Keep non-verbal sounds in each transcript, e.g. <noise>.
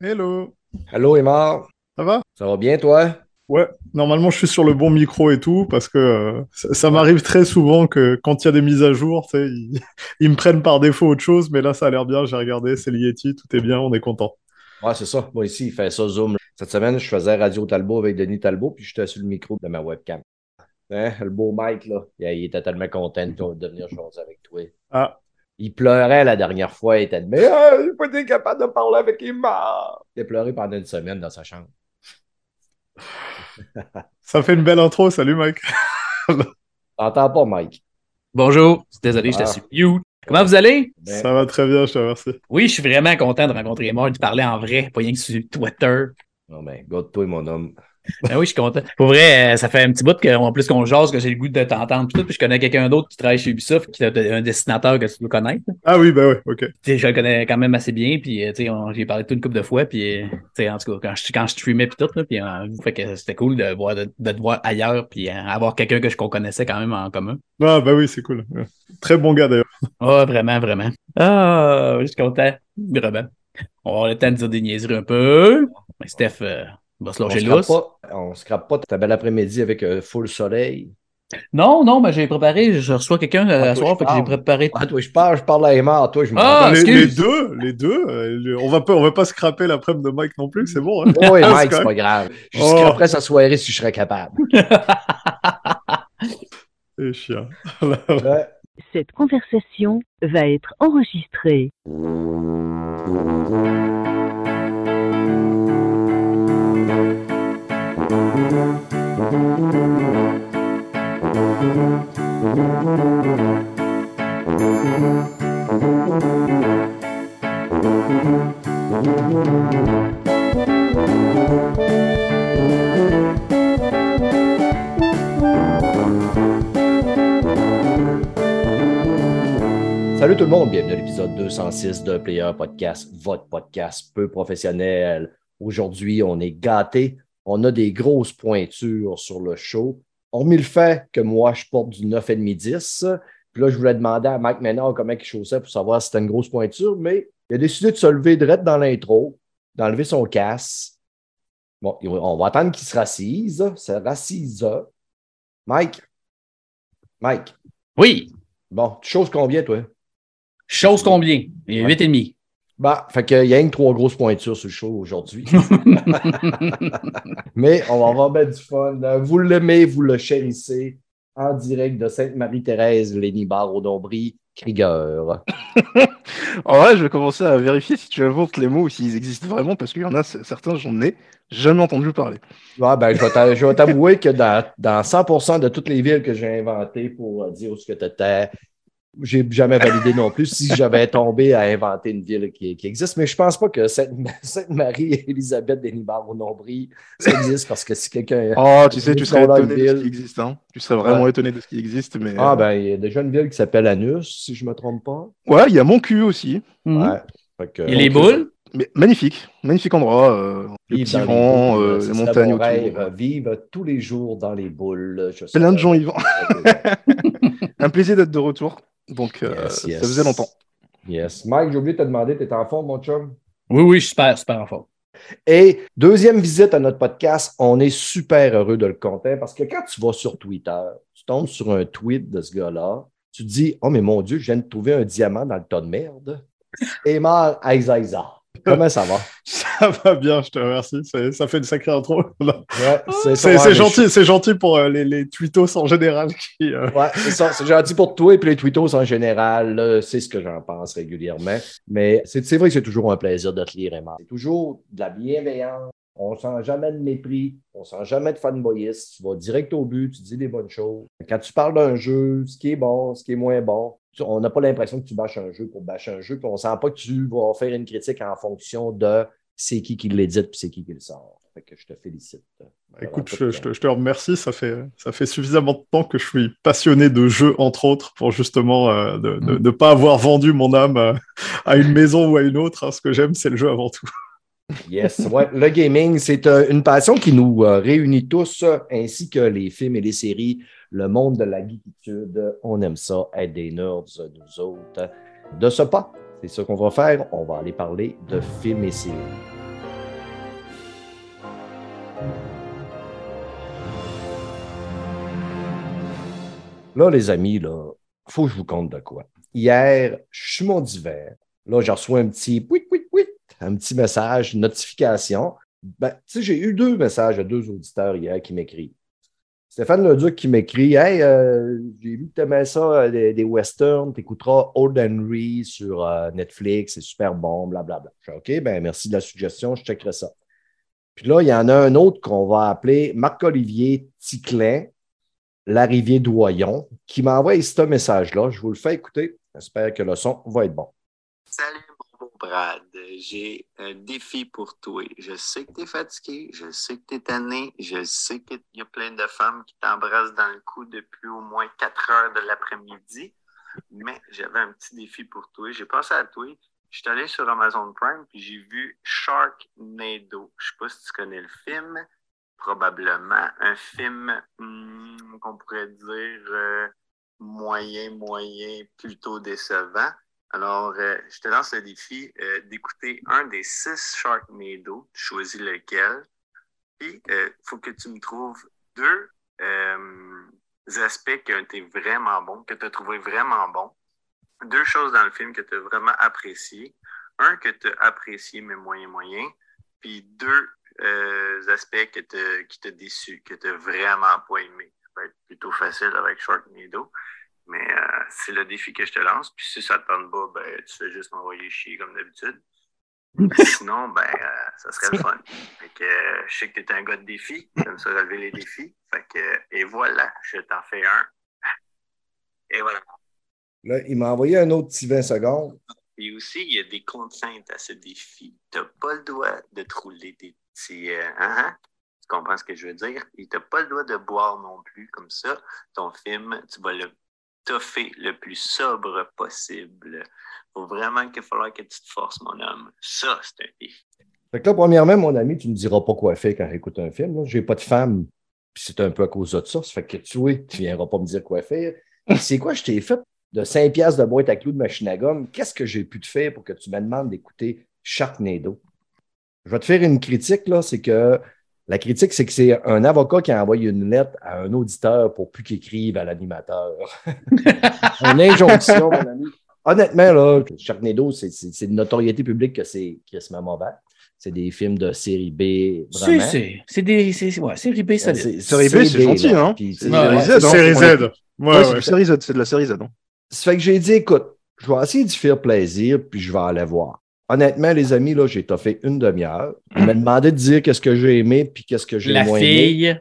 Hello. Allô, Emma. Ça va? Ça va bien, toi? Ouais, normalement je suis sur le bon micro et tout, parce que euh, ça, ça m'arrive très souvent que quand il y a des mises à jour, ils, <laughs> ils me prennent par défaut autre chose, mais là ça a l'air bien, j'ai regardé, c'est le Yeti, tout est bien, on est content. Ouais, c'est ça. Moi ici, il fait ça Zoom. Cette semaine, je faisais Radio Talbot avec Denis Talbot, puis j'étais sur le micro de ma webcam. Hein, le beau Mike, là, il était tellement content de de venir jaser avec toi. Ah, Il pleurait la dernière fois, il était de Mais ah, j'ai pas été capable de parler avec Emma. Il a pleuré pendant une semaine dans sa chambre. <laughs> ça fait une belle intro, salut Mike. <laughs> T'entends pas, Mike? Bonjour, désolé, j'étais Ah. sur mute. Comment vous allez? Ben, Ça va très bien, je te remercie. Oui, je suis vraiment content de rencontrer Emma et de parler en vrai, pas rien que sur Twitter. Non, ben, garde-toi, mon homme. Ben oui, je suis content. Pour vrai, euh, ça fait un petit bout que, en plus qu'on jase, que j'ai le goût de t'entendre tout, puis je connais quelqu'un d'autre qui travaille chez Ubisoft, qui est un dessinateur que tu dois connaître. Ah oui, bah ouais, ok. Je le connais quand même assez bien, puis euh, tu sais, on- j'ai parlé toute une couple de fois, puis euh, en tout cas, quand je, quand je streamais puis tout, là, puis fait que c'était cool de, voir, de, de te voir ailleurs, puis avoir quelqu'un que je qu'on connaissait quand même en commun. Ah bah oui, c'est cool. Ouais. Très bon gars d'ailleurs. Ah, vraiment, vraiment. Ah, je suis content. Vraiment. On va avoir le temps de dire des niaiseries un peu. Mais Steph euh, va se On lâcher se lousse. crappe pas, on ta belle après-midi avec euh, full soleil. Non, non, mais j'ai préparé. Je reçois quelqu'un à toi, soir, j'ai parle. préparé. Ah, toi, je parle, je parle à Emma, toi, je me Ah, les, les deux, les deux, euh, on va pas, on va pas scraper l'après-midi de Mike non plus, c'est bon. Hein Oui, Ah, <laughs> Mike, c'est pas grave. Je Oh. scraperais sa soirée si je serais capable. <laughs> C'est chiant. <laughs> Ouais. Cette conversation va être enregistrée. Salut tout le monde, bienvenue à l'épisode 206 de Player Podcast, votre podcast peu professionnel. Aujourd'hui, on est gâtés, on a des grosses pointures sur le show. Hormis le fait que moi, je porte du 9,5-10, puis là, je voulais demander à Mike Ménard comment il chaussait pour savoir si c'était une grosse pointure, mais il a décidé de se lever direct dans l'intro, d'enlever son casque. Bon, on va attendre qu'il se rassise, se rassise. Mike, Mike, Oui. bon, tu choses combien, toi? Chose combien? Il est Ouais. 8,5. Bah, fait qu'il y a une trois grosses pointures sur le show aujourd'hui. <laughs> Mais on va avoir bien du fun. Vous l'aimez, vous le chérissez. En direct de Sainte-Marie-Thérèse, Lénie Bar au Dombry, Krieger. <laughs> En vrai, je vais commencer à vérifier si tu inventes les mots ou s'ils existent vraiment, parce qu'il y en a certains, j'en ai jamais entendu parler. Ouais, ben, je vais t'avouer que dans, dans 100% de toutes les villes que j'ai inventées pour dire où ce que tu étais, j'ai jamais validé non plus si j'avais tombé à inventer une ville qui, qui existe. Mais je pense pas que Sainte- Sainte-Marie et Elisabeth Dénibar au Nombril, ça existe parce que si quelqu'un. Oh, <laughs> tu sais, tu serais étonné de ce qui existe. Hein. Tu serais vraiment Ouais. étonné de ce qui existe, mais. Ah, euh, ben, il y a déjà une ville qui s'appelle Anus, si je me trompe pas. Ouais, il y a mon cul aussi. Mhm. Ouais. Fait que- Et les boules? Mais magnifique, magnifique endroit. Euh, le petit les vent, boules, euh, les montagnes mon autour. rêve, vivre tous les jours dans les boules. Plein de gens y vont. <laughs> Un plaisir d'être de retour. Donc, euh, Yes, yes. ça faisait longtemps. Yes. Mike, j'ai oublié de te demander, t'es en forme, mon chum? Oui, oui, je suis super, super en forme. Et deuxième visite à notre podcast, on est super heureux de le compter parce que quand tu vas sur Twitter, tu tombes sur un tweet de ce gars-là, tu te dis Oh, mais mon Dieu, je viens de trouver un diamant dans le tas de merde. Et mort Aizaïza. Comment ça va? <laughs> Ça va bien, je te remercie. Ça, fait une sacrée intro. <laughs> Ouais, C'est gentil, c'est gentil pour euh, les, les tweetos en général qui. euh, Ouais, c'est ça. C'est gentil pour toi et puis les tweetos en général. C'est ce que j'en pense régulièrement. Mais c'est vrai que c'est toujours un plaisir de te lire, Emma. C'est toujours de la bienveillance. On sent jamais de mépris. On sent jamais de fanboyisme. Tu vas direct au but. Tu dis des bonnes choses. Quand tu parles d'un jeu, ce qui est bon, ce qui est moins bon, on n'a pas l'impression que tu bâches un jeu pour bâcher un jeu. Puis on sent pas que tu vas faire une critique en fonction de c'est qui qui l'édite puis c'est qui qui le sort. Fait que je te félicite. Écoute, je, je te, je te remercie. Ça fait, ça fait suffisamment de temps que je suis passionné de jeux, entre autres, pour justement euh, de ne de, de pas avoir vendu mon âme euh, à une maison ou à une autre. hein. Ce que j'aime, c'est le jeu avant tout. Yes, ouais. Le gaming, c'est euh, une passion qui nous réunit tous, ainsi que les films et les séries, le monde de la l'agriculture. On aime ça, être des nerds, nous autres. De ce pas, c'est ce qu'on va faire. On va aller parler de films et séries. Là, les amis, là, faut que je vous compte de quoi. Hier, je suis mon d'hiver. Là, j'ai reçu un petit pouit, pouit, pouit, un petit message, une notification. Ben, tu sais, j'ai eu deux messages de deux auditeurs hier qui m'écrivent. Stéphane Leduc qui m'écrit Hey, euh, j'ai vu que tu aimais ça, euh, des, westerns, tu écouteras Old Henry sur euh, Netflix, c'est super bon, blablabla. Je dis OK, ben merci de la suggestion, je checkerai ça. Puis là, il y en a un autre qu'on va appeler Marc-Olivier Ticlin, Larivier Doyon, qui m'a envoyé ce message-là. Je vous le fais écouter. J'espère que le son va être bon. Salut, Brad. J'ai un défi pour toi. Je sais que tu es fatigué, je sais que tu es tanné, je sais qu'il y a plein de femmes qui t'embrassent dans le cou depuis au moins 4 heures de l'après-midi, mais j'avais un petit défi pour toi. J'ai pensé à toi. Je suis allé sur Amazon Prime puis j'ai vu Sharknado. Je sais pas si tu connais le film. Probablement un film hmm, qu'on pourrait dire euh, moyen, moyen, plutôt décevant. Alors, euh, je te lance le défi euh, d'écouter un des six Sharknado. Tu choisis lequel. Puis, il faut que tu me trouves deux aspects qui ont été vraiment bons, que tu as trouvé vraiment bons deux choses dans le film que tu as vraiment apprécié. Un que tu as apprécié, mais moyen, moyen. Puis deux euh, aspects qui t'ont déçu, que tu n'as vraiment pas aimé. Ça va être plutôt facile avec Sharknado. Mais euh, c'est le défi que je te lance. Puis si ça ne te tente pas, ben, tu fais juste m'envoyer chier comme d'habitude. <laughs> Sinon, ben, euh, ça serait le fun. Fait que, je sais que tu es un gars de défi. J'aime ça relever les défis. Fait que, et voilà, je t'en fais un. Et voilà. Là, il m'a envoyé un autre petit 20 secondes. Et aussi, il y a des contraintes à ce défi. Tu n'as pas le droit de te rouler des petits. Euh, hein, hein? Tu comprends ce que je veux dire? Et tu n'as pas le droit de boire non plus comme ça. Ton film, tu vas le toffer le plus sobre possible. Il faut vraiment qu'il falloir que tu te forces, mon homme. Ça, c'est un défi. Fait que là, premièrement, mon ami, tu ne me diras pas quoi faire quand j'écoute un film. Je n'ai pas de femme, puis c'est un peu à cause de ça. Ça fait que tu tu ne viendras pas me dire quoi faire. C'est quoi je t'ai fait de 5 piastres de boîte à clous de machine à gomme, qu'est-ce que j'ai pu te faire pour que tu me demandes d'écouter Sharknado? Je vais te faire une critique, là, c'est que la critique, c'est que c'est un avocat qui a envoyé une lettre à un auditeur pour plus qu'il écrive à l'animateur. <laughs> une injonction, mon ami. Honnêtement, là, Sharknado, c'est une notoriété publique que c'est mauvais. C'est des films de série B. Vraiment. C'est des. Ouais, série B, ça. Série B, c'est gentil, hein? Série Z. Ouais, c'est série Z, c'est de la série Z. Non? Ça fait que j'ai dit, écoute, je vais essayer d'y faire plaisir, puis je vais aller voir. Honnêtement, les amis, là, j'ai fait une demi-heure. Il m'a demandé de dire qu'est-ce que j'ai aimé, puis qu'est-ce que j'ai moins fille. aimé.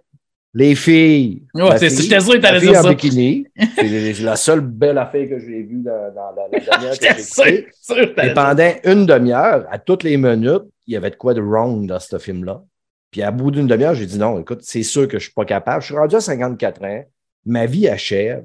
Les filles. Ouais, c'est sûr que tu allais dire ça. en bikini. <laughs> c'est la seule belle affaire que j'ai vue dans, dans, la <laughs> dernière que j'ai écoutée. Et pendant une demi-heure, à toutes les minutes, il y avait de quoi de wrong dans ce film-là. Puis à bout d'une demi-heure, j'ai dit non, écoute, c'est sûr que je ne suis pas capable. Je suis rendu à 54 ans. Ma vie achève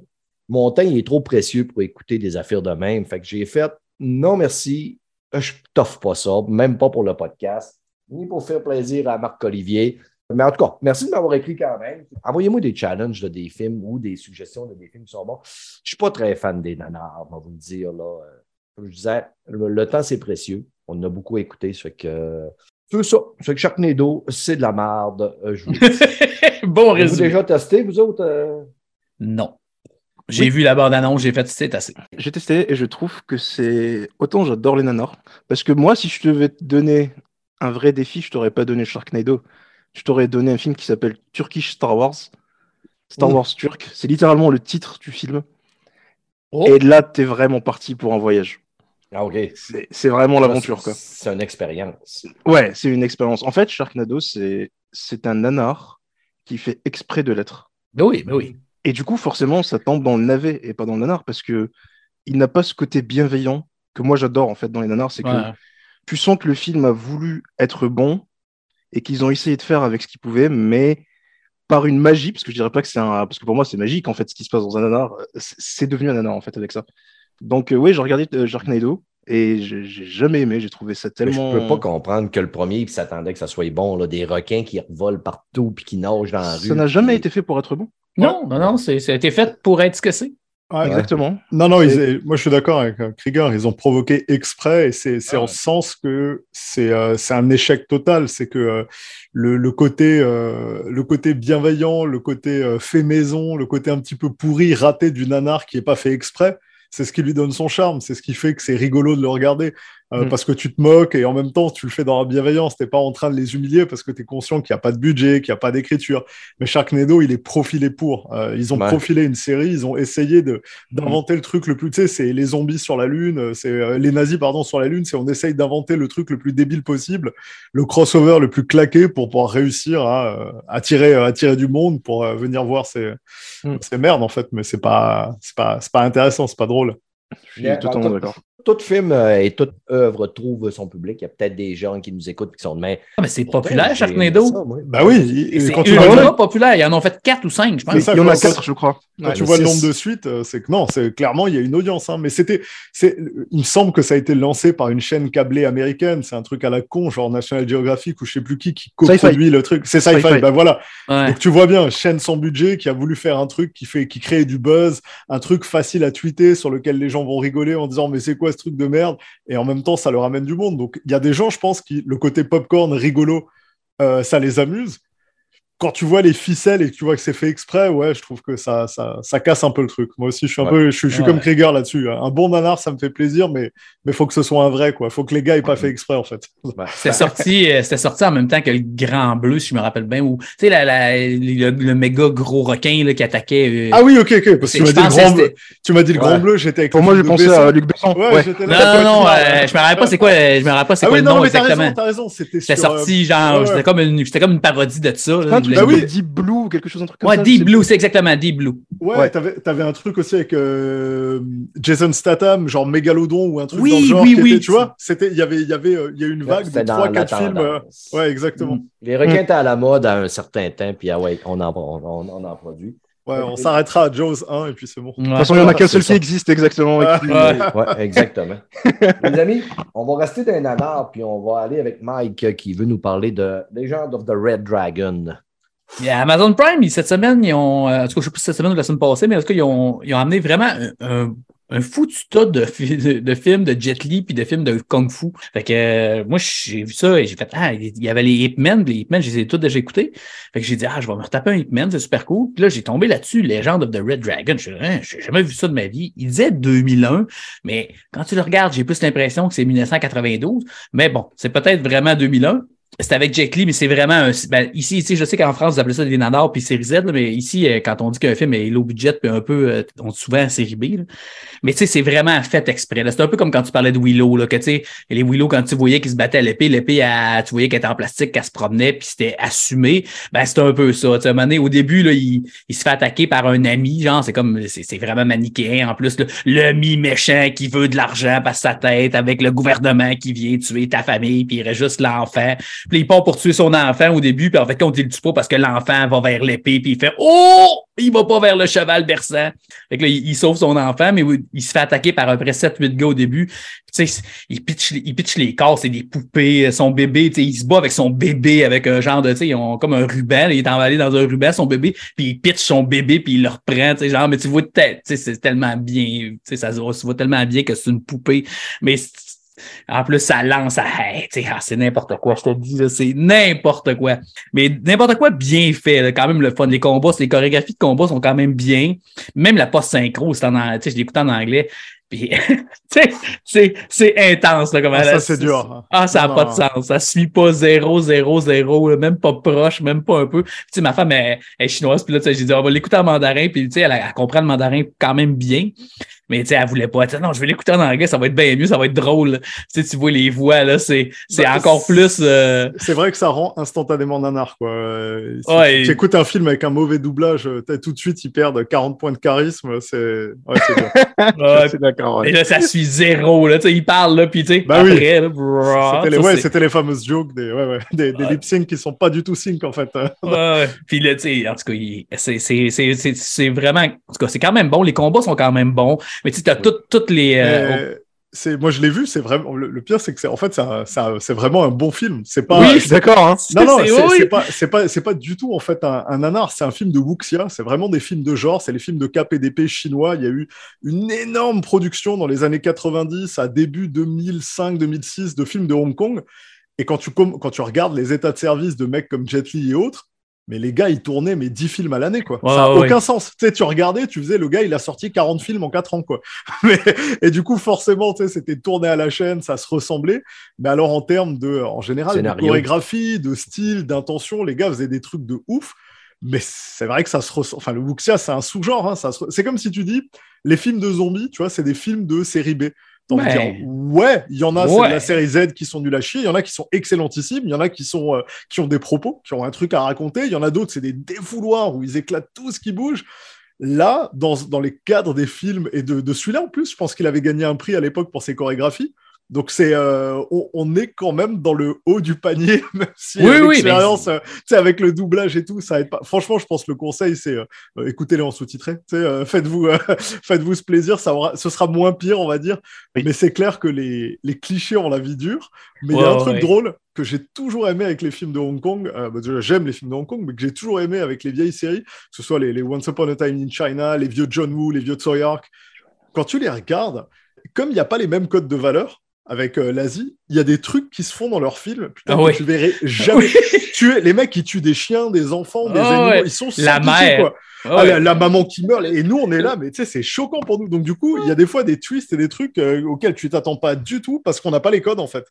mon temps il est trop précieux pour écouter des affaires de même. Fait que j'ai fait non merci, je t'offre pas ça, même pas pour le podcast, ni pour faire plaisir à Marc-Olivier. Mais en tout cas, merci de m'avoir écrit quand même. Envoyez-moi des challenges de des films ou des suggestions de des films qui sont bons. Je ne suis pas très fan des nanars, on va vous le dire. Là. Comme je disais, le, temps, c'est précieux. On a beaucoup écouté. Ça fait que. C'est ça. Fait que Sharknado, c'est de la merde. Euh, je vous <laughs> bon résumé. Vous déjà testé, vous autres? Euh? Non. J'ai vu la bande-annonce, j'ai fait c'est assez. J'ai testé et je trouve que c'est. Autant j'adore les nanars. Parce que moi, si je devais te donner un vrai défi, je t'aurais pas donné Sharknado. Je t'aurais donné un film qui s'appelle Turkish Star Wars. Star Wars turc. C'est littéralement le titre du film. Oh. Et là, t'es vraiment parti pour un voyage. Ah, ok. C'est vraiment l'aventure, quoi. C'est une expérience. Ouais, c'est une expérience. En fait, Sharknado, c'est un nanar qui fait exprès de l'être. Oui, mais oui. Et du coup, forcément, ça tombe dans le navet et pas dans le nanar parce que il n'a pas ce côté bienveillant que moi j'adore en fait dans les nanars. C'est que tu sens que le film a voulu être bon et qu'ils ont essayé de faire avec ce qu'ils pouvaient, mais par une magie, parce que je dirais pas que c'est un. Parce que pour moi, c'est magique en fait ce qui se passe dans un nanar. C'est devenu un nanar en fait avec ça. Donc, euh, oui, j'ai regardé euh, Sharknado et j'ai jamais aimé. J'ai trouvé ça tellement. Je peux pas comprendre que le premier s'attendait que ça soit bon. Là, des requins qui volent partout puis qui nagent dans la rue. Ça n'a jamais été fait pour être bon. Non, non, non, ça a été fait pour être ce que c'est. Exactement. Non, non, moi je suis d'accord avec euh, Krieger, ils ont provoqué exprès et c'est ah en ce sens que c'est euh, un échec total. C'est que euh, le, le, côté, le côté bienveillant, le côté fait maison, le côté un petit peu pourri, raté du nanar qui n'est pas fait exprès, c'est ce qui lui donne son charme, c'est ce qui fait que c'est rigolo de le regarder. Euh, mm. parce que tu te moques et en même temps tu le fais dans la bienveillance, t'es pas en train de les humilier parce que tu es conscient qu'il n'y a pas de budget, qu'il n'y a pas d'écriture. Mais Sharknado, il est profilé pour. Euh, ils ont profilé une série, ils ont essayé de d'inventer le truc le plus, tu sais, c'est les zombies sur la lune, c'est euh, les nazis pardon sur la lune, c'est on essaye d'inventer le truc le plus débile possible, le crossover le plus claqué pour pouvoir réussir à attirer attirer du monde pour venir voir ces, mm. ces merdes en fait. Mais c'est pas c'est pas c'est pas intéressant, c'est pas drôle. Je suis totalement d'accord tout film euh, et toute œuvre trouve son public. Il y a peut-être des gens qui nous écoutent qui sont de mais. Ah, mais c'est populaire, Sharknado. Ben oui. C'est quand tu vois populaire. Ils en ont fait 4 ou 5, je pense. il y en a 4, je crois. Quand tu vois le nombre de suites, euh, c'est que non, c'est clairement, il y a une audience. Hein. Mais c'était. Il me semble que ça a été lancé par une chaîne câblée américaine. C'est un truc à la con, genre National Geographic ou je sais plus qui, qui coproduit le truc. C'est sci-fi. Ben voilà. Donc tu vois bien, chaîne sans budget qui a voulu faire un truc qui, fait, qui crée du buzz, un truc facile à tweeter sur lequel les gens vont rigoler en disant mais c'est quoi truc de merde et en même temps, ça leur amène du monde. Donc, il y a des gens, je pense, qui, le côté popcorn rigolo, euh, ça les amuse quand tu vois les ficelles et que tu vois que c'est fait exprès, ouais, je trouve que ça, ça, ça, casse un peu le truc. Moi aussi, je suis un peu, je, suis, comme Krieger là-dessus. Un bon nanar, ça me fait plaisir, mais il faut que ce soit un vrai, quoi. Faut que les gars aient pas fait exprès, en fait. C'était <laughs> sorti, euh, c'était sorti en même temps que le Grand Bleu, si je me rappelle bien, ou, tu sais, la, la, le, méga gros requin, là, qui attaquait. Euh, ah oui, ok, ok. Parce que tu m'as dit le grand bleu. Tu m'as dit le grand bleu, j'étais avec Pour moi, j'ai pensé à Luc Besson. Ouais, Non, non, non, euh, je me rappelle pas c'est quoi, je me rappelle pas c'est ah quoi le nom exactement. T'as raison, c'était sorti, genre, c'était comme une, c'était comme une parodie de ça. Bah oui, Blue ou quelque chose, un truc comme ouais, Deep Blue, c'est exactement Deep Blue. Ouais, ouais. t'avais avais un truc aussi avec euh, Jason Statham, genre Mégalodon ou un truc oui, dans le genre. Oui, oui, tu vois, c'était, il y avait, il y avait, euh, il y a une vague de trois, quatre films. Euh, ouais, exactement. Mm. Les requins étaient à la mode à un certain temps, puis ah ouais, on en, on, on en produit. Ouais, on s'arrêtera à Jaws 1 et puis c'est bon. De toute façon, il n'y en a qu'un seul qui existe exactement. ouais, exactement. <laughs> Les amis, on va rester dans un nanar puis on va aller avec Mike qui veut nous parler de Legend of the Red Dragon. Amazon Prime, cette semaine, ils ont, euh, en tout cas, je sais pas si cette semaine ou la semaine passée, mais en tout cas, ils ont, ils ont amené vraiment un, un foutu tas de, films de Jet Li puis de films de Kung Fu. Fait que euh, moi, j'ai vu ça et j'ai fait Ah, il y avait les Hitmen, les Hitmen, je les ai tous déjà écoutés. Fait que j'ai dit Ah, je vais me retaper un Hitman, c'est super cool. Puis là, j'ai tombé là-dessus, Legend of the Red Dragon. Je hein, j'ai jamais vu ça de ma vie. Il disait 2001, mais quand tu le regardes, j'ai plus l'impression que c'est 1992. Mais bon, c'est peut-être vraiment 2001 c'est avec Jack Lee, mais c'est vraiment un, ben, ici, ici, je sais qu'en France, vous appelez ça des nanars puis série Z, mais ici, euh, quand on dit qu'un film est low budget puis un peu, euh, on dit souvent série B, mais tu sais, c'est vraiment fait exprès. C'est un peu comme quand tu parlais de Willow, là, que tu sais, les Willow, quand tu voyais qu'ils se battaient à l'épée, l'épée, tu voyais qu'elle était en plastique, qu'elle se promenait, puis c'était assumé. Ben, c'était un peu ça. Tu sais, au début, là, il, il, se fait attaquer par un ami, genre, c'est comme, c'est vraiment manichéen. En plus, le mi-méchant qui veut de l'argent passe sa tête avec le gouvernement qui vient tuer ta famille, puis il reste juste l'enfant. Puis il part pour tuer son enfant au début, puis en fait, quand il le tue pas parce que l'enfant va vers l'épée, puis il fait Oh! Il va pas vers le cheval berçant. Fait que là, il, sauve son enfant, mais il se fait attaquer par à peu près 7-8 gars au début. Tu sais, il pitch, il pitch les corps, c'est des poupées, son bébé, tu sais, il se bat avec son bébé avec un genre de, tu sais, comme un ruban, il est emballé dans un ruban, son bébé, puis il pitch son bébé, puis il le reprend, tu sais, genre, mais tu vois, tu sais, c'est tellement bien, tu sais, ça se voit tellement bien que c'est une poupée. Mais en plus, ça lance à ah, c'est n'importe quoi, je te dis, c'est n'importe quoi. Mais n'importe quoi bien fait, quand même le fun. Les combats, les chorégraphies de combat sont quand même bien. Même la post-synchro, c'est en, je l'écoute en anglais. Puis, <laughs> c'est, c'est intense, là, comme ah, Ça, c'est dur. Hein. Ah, ça n'a pas de sens. Ça suit pas 0, 0, 0, même pas proche, même pas un peu. Tu sais, ma femme est, est chinoise, puis là, j'ai dit, on va l'écouter en mandarin, puis tu sais, elle, elle, comprend le mandarin quand même bien. Mais tu sais, elle voulait pas. Non, je vais l'écouter en anglais, ça va être bien mieux, ça va être drôle. Tu sais, tu vois les voix, là, c'est, c'est ben, encore plus. Euh, c'est vrai que ça rend instantanément nanar, quoi. Si tu écoutes un film avec un mauvais doublage, euh, tout de suite, ils perdent 40 points de charisme. C'est. Ouais, c'est <laughs> ouais, d'accord. Et là, ça suit zéro, là. Tu sais, ils parlent, là, puis tu sais, bah après, oui. c'était les, ouais, c'était les fameuses jokes des, des, des lip sync qui sont pas du tout sync, en fait. puis là, tu sais, en tout cas, c'est, c'est, c'est, vraiment. En tout cas, c'est quand même bon. Les combats sont quand même bons. Mais tu as toutes les. Euh, c'est moi je l'ai vu, c'est vraiment le, pire c'est que c'est en fait c'est vraiment un bon film. C'est pas Oui, d'accord hein. Non non, c'est pas c'est pas c'est pas du tout en fait un, un nanar, c'est un film de Wuxia, c'est vraiment des films de genre, c'est les films de KPDP chinois, il y a eu une énorme production dans les années 90 à début 2005 2006 de films de Hong Kong et quand tu quand tu regardes les états de service de mecs comme Jet Li et autres, mais les gars, ils tournaient mais 10 films à l'année, quoi. ça n'a aucun sens. Tu sais, tu regardais, tu faisais, le gars, il a sorti 40 films en 4 ans, quoi. <laughs> et du coup, forcément, tu sais, c'était tourné à la chaîne, ça se ressemblait. Mais alors, en termes de, en général, de chorégraphie, de style, d'intention, les gars faisaient des trucs de ouf. Mais c'est vrai que ça se ressent. Enfin, le wuxia, c'est un sous-genre. Hein, C'est comme si tu dis, les films de zombies, tu vois, c'est des films de série B ouais, il y en a, c'est de la série Z qui sont du à chier, il y en a qui sont excellentissimes, il y en a qui sont euh, qui ont des propos, qui ont un truc à raconter, il y en a d'autres, c'est des défouloirs où ils éclatent tout ce qui bouge. Là, dans, dans les cadres des films et de, de celui-là en plus, je pense qu'il avait gagné un prix à l'époque pour ses chorégraphies. Donc c'est, euh, on, est quand même dans le haut du panier, <laughs> même si oui, l'expérience, euh, avec le doublage et tout, ça aide pas. Franchement, je pense que le conseil, c'est euh, écoutez-les en sous-titré. faites-vous, <laughs> faites-vous ce plaisir, ça aura, ce sera moins pire, on va dire. Mais c'est clair que les, les clichés ont la vie dure. Mais il y a un truc drôle que j'ai toujours aimé avec les films de Hong Kong. Bah, j'aime les films de Hong Kong, mais que j'ai toujours aimé avec les vieilles séries, que ce soit les, les Once Upon a Time in China, les vieux John Woo, les vieux Tsui. Quand tu les regardes, comme il n'y a pas les mêmes codes de valeur, avec euh, l'Asie, il y a des trucs qui se font dans leurs films. Putain, ah tu verrais <laughs> jamais. tuer les mecs qui tuent des chiens, des enfants, des ah animaux, ils sont la mère. Quoi. Ah, la, maman qui meurt, et nous on est là, mais tu sais, c'est choquant pour nous. Donc du coup, il y a des fois des twists et des trucs euh, auxquels tu t'attends pas du tout parce qu'on n'a pas les codes en fait.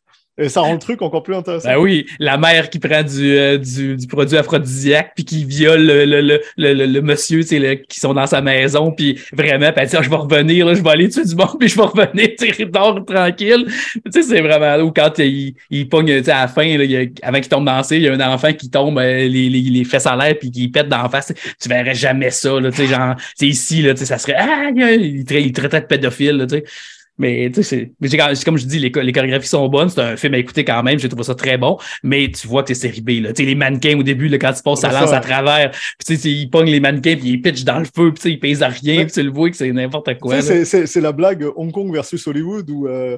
Ça rend le truc encore plus intéressant. Ben oui, la mère qui prend du, euh, du, du, produit aphrodisiaque puis qui viole le, le, le, le, monsieur qui sont dans sa maison puis vraiment, puis elle dit je vais revenir, je vais aller tuer du monde <laughs> puis je vais revenir, tu dors tranquille. Tu sais, c'est vraiment ou quand il, il pogne à la fin, là, avant qu'il tombe dans il y a un enfant qui tombe euh, les, les, les fesses en l'air puis qui pète dans la face. Tu verrais jamais mais ça, là, genre, ici, là, ça serait, ah, il, il traitait de pédophile, tu sais. Mais tu sais, c'est comme je dis, les, les chorégraphies sont bonnes. C'est un film à écouter quand même. J'ai trouvé ça très bon. Mais tu vois que c'est série B. Là. Tu sais, les mannequins au début, là, quand tu passes, ça lance à travers. Puis tu sais, ils pognent les mannequins, puis ils pitchent dans le feu, puis ils pèsent à rien. Puis tu le vois que c'est n'importe quoi. C'est la blague Hong Kong versus Hollywood où euh,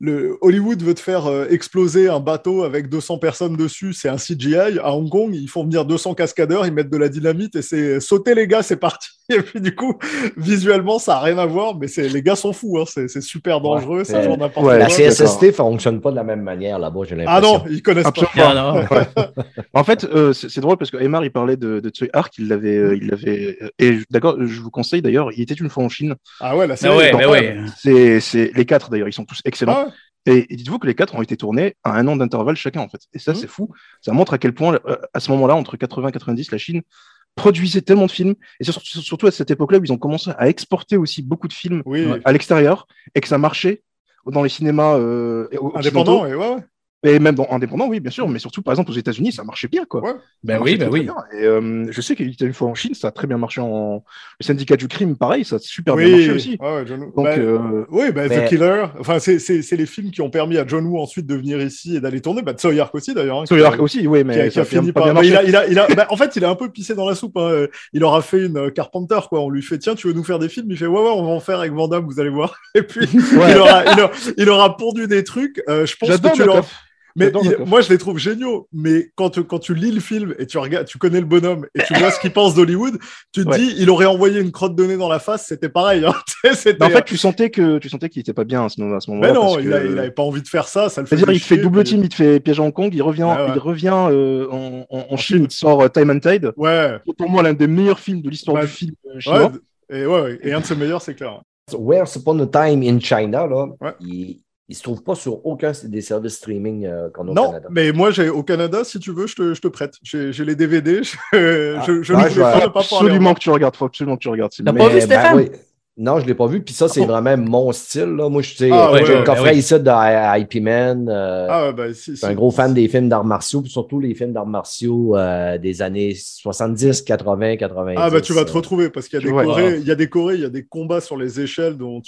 le Hollywood veut te faire euh, exploser un bateau avec 200 personnes dessus, c'est un CGI. À Hong Kong, ils font venir 200 cascadeurs, ils mettent de la dynamite et c'est sauter les gars, c'est parti. <laughs> Et puis du coup, visuellement, ça n'a rien à voir, mais les gars sont fous, hein. c'est super dangereux, ça n'importe quoi. La CSST ne fonctionne pas de la même manière là-bas, j'ai l'impression. Ah non, ils connaissent pas. en fait, euh, c'est drôle parce que Aymar, il parlait de, de Tsui Hark, il l'avait, euh, il l'avait, et d'accord, je vous conseille d'ailleurs, il était une fois en Chine. Ah ouais, la série. Ah ouais, c'est les quatre d'ailleurs, ils sont tous excellents. Ah et, dites-vous que les quatre ont été tournés à un an d'intervalle chacun, en fait. Et ça, mmh. c'est fou. Ça montre à quel point, euh, à ce moment-là, entre 80 et 90, la Chine produisait tellement de films. Et c'est surtout à cette époque-là où ils ont commencé à exporter aussi beaucoup de films à l'extérieur et que ça marchait dans les cinémas euh, indépendants. Et ouais, ouais. Et même dans indépendant, oui, bien sûr, mais surtout, par exemple, aux États-Unis, ça marchait bien, quoi. Ben oui, ben oui. Et euh, je sais qu'il était une fois en Chine, ça a très bien marché en. Le syndicat du crime, pareil, ça a super bien marché aussi. Ouais, Donc, ben, euh, Oui, ben, The Killer, enfin, c'est les films qui ont permis à John Woo ensuite de venir ici et d'aller tourner. Bah, Tsui aussi, d'ailleurs. Hein, aussi, oui, mais. Qui a, fini par. Il a, il a, il a... en fait, il a un peu pissé dans la soupe. Hein. Il aura fait une Carpenter, quoi. On lui fait, tiens, tu veux nous faire des films? Il fait, ouais, ouais, on va en faire avec Vandame, vous allez voir. <laughs> Et puis, il, aura, il, aura, pondu des trucs. Euh, je pense que tu Mais moi, je les trouve géniaux. Mais quand, quand tu lis le film et tu regardes, tu connais le bonhomme et tu vois ce qu'il pense d'Hollywood, tu te dis, il aurait envoyé une crotte de nez dans la face, c'était pareil. Hein. <laughs> en fait, tu sentais que tu sentais qu'il était pas bien à ce moment-là. Mais non, il, avait pas envie de faire ça. ça C'est-à-dire, il fait double team, il te fait piège à Hong Kong, il revient, il revient euh, en, en, Chine, il sort euh, Time and Tide. Ouais. Pour moi, l'un des meilleurs films de l'histoire du film euh, chinois. Et ouais, et un de ses meilleurs, c'est clair. Where's Upon a Time in China, là, il, il ne se trouve pas sur aucun des services streaming euh, qu'on a au non, Canada. mais moi, j'ai au Canada, si tu veux, je te, je te prête. J'ai les DVD. Je, ah, je, je ah, ne pas, Absolument que tu regardes. Faut absolument que tu regardes. T'as pas vu ben Stéphane? Non, je ne l'ai pas vu. Puis ça, c'est vraiment mon style. Là. Moi, je ah, j'ai le coffret ici de IP Man. Euh, ah, ben, si, je suis un gros fan des films d'arts martiaux, puis surtout les films d'arts martiaux euh, des années 70, 80, 90. Ah, ben tu vas te retrouver parce qu'il y, a des Corées, il y a des Corées, il y a des combats sur les échelles dont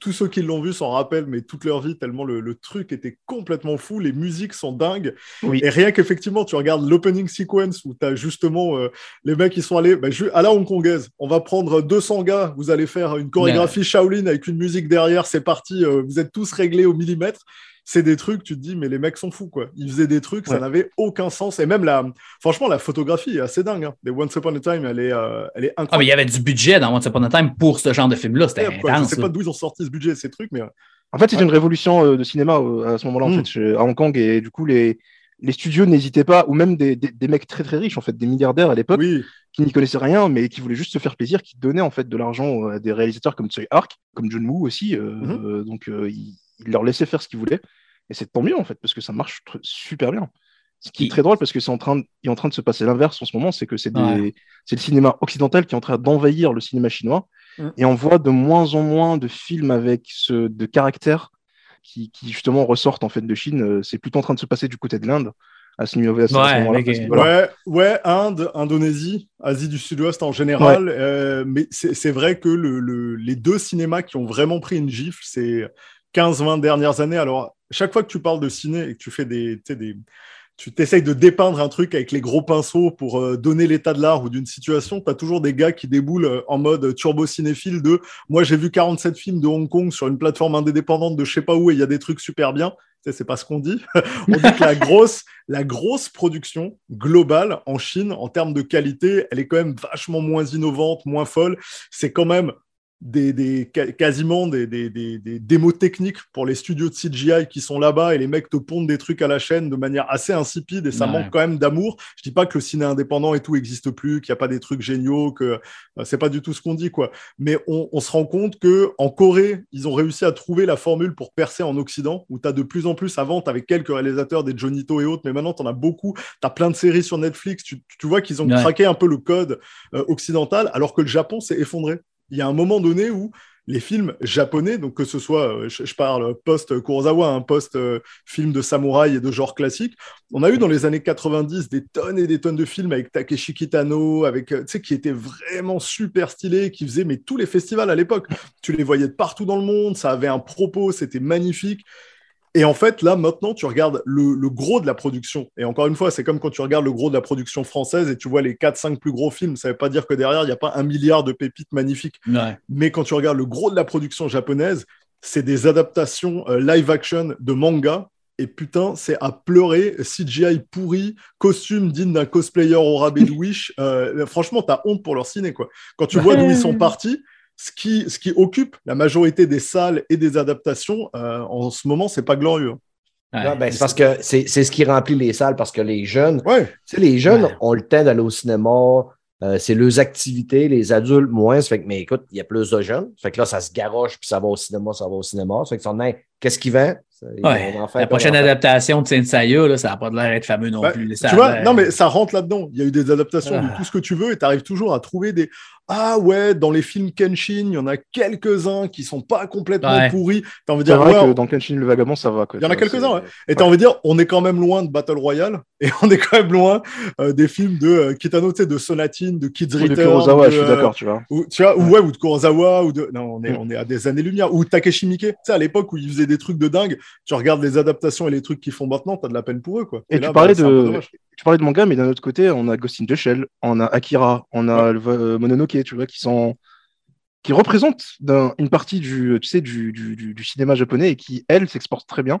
tous ceux qui l'ont vu s'en rappellent, mais toute leur vie, tellement le, le, truc était complètement fou. Les musiques sont dingues. Et rien qu'effectivement, tu regardes l'opening sequence où tu as justement euh, les mecs qui sont allés ben, à la hongkongaise. On va prendre 200 gars, vous allez faire une une chorégraphie Shaolin avec une musique derrière, c'est parti, euh, vous êtes tous réglés au millimètre. C'est des trucs, tu te dis, mais les mecs sont fous, quoi. Ils faisaient des trucs, ça n'avait aucun sens. Et même la, franchement, la photographie est assez dingue. Hein. Once Upon a Time, elle est, euh, elle est incroyable. Ah, mais il y avait du budget dans Once Upon a Time pour ce genre de film-là. C'était ouais, intense. Je sais pas d'où ils ont sorti ce budget, ces trucs, mais. En fait, c'est une révolution de cinéma à ce moment-là, en mm. fait, à Hong Kong. Et du coup, les, les studios n'hésitaient pas, ou même des, des, mecs très très riches, en fait, des milliardaires à l'époque, qui n'y connaissaient rien, mais qui voulaient juste se faire plaisir, qui donnaient en fait de l'argent à des réalisateurs comme Tsui Hark, comme John Woo aussi. Euh, mhm. donc, euh, ils, leur laissaient faire ce qu'ils voulaient. Et c'est tant mieux, en fait, parce que ça marche super bien. Ce qui est très drôle, parce que c'est en train, de, est en train de se passer l'inverse en ce moment, c'est que c'est le cinéma occidental qui est en train d'envahir le cinéma chinois. Mhm. Et on voit de moins en moins de films avec ce, de caractère qui, justement ressortent en fait de Chine. Euh, c'est plutôt en train de se passer du côté de l'Inde à ce, niveau, ouais, ouais, Inde, Indonésie, Asie du Sud-Ouest en général. Euh, mais c'est vrai que le, les deux cinémas qui ont vraiment pris une gifle, c'est 15-20 dernières années. Alors, chaque fois que tu parles de ciné et que tu fais des, des, tu t'essayes de dépeindre un truc avec les gros pinceaux pour euh, donner l'état de l'art ou d'une situation, tu as toujours des gars qui déboulent euh, en mode turbo cinéphile de moi j'ai vu 47 films de Hong Kong sur une plateforme indépendante de je sais pas où et il y a des trucs super bien. C'est pas ce qu'on dit. <laughs> On dit que la grosse, la grosse production globale en Chine, en termes de qualité, elle est quand même vachement moins innovante, moins folle. C'est quand même des, des, quasiment des, des, des, démos techniques pour les studios de CGI qui sont là-bas et les mecs te pondent des trucs à la chaîne de manière assez insipide et ça manque quand même d'amour. Je dis pas que le ciné indépendant et tout existe plus, qu'il n'y a pas des trucs géniaux, que euh, c'est pas du tout ce qu'on dit quoi. Mais on, on, se rend compte que en Corée, ils ont réussi à trouver la formule pour percer en Occident où tu as de plus en plus avant, avec quelques réalisateurs, des Jonito et autres, mais maintenant tu en as beaucoup. Tu as plein de séries sur Netflix. Tu, tu vois qu'ils ont craqué un peu le code euh, occidental alors que le Japon s'est effondré il y a un moment donné où les films japonais, donc que ce soit, euh, je, parle post-Kurosawa, un post-film de samouraï et de genre classique, on a eu dans les années 90 des tonnes et des tonnes de films avec Takeshi Kitano, avec, euh, qui étaient vraiment super stylés, qui faisaient mais tous les festivals à l'époque. Tu les voyais de partout dans le monde, ça avait un propos, c'était magnifique. Et en fait, là, maintenant, tu regardes le, gros de la production. Et encore une fois, c'est comme quand tu regardes le gros de la production française et tu vois les 4-5 plus gros films. Ça ne veut pas dire que derrière, il n'y a pas un milliard de pépites magnifiques. Mais quand tu regardes le gros de la production japonaise, c'est des adaptations euh, live action de manga. Et putain, c'est à pleurer. CGI pourri, costume digne d'un cosplayer au rabais de <laughs> Wish. Euh, franchement, t'as honte pour leur ciné, quoi. Quand tu vois d'où ils sont partis, ce qui, ce qui occupe la majorité des salles et des adaptations, euh, en ce moment, c'est pas glorieux. Ben, c'est parce que c'est ce qui remplit les salles, parce que les jeunes, ouais. les jeunes ont le temps d'aller au cinéma, euh, c'est leurs activités, les adultes moins. fait que, mais écoute, il y a plus de jeunes. Fait que là, ça se garoche, puis ça va au cinéma, ça va au cinéma. Ça fait que son qu'est-ce qui vend? la prochaine adaptation de Saint Seiya, ça n'a pas l'air d'être fameux non plus. tu vois, non, mais ça rentre là-dedans. Il y a eu des adaptations de ah. tout ce que tu veux et tu arrives toujours à trouver des. Ah ouais, dans les films Kenshin, il y en a quelques-uns qui sont pas complètement pourris. As envie de dire, ouais, que dans Kenshin le Vagabond, ça va. Il y en a quelques-uns, ouais. Et tu as envie de dire, on est quand même loin de Battle Royale <laughs> et on est quand même loin euh, des films de euh, Kitano, de Sonatine, de Kids Return. De Kurosawa, je suis d'accord, tu vois. Ou, tu vois, ou, ouais, ou de Kurosawa, ou de. Non, on est, mm. on est à des années-lumière. Ou Takeshi Miike, tu sais, à l'époque où il faisait des trucs de dingue, tu regardes les adaptations et les trucs qu'ils font maintenant, tu as de la peine pour eux, quoi. Et, tu, parlais bah, de... tu parlais de manga, mais d'un autre côté, on a Ghost in the Shell, on a Akira, on a euh, Mononoke, tu vois, qui sont qui représente une partie du, tu sais, du, du, du, cinéma japonais et qui, elle, s'exporte très bien.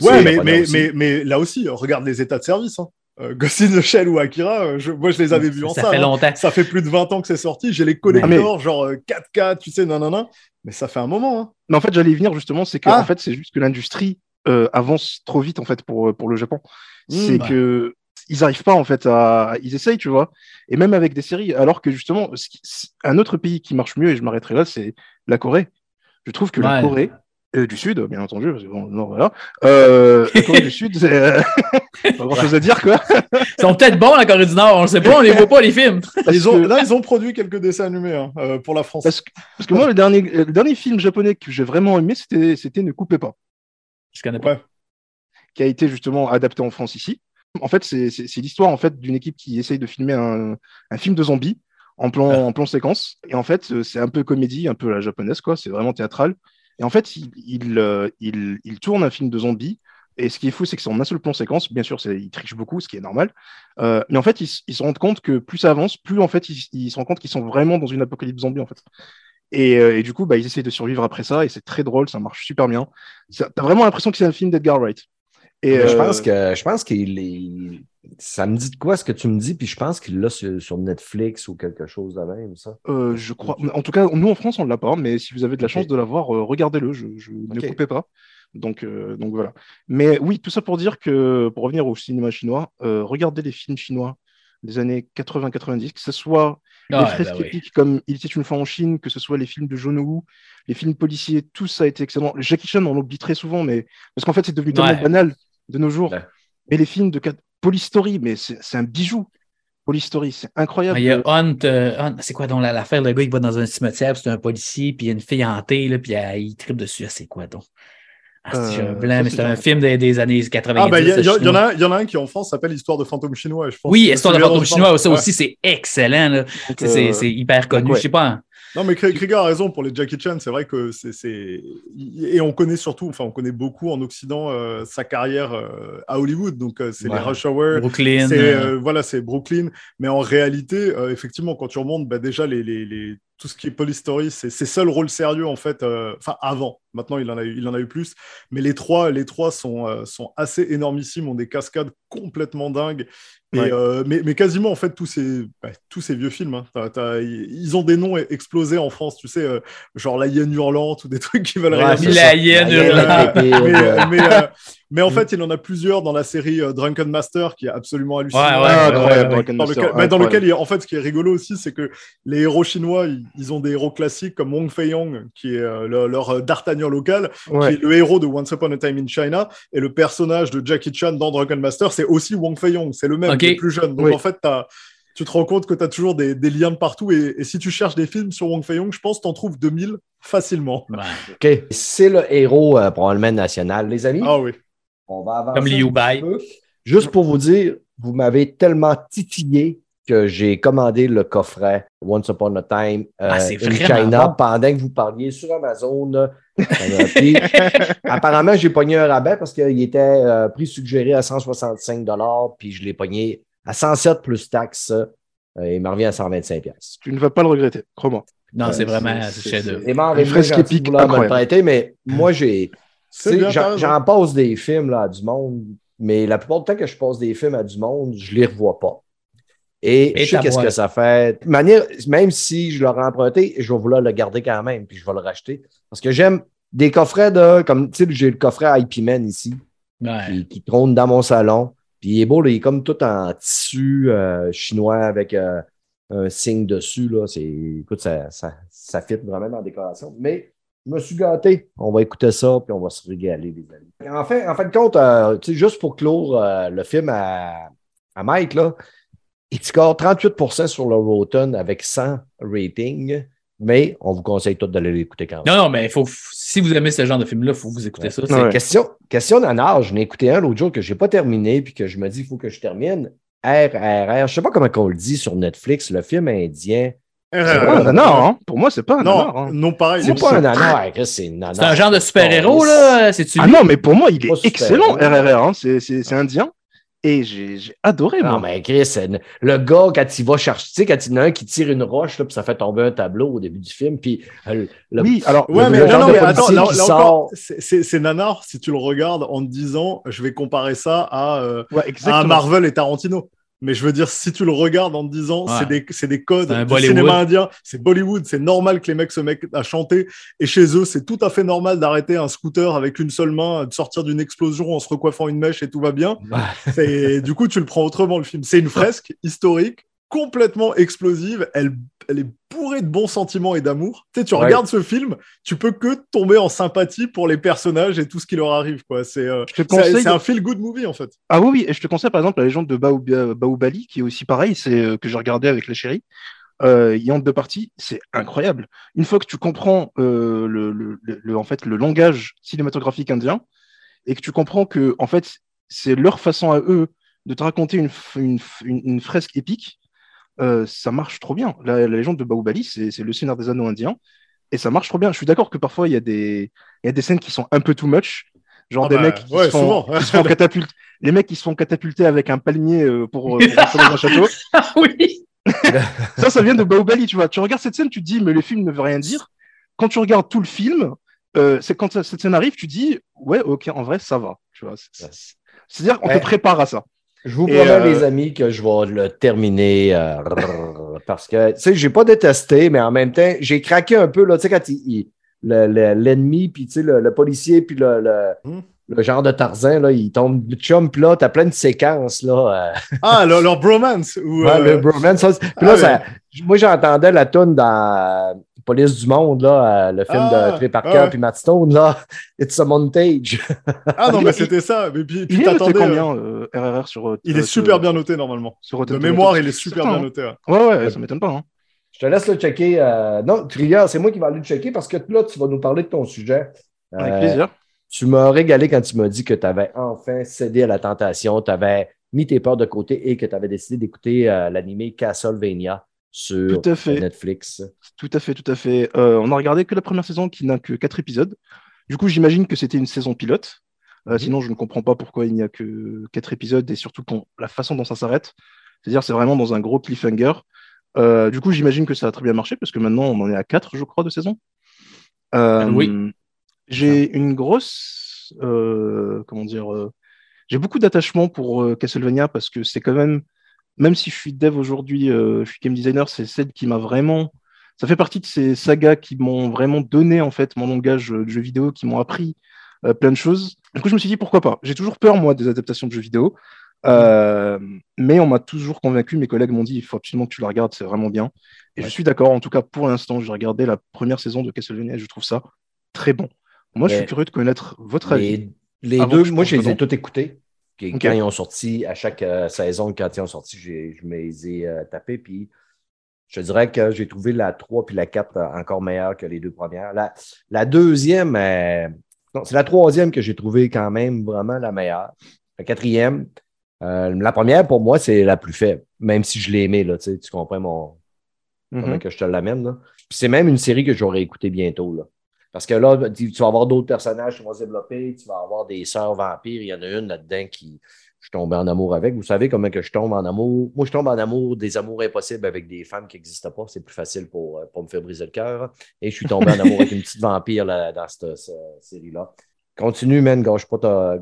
ouais, mais, mais, mais, mais, là aussi, regarde les états de service. Hein. Euh, Ghost in the Shell ou Akira, euh, je, moi je les avais vus en ça Fait hein. longtemps. Ça fait plus de 20 ans que c'est sorti. J'ai les collectors, ah, genre 4K, euh, tu sais, nanana. Mais ça fait un moment. Hein. Mais en fait, j'allais y venir justement, c'est que ah. en fait, c'est juste que l'industrie avance trop vite en fait pour, pour le Japon. Mmh, c'est bah. que ils n'arrivent pas en fait à. Ils essayent, tu vois. Et même avec des séries, alors que justement, un autre pays qui marche mieux, et je m'arrêterai là, c'est la Corée. Je trouve que la Corée, euh, du Sud, bien entendu, parce que bon, non, voilà. Euh, la Corée du Sud, c'est euh, <laughs> pas grand chose à dire, quoi. Ils sont peut-être bons, la Corée du Nord, on ne sait pas, on les voit pas, les films. Ils ont, là, ils ont produit quelques dessins animés hein, pour la France. Parce que, parce que moi, le dernier, le dernier film japonais que j'ai vraiment aimé, c'était Ne coupez pas. Je connais pas. Qui a été justement adapté en France ici. En fait, c'est l'histoire en fait d'une équipe qui essaye de filmer un, film de zombies en plan, ah. en plan séquence. Et en fait, euh, c'est un peu comédie, un peu la japonaise, quoi. C'est vraiment théâtral. Et en fait, il, euh, il, il, tourne un film de zombies. Et ce qui est fou, c'est que c'est en un seul plan séquence. Bien sûr, il triche beaucoup, ce qui est normal. Euh, mais en fait, ils, se rendent compte que plus ça avance, plus en fait, ils, se rendent compte qu'ils sont vraiment dans une apocalypse zombie, en fait. Et, euh, et, du coup, bah, ils essayent de survivre après ça, et c'est très drôle, ça marche super bien. T'as vraiment l'impression que c'est un film d'Edgar Wright. Et je pense que je pense qu'il est. Ça me dit de quoi ce que tu me dis, puis je pense qu'il l'a sur, Netflix ou quelque chose de même, ça. Euh, je crois. En tout cas, nous en France, on ne l'a pas, mais si vous avez de la chance de l'avoir, regardez-le. Je, je ne coupez pas. Donc, donc voilà. Mais oui, tout ça pour dire que, pour revenir au cinéma chinois, regardez les films chinois des années 80-90, que ce soit les bah fresques épiques comme Il était une fois en Chine, que ce soit les films de John Woo, les films policiers, tout ça a été excellent. Jackie Chan, on l'oublie très souvent, mais parce qu'en fait, c'est devenu tellement banal de nos jours. Mais les films de Polystory, mais c'est un bijou. Polystory, c'est incroyable. Il y a Hunt, euh, c'est quoi donc l'affaire, le gars qui va dans un cimetière, c'est un policier, puis il y a une fille hantée, là, puis il tripe dessus, c'est quoi donc? Ah, c'est euh, blanc, mais c'est un film des, années 90. Ah, ben, il y, y, en a, y en a un qui en France s'appelle Histoire de fantôme chinois. Je pense oui, Histoire de fantôme chinois, ça aussi, c'est excellent. Euh, c'est hyper connu. Je sais pas. Non, mais Krieger a raison pour les Jackie Chan. C'est vrai que c'est. Et on connaît surtout, enfin, on connaît beaucoup en Occident euh, sa carrière à Hollywood. Donc, c'est les Rush Hour. Brooklyn. Voilà, c'est Brooklyn. Mais en réalité, effectivement, quand tu remontes, bah, déjà, les, les, les tout ce qui est Polystory, c'est ses seuls rôles sérieux en fait. Euh, enfin, avant. Maintenant, il en a eu, il en a eu plus. Mais les trois, les trois sont, euh, sont assez énormissimes, ont des cascades complètement dingues. Euh, mais, mais, quasiment, en fait, tous ces, bah, tous ces vieux films, hein. ils ont des noms explosés en France, tu sais, genre La Hyène Hurlante ou des <laughs> trucs qui veulent rien dire. La Hyène Hurlante. Mais en mm. fait, il en a plusieurs dans la série euh, Drunken Master qui est absolument hallucinant. Ouais, ouais, dans, lequel, dans lequel, en fait, ce qui est rigolo aussi, c'est que les héros chinois, ils, ont des héros classiques comme Wong Fei-Yong, qui est euh, leur euh, Local, qui est le héros de Once Upon a Time in China, et le personnage de Jackie Chan dans Drunken Master, c'est aussi Wong Fei-Yong, c'est le même, okay. plus jeune. Donc en fait, tu te rends compte que tu as toujours des, des, liens de partout. Et, et, si tu cherches des films sur Wong Fei-Yong, je pense que tu en trouves 2000 facilement. OK. C'est le héros probablement national, les amis. Ah oui. On va avancer. Comme Liu Bai. Juste pour vous dire, vous m'avez tellement titillé que j'ai commandé le coffret Once Upon a Time euh, ah, in China pendant que vous parliez sur Amazon. Apparemment, j'ai pogné un rabais parce qu'il était euh, prix suggéré à 165 puis je l'ai pogné à 107 plus taxes. Euh, et il me revient à 125 Tu ne vas pas le regretter, crois-moi. Non, c'est vraiment chef-d'œuvre. Et fresque épique, me prêter, mais moi, j'ai J'en passe des films à du monde, mais la plupart du temps que je passe des films à du monde, je ne les revois pas. Et, je sais qu'est-ce que ça fait. Manière, même si je l'aurais emprunté, je vais vouloir le garder quand même, puis je vais le racheter. Parce que j'aime des coffrets de. Comme tu sais, j'ai le coffret IP Man ici, qui, trône dans mon salon. Puis il est beau, il est comme tout en tissu euh, chinois avec euh, un signe dessus. Là. Écoute, ça, ça, ça fit vraiment dans la décoration. Mais je me suis gâté. On va écouter ça, puis on va se régaler, les amis. En fait, en fin de compte, euh, juste pour clore le film à, à Mike, là, il score 38% sur le Rotten avec 100 ratings, mais on vous conseille tous d'aller l'écouter quand même. Non, non, mais faut, si vous aimez ce genre de film-là, il faut vous écouter ça. Question, question art. je n'ai écouté un l'autre jour que je n'ai pas terminé, puis que je me dis qu'il faut que je termine. RRR, je ne sais pas comment on le dit sur Netflix, le film indien un nanar, hein? Pour moi, c'est pas un non, nanar. Hein. Non, pareil. C'est pas un nanar, c'est un C'est un genre de super-héros, là? C'est-tu Ah non, mais pour moi, il est excellent, RRR. Hein? C'est indien. Et j'ai adoré, moi. Non, mais Chris, le gars, quand il va chercher, tu sais, quand il y en a un qui tire une roche, là, puis ça fait tomber un tableau au début du film, puis euh, oui, alors, ouais, mais, non, mais attends, là, encore, c'est nanar si tu le regardes en te disant, je vais comparer ça à, euh, à Marvel et Tarantino. Mais je veux dire, si tu le regardes en te disant, c'est des, des, codes du cinéma indien, c'est Bollywood, c'est normal que les mecs se mettent à chanter. Et chez eux, c'est tout à fait normal d'arrêter un scooter avec une seule main, de sortir d'une explosion en se recoiffant une mèche et tout va bien. Et du coup, tu le prends autrement, le film. C'est une fresque <laughs> historique complètement explosive. Elle, elle est bourrée de bons sentiments et d'amour. Tu sais, tu regardes ce film, tu peux que tomber en sympathie pour les personnages et tout ce qui leur arrive. Quoi. C'est, euh, c'est, un feel-good movie, en fait. Ah oui, oui. Et je te conseille, par exemple, la légende de Baoubali, qui est aussi pareil, c'est, euh, que j'ai regardé avec la chérie. Euh, il y a deux parties, c'est incroyable. Une fois que tu comprends euh, le, le, le, en fait, le langage cinématographique indien et que tu comprends que en fait, c'est leur façon à eux de te raconter une, une, une fresque épique, euh, ça marche trop bien. La, légende de Baoubali, c'est le Seigneur des Anneaux indiens, et ça marche trop bien. Je suis d'accord que parfois, il y, a des, y a des scènes qui sont un peu too much, genre ah des bah, mecs qui, se font, <laughs> les mecs qui se font catapulter avec un palmier euh, pour, euh, pour <laughs> dans un château. oui <laughs> ça, ça vient de Baoubali, tu vois. Tu regardes cette scène, tu te dis, mais le film ne veut rien dire. quand tu regardes tout le film, euh, c'est quand cette scène arrive, tu dis, ouais, ok, en vrai, ça va. Tu vois, c'est-à-dire qu'on te prépare à ça. Je vous promets, euh, les amis, que je vais le terminer parce que, tu sais, j'ai pas détesté, mais en même temps, j'ai craqué un peu, là, tu sais, quand l'ennemi, puis tu sais, le, policier, puis le, hmm le genre de Tarzan, là, il tombe chum, puis là, t'as plein de séquences, là. Euh. Ah, leur, bromance! Ou, ouais, le euh, bromance. Puis là, ah, moi, j'entendais la tune dans Police du Monde, là, euh, le film de ah, Trey Parker puis Matt Stone, là, <laughs> It's a Montage. ah non, mais c'était ça. Mais puis, puis il combien, RRR sur... Il est super bien noté, normalement. Sur de mémoire, il est super bien noté. Ouais, ouais, ça m'étonne pas. Hein. Je te laisse le checker. Non, Trigger, c'est moi qui vais aller le checker parce que là, tu vas nous parler de ton sujet. Avec plaisir. Tu m'as régalé quand tu m'as dit que tu avais enfin cédé à la tentation, tu avais mis tes peurs de côté et que tu avais décidé d'écouter euh, l'animé Castlevania sur Netflix. Tout à fait, tout à fait. Euh, on a regardé que la première saison qui n'a que quatre épisodes. Du coup, j'imagine que c'était une saison pilote. Euh, mhm. Sinon, je ne comprends pas pourquoi il n'y a que quatre épisodes et surtout la façon dont ça s'arrête. C'est-à-dire, c'est vraiment dans un gros cliffhanger. du coup, j'imagine que ça a très bien marché parce que maintenant, on en est à quatre, je crois, de saison. oui. J'ai une grosse. Euh, comment dire euh, J'ai beaucoup d'attachement pour euh, Castlevania parce que c'est quand même. Même si je suis dev aujourd'hui, je suis game designer, c'est celle qui m'a vraiment. Ça fait partie de ces sagas qui m'ont vraiment donné en fait mon langage de jeu vidéo, qui m'ont appris plein de choses. Du coup, je me suis dit pourquoi pas? J'ai toujours peur moi des adaptations de jeux vidéo, mais on m'a toujours convaincu. Mes collègues m'ont dit il faut absolument que tu la regardes, c'est vraiment bien. Et je suis d'accord. En tout cas, pour l'instant, j'ai regardé la première saison de Castlevania et je trouve ça très bon. Moi, je suis curieux de connaître votre avis. Les, deux, moi, je les ai tous écoutés. Quand ils ont sorti, à chaque euh, saison, quand ils ont sorti, je me les ai euh, tapés. Puis je dirais que j'ai trouvé la 3 puis la 4 euh, encore meilleures que les deux premières. La, deuxième, c'est la troisième que j'ai trouvé quand même vraiment la meilleure. La quatrième, la première, pour moi, c'est la plus faible, même si je l'ai aimée, là, tu comprends mon. Mm-hmm. que je te l'amène. C'est même une série que j'aurais écoutée bientôt. Là. Parce que là, tu vas avoir d'autres personnages qui vont se développer, tu vas avoir des sœurs vampires. Il y en a une là-dedans qui je tombé en amour avec. Vous savez comment que je tombe en amour? Moi, je tombe en amour des amours impossibles avec des femmes qui n'existent pas. C'est plus facile pour, euh, pour me faire briser le cœur. Et je suis tombé en amour avec une petite vampire là, dans cette, série-là. Continue, man, gâche pas ta,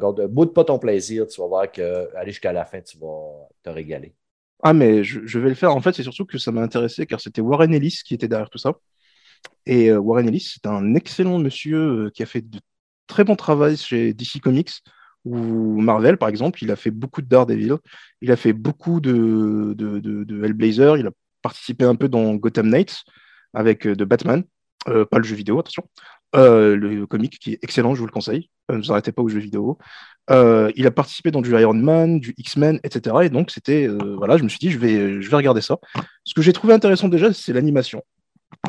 pas ton plaisir. Tu vas voir qu'aller jusqu'à la fin, tu vas te régaler. Ah, mais je, je vais le faire. En fait, c'est surtout que ça m'a intéressé car c'était Warren Ellis qui était derrière tout ça. Et euh, Warren Ellis, c'est un excellent monsieur euh, qui a fait de très bon travail chez DC Comics ou Marvel, par exemple. Il a fait beaucoup de Daredevil, il a fait beaucoup de, Hellblazer, il a participé un peu dans Gotham Knights avec euh, de Batman, pas le jeu vidéo, attention. le comic qui est excellent, je vous le conseille. ne vous arrêtez pas au jeu vidéo. il a participé dans du Iron Man, du X-Men, etc. Et donc, c'était. voilà, je me suis dit, je vais, je vais regarder ça. Ce que j'ai trouvé intéressant déjà, c'est l'animation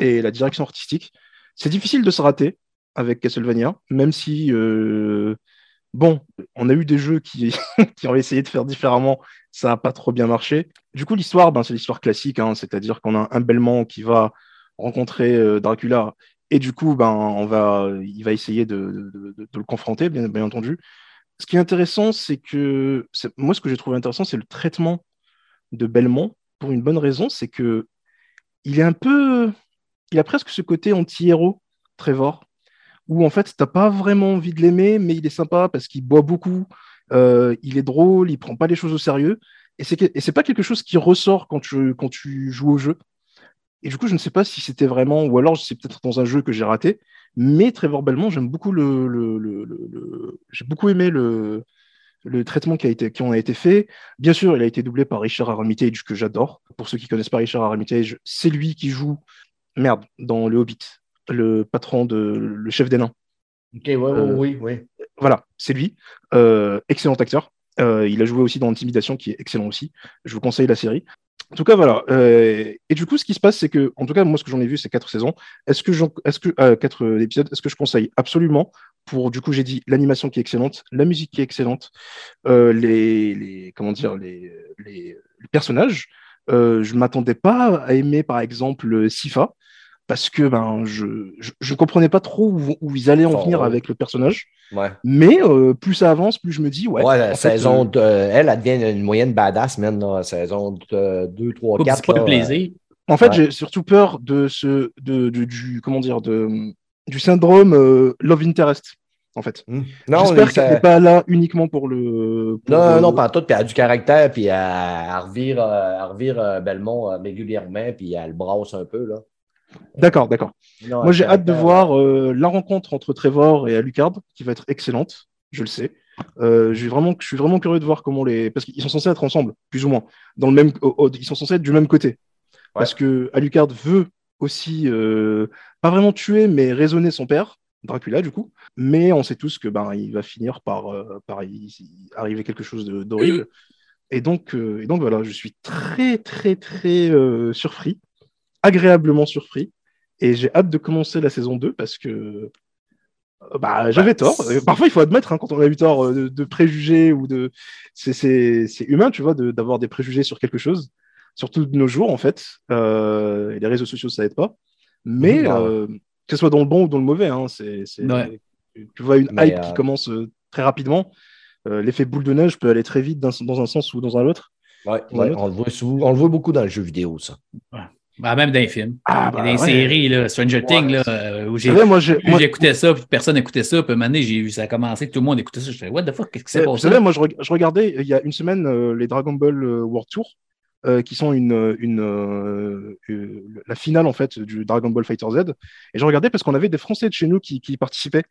et la direction artistique. C'est difficile de se rater avec Castlevania, même si, euh, bon, on a eu des jeux qui, <laughs> ont essayé de faire différemment, ça n'a pas trop bien marché. Du coup, l'histoire, ben, c'est l'histoire classique, hein, c'est-à-dire qu'on a un Belmont qui va rencontrer euh, Dracula, et du coup, ben, on va, il va essayer de, de, le confronter, bien, bien, entendu. Ce qui est intéressant, c'est que, moi, ce que j'ai trouvé intéressant, c'est le traitement de Belmont, pour une bonne raison, c'est que il est un peu il a presque ce côté anti-héros, Trevor, où en fait, t'as pas vraiment envie de l'aimer, mais il est sympa parce qu'il boit beaucoup, euh, il est drôle, il prend pas les choses au sérieux, et c'est, c'est pas quelque chose qui ressort quand tu, joues au jeu. Et du coup, je ne sais pas si c'était vraiment, ou alors c'est peut-être dans un jeu que j'ai raté, mais Trevor Belmont, j'aime beaucoup le, j'ai beaucoup aimé le, traitement qui, a été, qui en a été fait. Bien sûr, il a été doublé par Richard Armitage, que j'adore. Pour ceux qui connaissent pas Richard Armitage, c'est lui qui joue merde, dans Le Hobbit, le patron de le chef des nains. Ok, ouais, euh, oui, oui. Voilà, c'est lui. Euh, excellent acteur. Euh, il a joué aussi dans Intimidation, qui est excellent aussi. Je vous conseille la série. En tout cas, voilà. et du coup, ce qui se passe, c'est que, en tout cas, moi, ce que j'en ai vu, c'est quatre saisons. Est-ce que, est-ce que quatre épisodes, est-ce que je conseille absolument pour, du coup, j'ai dit l'animation qui est excellente, la musique qui est excellente, les, les, comment dire, les, les, les personnages. Je m'attendais pas à aimer, par exemple, Sifa parce que ben, je ne comprenais pas trop où, ils allaient en venir avec le personnage. Mais euh, plus ça avance, plus je me dis, ouais. ouais la saison, euh, elle, elle devient une moyenne badass, même, la saison 2, 3, 4. C'est pas le plaisir. En fait, j'ai surtout peur de ce, de, du, comment dire, de, du syndrome euh, love interest. En fait. Hmm. J'espère qu'elle n'est pas là uniquement pour le. non, non, pas tout. Puis elle a du caractère, puis elle, elle revire, elle revire Belmont régulièrement, puis elle le brasse un peu. là. D'accord, d'accord. Moi, j'ai hâte de voir euh, la rencontre entre Trevor et Alucard, qui va être excellente, je le sais. Euh, vraiment, je suis vraiment curieux de voir comment les. Parce qu'ils sont censés être ensemble, plus ou moins. Dans le même... Ils sont censés être du même côté. Parce que Alucard veut aussi, euh, pas vraiment tuer, mais raisonner son père, Dracula, du coup. Mais on sait tous que ben, il va finir par, par arriver quelque chose d'horrible. Et donc, et donc voilà, je suis très, très, très surpris agréablement surpris. Et j'ai hâte de commencer la saison 2 parce que euh, bah, j'avais tort. Parfois, il faut admettre, hein, quand on a eu tort euh, de, préjugés ou de. C'est humain, tu vois, d'avoir des préjugés sur quelque chose, surtout de nos jours, en fait. Euh, et les réseaux sociaux, ça aide pas. Mais que ce soit dans le bon ou dans le mauvais, hein, c'est. Tu vois une hype qui commence très rapidement. L'effet boule de neige peut aller très vite dans, un sens ou dans un autre. Ouais, on, le voit on le voit beaucoup dans le jeu vidéo, ça. Bah, même dans les films. Ah, bah, dans les séries, là, Stranger Things, là, euh, où j'ai écouté ça, puis personne n'écoutait ça. Puis un j'ai vu ça a commencé, tout le monde écoutait ça. Je fais, what the fuck, qu'est-ce qui s'est passé? Vous savez, moi, je, regardais il y a une semaine euh, les Dragon Ball euh, World Tour, qui sont une, une, la finale, en fait, du Dragon Ball Fighter Z. Et je regardais parce qu'on avait des Français de chez nous qui, qui participaient.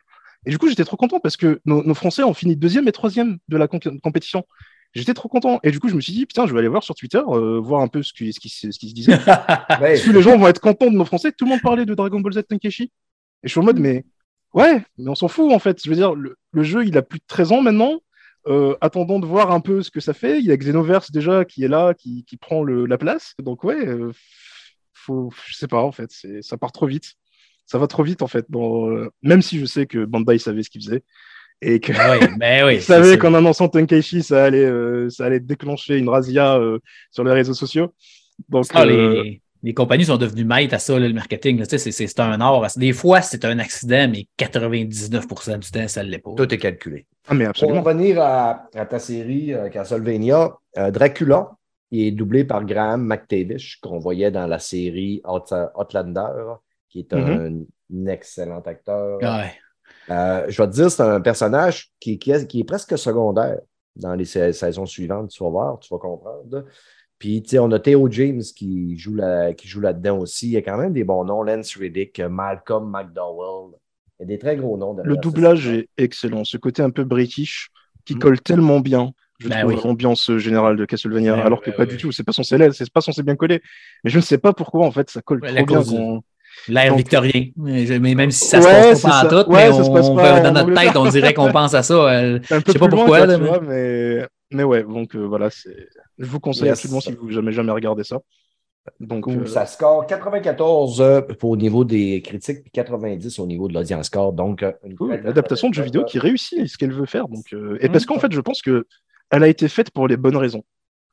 Et du coup, j'étais trop content parce que nos, nos, Français ont fini deuxième et troisième de la compétition. J'étais trop content. Et du coup, je me suis dit, putain, je vais aller voir sur Twitter, euh, voir un peu ce qui, ce qui, ce qui se disait. <laughs> Parce que les gens vont être contents de nos Français. Tout le monde parlait de Dragon Ball Z Tenkeshi. Et je suis en mode, mais ouais, mais on s'en fout en fait. Je veux dire, le, jeu, il a plus de 13 ans maintenant. Euh, attendons de voir un peu ce que ça fait. Il y a Xenoverse déjà qui est là, qui, qui prend le, la place. Donc ouais, euh, faut, je sais pas en fait, ça part trop vite. Ça va trop vite en fait. Dans, même si je sais que Bandai savait ce qu'il faisait et que ah oui, mais oui, <laughs> savait qu'en annonçant Tenkaichi, ça allait, euh, ça allait déclencher une razzia euh, sur les réseaux sociaux. Donc, ah, euh, les, compagnies sont devenues maîtres à ça, le marketing. C'est un art. Des fois, c'est un accident, mais 99% du temps, ça ne l'est pas. Tout est calculé. Ah, mais absolument. Pour revenir à, ta série Castlevania, Dracula est doublé par Graham McTavish, qu'on voyait dans la série Outlander, qui est mm-hmm. un, excellent acteur. Ouais. Euh, je vais te dire, c'est un personnage qui, qui, est, presque secondaire dans les saisons suivantes. Tu vas voir, tu vas comprendre. Puis, tu sais, on a Theo James qui joue, là, qui joue là-dedans aussi. Il y a quand même des bons noms. Lance Riddick, Malcolm McDowell. Il y a des très gros noms. Le doublage est excellent. Ce côté un peu british qui mm. colle tellement bien. Je ben trouve l'ambiance générale de Castlevania, ben alors que pas du tout. C'est pas censé c'est pas censé bien coller. Mais je ne sais pas pourquoi en fait ça colle trop bien. L'air victorien. Mais, même si ça se passe pas en tout, mais on, dans notre tête, on dirait qu'on pense à ça. <laughs> Euh, je sais pas pourquoi. mais... mais... ouais, donc euh, voilà, je vous conseille absolument si vous n'avez jamais regardé ça. Donc, euh, Ça score 94 au niveau des critiques, puis 90 au niveau de l'audience score. Donc, une adaptation de jeu vidéo qui réussit ce qu'elle veut faire. Donc, et parce qu'en fait, je pense qu'elle a été faite pour les bonnes raisons.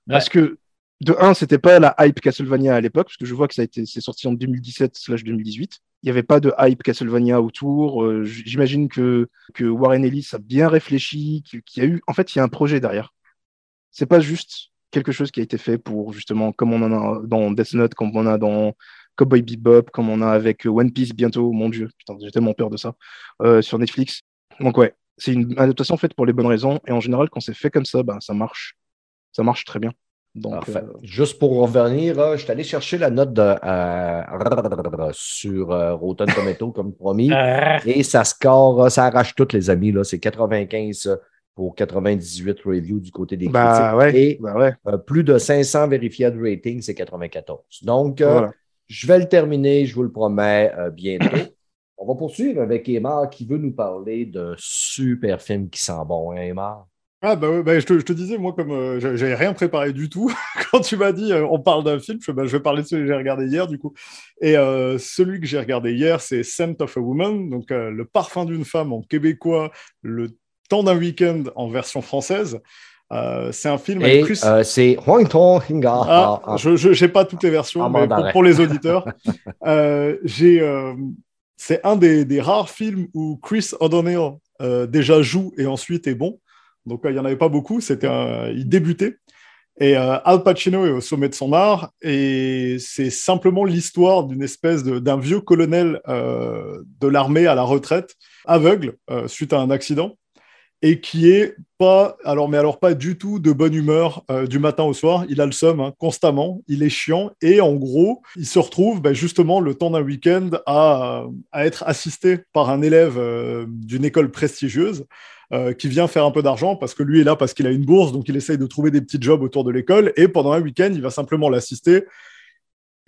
Parce que de un, c'était pas la hype Castlevania à l'époque, parce que je vois que ça a été, c'est sorti en 2017/2018. Il n'y avait pas de hype Castlevania autour. Euh, j'imagine que, que Warren Ellis a bien réfléchi, qu'il y a eu, en fait, il y a un projet derrière. C'est pas juste quelque chose qui a été fait pour justement, comme on en a dans Death Note, comme on a dans Cowboy Bebop, comme on a avec One Piece bientôt. Mon Dieu, putain, j'ai tellement peur de ça euh, sur Netflix. Donc ouais, c'est une adaptation faite pour les bonnes raisons. Et en général, quand c'est fait comme ça, ben, ça marche. Ça marche très bien. Euh, Juste pour revenir, euh, je suis allé chercher la note de, euh, sur Rotten Tomato, comme promis. <laughs> et ça score, ça arrache toutes, les amis. C'est 95 pour 98 reviews du côté des critiques. et bah plus de 500 vérifiés de rating, c'est 94. Donc, je vais le terminer, je vous le promets, bientôt. On va poursuivre avec Emma qui veut nous parler d'un super film qui sent bon, hein, Emma? Ah bah je, te, disais, moi, comme euh, j'avais rien préparé du tout, <laughs> quand tu m'as dit euh, on parle d'un film, je, je, vais parler de celui que j'ai regardé hier, du coup. Et euh, celui que j'ai regardé hier, c'est Scent of a Woman, donc le parfum d'une femme en québécois, le temps d'un week-end en version française. c'est un film avec Chris... c'est ah, Je n'ai pas toutes les versions, ah, mais pour, les auditeurs, <laughs> j'ai c'est un des, des, rares films où Chris O'Donnell déjà joue et ensuite est bon. Donc, il n'y en avait pas beaucoup. C'était il débutait. Et Al Pacino est au sommet de son art, et c'est simplement l'histoire d'une espèce d'un vieux colonel de l'armée à la retraite, aveugle, suite à un accident, et qui est pas, alors, mais alors pas du tout de bonne humeur euh, du matin au soir. Il a le seum hein, constamment, il est chiant, et en gros, il se retrouve bah, justement le temps d'un week-end à, à, être assisté par un élève euh, d'une école prestigieuse. Euh, qui vient faire un peu d'argent parce que lui est là parce qu'il a une bourse, donc il essaye de trouver des petits jobs autour de l'école. Et pendant un week-end, il va simplement l'assister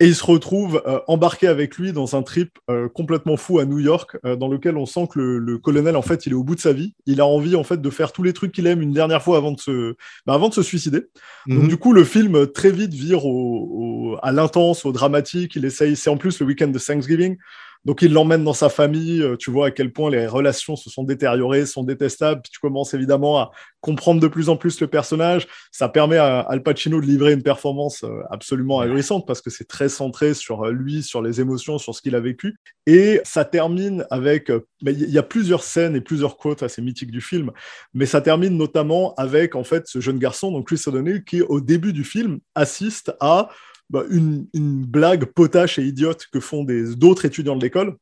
et il se retrouve euh, embarqué avec lui dans un trip euh, complètement fou à New York, euh, dans lequel on sent que le, colonel, en fait, il est au bout de sa vie. Il a envie, en fait, de faire tous les trucs qu'il aime une dernière fois avant de se, bah, avant de se suicider. Donc, mhm. du coup, le film très vite vire au, à l'intense, au dramatique. Il essaye, c'est en plus le week-end de Thanksgiving. Donc il l'emmène dans sa famille, euh, tu vois à quel point les relations se sont détériorées, sont détestables, puis tu commences évidemment à comprendre de plus en plus le personnage. Ça permet à Al Pacino de livrer une performance euh, absolument ahurissante parce que c'est très centré sur euh, lui, sur les émotions, sur ce qu'il a vécu. Et ça termine avec, il y a plusieurs scènes et plusieurs quotes assez mythiques du film, mais ça termine notamment avec en fait ce jeune garçon, donc Chris O'Donnell, qui au début du film assiste à bah, une, blague potache et idiote que font d'autres étudiants de l'école.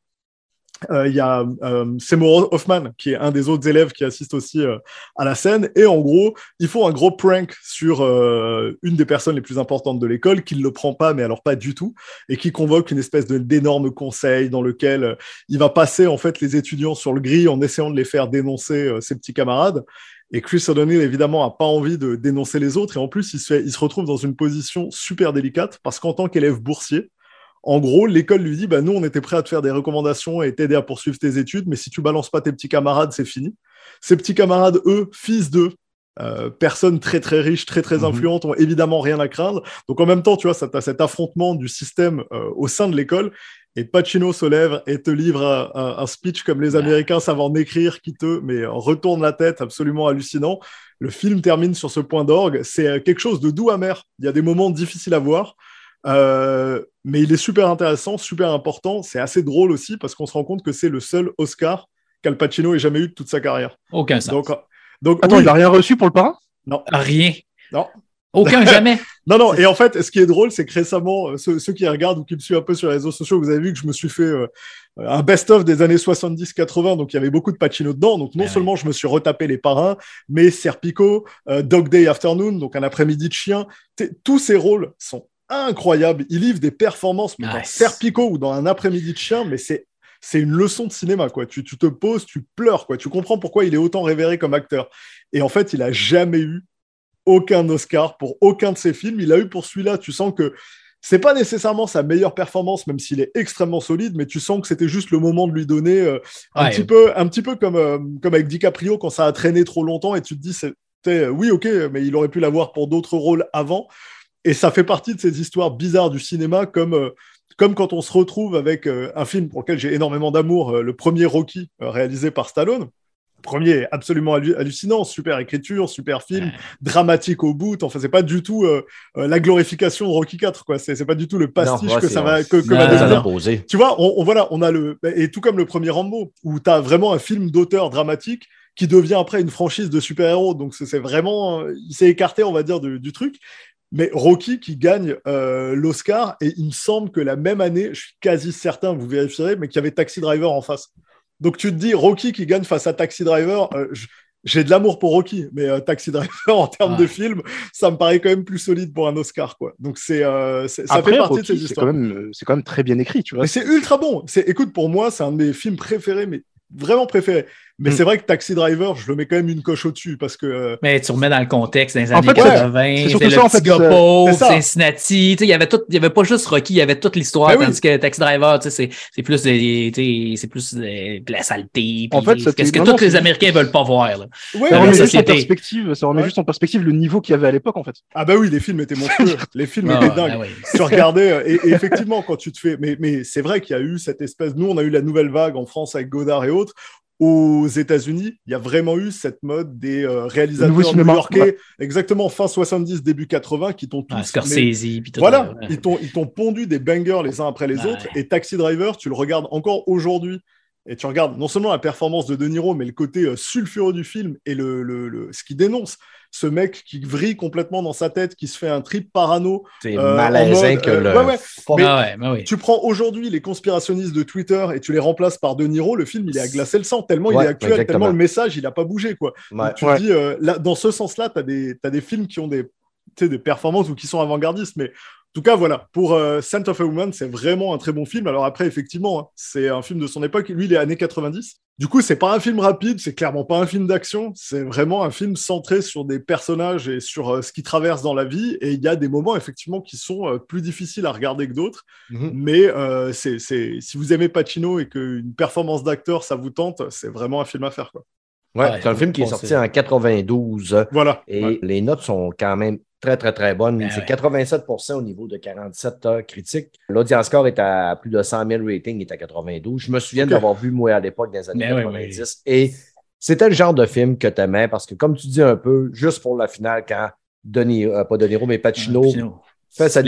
Euh, il y a euh, Seymour Hoffman, qui est un des autres élèves qui assiste aussi euh, à la scène. Et en gros, ils font un gros prank sur une des personnes les plus importantes de l'école, qui ne le prend pas, mais alors pas du tout, et qui convoque une espèce d'énorme conseil dans lequel il va passer en fait les étudiants sur le gris en essayant de les faire dénoncer ses petits camarades. Et Chris O'Donnell, évidemment, a pas envie de dénoncer les autres. Et en plus, il se, il se retrouve dans une position super délicate parce qu'en tant qu'élève boursier, en gros, l'école lui dit bah, Nous, on était prêt à te faire des recommandations et t'aider à poursuivre tes études, mais si tu balances pas tes petits camarades, c'est fini. Ces petits camarades, eux, fils d'eux, euh, personnes très très riches, très très mhm. influentes, ont évidemment rien à craindre. Donc en même temps, tu vois, ça as cet affrontement du système euh, au sein de l'école. Et Pacino se lève et te livre un, speech comme les Américains savent en écrire, qui te mais retourne la tête, absolument hallucinant. Le film termine sur ce point d'orgue. C'est euh, quelque chose de doux amer. Il y a des moments difficiles à voir. Euh, mais il est super intéressant, super important. C'est assez drôle aussi parce qu'on se rend compte que c'est le seul Oscar qu'Al Pacino ait jamais eu de toute sa carrière. Aucun sens. Donc, donc, Attends, il n'a rien reçu pour le parrain? Non. Rien. Non. Aucun, jamais. <laughs> non, non, et en fait, ce qui est drôle, c'est que récemment, euh, ceux, qui regardent ou qui me suivent un peu sur les réseaux sociaux, vous avez vu que je me suis fait euh, un best-of des années 70-80, donc il y avait beaucoup de Pacino dedans. Donc non ah seulement je me suis retapé les parrains, mais Serpico, euh, Dog Day Afternoon, donc un après-midi de chien, tous ces rôles sont incroyables. Il livre des performances, mais dans Serpico ou dans un après-midi de chien, mais c'est c'est une leçon de cinéma, quoi. Tu, tu, te poses, tu pleures, quoi. Tu comprends pourquoi il est autant révéré comme acteur. Et en fait, il a jamais eu aucun Oscar pour aucun de ses films. Il a eu pour celui-là. Tu sens que c'est pas nécessairement sa meilleure performance, même s'il est extrêmement solide, mais tu sens que c'était juste le moment de lui donner euh, un, petit peu, un petit peu comme, euh, comme avec DiCaprio quand ça a traîné trop longtemps et tu te dis, c'était, oui, ok, mais il aurait pu l'avoir pour d'autres rôles avant. Et ça fait partie de ces histoires bizarres du cinéma, comme, euh, comme quand on se retrouve avec un film pour lequel j'ai énormément d'amour, le premier Rocky, réalisé par Stallone premier absolument hallucinant, super écriture, super film, dramatique au bout. Enfin, c'est pas du tout euh, euh, la glorification de Rocky 4, quoi. C'est pas du tout le pastiche que ça va que, que Tu vois, on, voilà, on a le et tout comme le premier Rambo où tu as vraiment un film d'auteur dramatique qui devient après une franchise de super-héros. Donc c'est vraiment, il s'est écarté, on va dire, du, truc. Mais Rocky qui gagne euh, l'Oscar, et il me semble que la même année, je suis quasi certain, vous vérifierez, mais qu'il y avait Taxi Driver en face. Donc tu te dis, Rocky qui gagne face à Taxi Driver, euh, j'ai de l'amour pour Rocky, mais euh, Taxi Driver <laughs> en termes de film, ça me paraît quand même plus solide pour un Oscar, quoi. Donc c'est, euh, ça fait partie de ces histoires. C'est quand, même, très bien écrit, tu vois. c'est ultra bon. C'est, écoute, pour moi, c'est un de mes films préférés, mais vraiment préféré. Mais mm. c'est vrai que Taxi Driver, je le mets quand même une coche au-dessus parce que. Euh, mais tu remets dans le contexte des années 80, c'est le ça, petit gars pauvre, Cincinnati. Il y avait tout, il y avait pas juste Rocky, il y avait toute l'histoire. Ben tandis que Taxi Driver, c'est plus, c'est plus de la saleté. En fait, qu'est-ce que tous les Américains veulent pas voir. Là, ouais, ça remet juste en perspective, ça remet juste en perspective le niveau qu'il y avait à l'époque, en fait. Ah bah oui, les films étaient monstrueux. <laughs> les films étaient dingues. Ben tu regardais, euh, et, effectivement, quand tu te fais. Mais, mais c'est vrai qu'il y a eu cette espèce. Nous, on a eu la nouvelle vague en France avec Godard et autres aux États-Unis, il y a vraiment eu cette mode des euh, réalisateurs new-yorkais, exactement fin 70, début 80, qui t'ont tous. Scorsese, voilà, ils t'ont ils t'ont pondu des bangers les uns après les autres. Et Taxi Driver, tu le regardes encore aujourd'hui. Et tu regardes non seulement la performance de De Niro, mais le côté euh, sulfureux du film et le, le, ce qui dénonce ce mec qui vrille complètement dans sa tête, qui se fait un trip parano. C'est euh, que le. Ouais, ouais. Ah tu prends aujourd'hui les conspirationnistes de Twitter et tu les remplaces par De Niro, le film il est à glacer le sang, tellement il est actuel, tellement le message il n'a pas bougé. Quoi. tu dis, euh, là, dans ce sens-là, tu as, as, des films qui ont des, des performances ou qui sont avant-gardistes, mais tout cas, voilà, pour euh, Scent of a Woman, c'est vraiment un très bon film. Alors après, effectivement, hein, c'est un film de son époque. Lui, il est années 90. Du coup, c'est pas un film rapide, c'est clairement pas un film d'action. C'est vraiment un film centré sur des personnages et sur euh, ce qu'ils traversent dans la vie. Et il y a des moments, effectivement, qui sont euh, plus difficiles à regarder que d'autres. Mhm. Mais euh, c'est, si vous aimez Pacino et qu'une performance d'acteur, ça vous tente, c'est vraiment un film à faire. Quoi. Ouais, c'est un film qui est sorti en 92. Voilà. Et les notes sont quand même très, très, très bonne. Ben c'est 87% au niveau de 47 heures critiques. L'audience score est à plus de 100 000 ratings, il est à 92. Je me souviens d'avoir vu, moi, à l'époque, dans les années 90. Ben Et c'était le genre de film que tu aimais parce que, comme tu dis un peu, juste pour la finale, quand Denis, euh, pas De Niro, mais Pacino, fait sa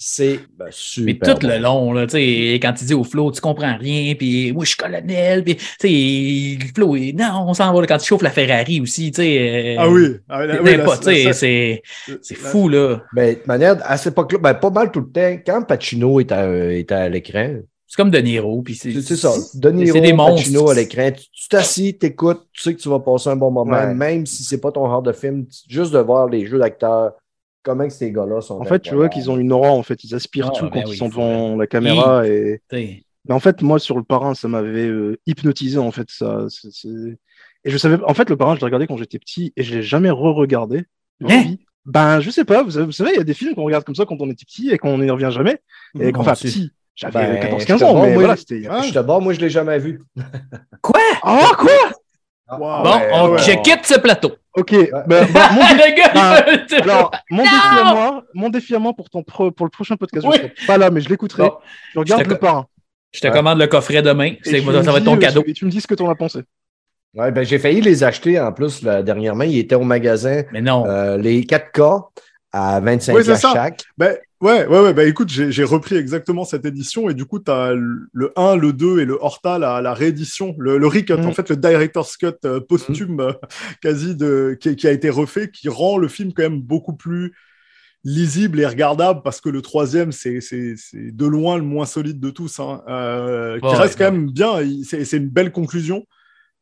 c'est ben, super. Mais tout le long, là, quand tu dis au Flo, tu comprends rien, puis moi je suis colonel, puis le Flo, non, on s'en va quand tu chauffes la Ferrari aussi, tu sais. Euh, ah oui, ah, oui c'est fou, là. Ben, de manière, à cette époque-là, ben, pas mal tout le temps, quand Pacino est à, est à l'écran, c'est comme De Niro. Puis c'est, ça. De Niro, des Pacino à l'écran. Tu t'assis, t'écoutes, tu sais que tu vas passer un bon moment, même si c'est pas ton genre de film. Juste de voir les jeux d'acteurs, comment ces gars-là sont. En fait, tu vois qu'ils ont une aura, en fait, ils aspirent ah, tout ben quand ils sont devant la caméra. Et... Mais en fait, moi, sur le parrain, ça m'avait euh, hypnotisé, en fait. Ça, Et je savais, en fait, le parrain, je l'ai regardé quand j'étais petit et je l'ai jamais re-regardé. Hein ben, je sais pas, vous, savez, il y a des films qu'on regarde comme ça quand on était petit et qu'on n'y revient jamais. Et quand, enfin, petit, j'avais 14-15 ans, mais voilà, c'était. Je d'abord, moi, je l'ai jamais vu. quoi? Ah, quoi? bon, on quitte ce plateau. Ok, ben, ben, mon, <laughs> défi, alors, mon défi à moi, mon défi à moi pour, ton pour le prochain podcast, je serai pas là, mais je l'écouterai. Je regarde le parrain. Je te commande le coffret demain. ça va être ton cadeau. Et tu me dis ce que tu en as pensé. Ouais, ben, j'ai failli les acheter en plus la, dernièrement. Ils étaient au magasin. Mais non. Euh, les 4K à 25 oui, chaque. Ben, ouais, ouais, ouais. Ben, écoute, j'ai repris exactement cette édition et du coup, tu as le 1, le 2 et le Horta, la, la réédition, le, le recut, mm. en fait, le Director's Cut euh, posthume mm. euh, quasi de, qui, a été refait, qui rend le film quand même beaucoup plus lisible et regardable parce que le troisième, c'est de loin le moins solide de tous, hein, euh, qui reste quand même bien. C'est une belle conclusion,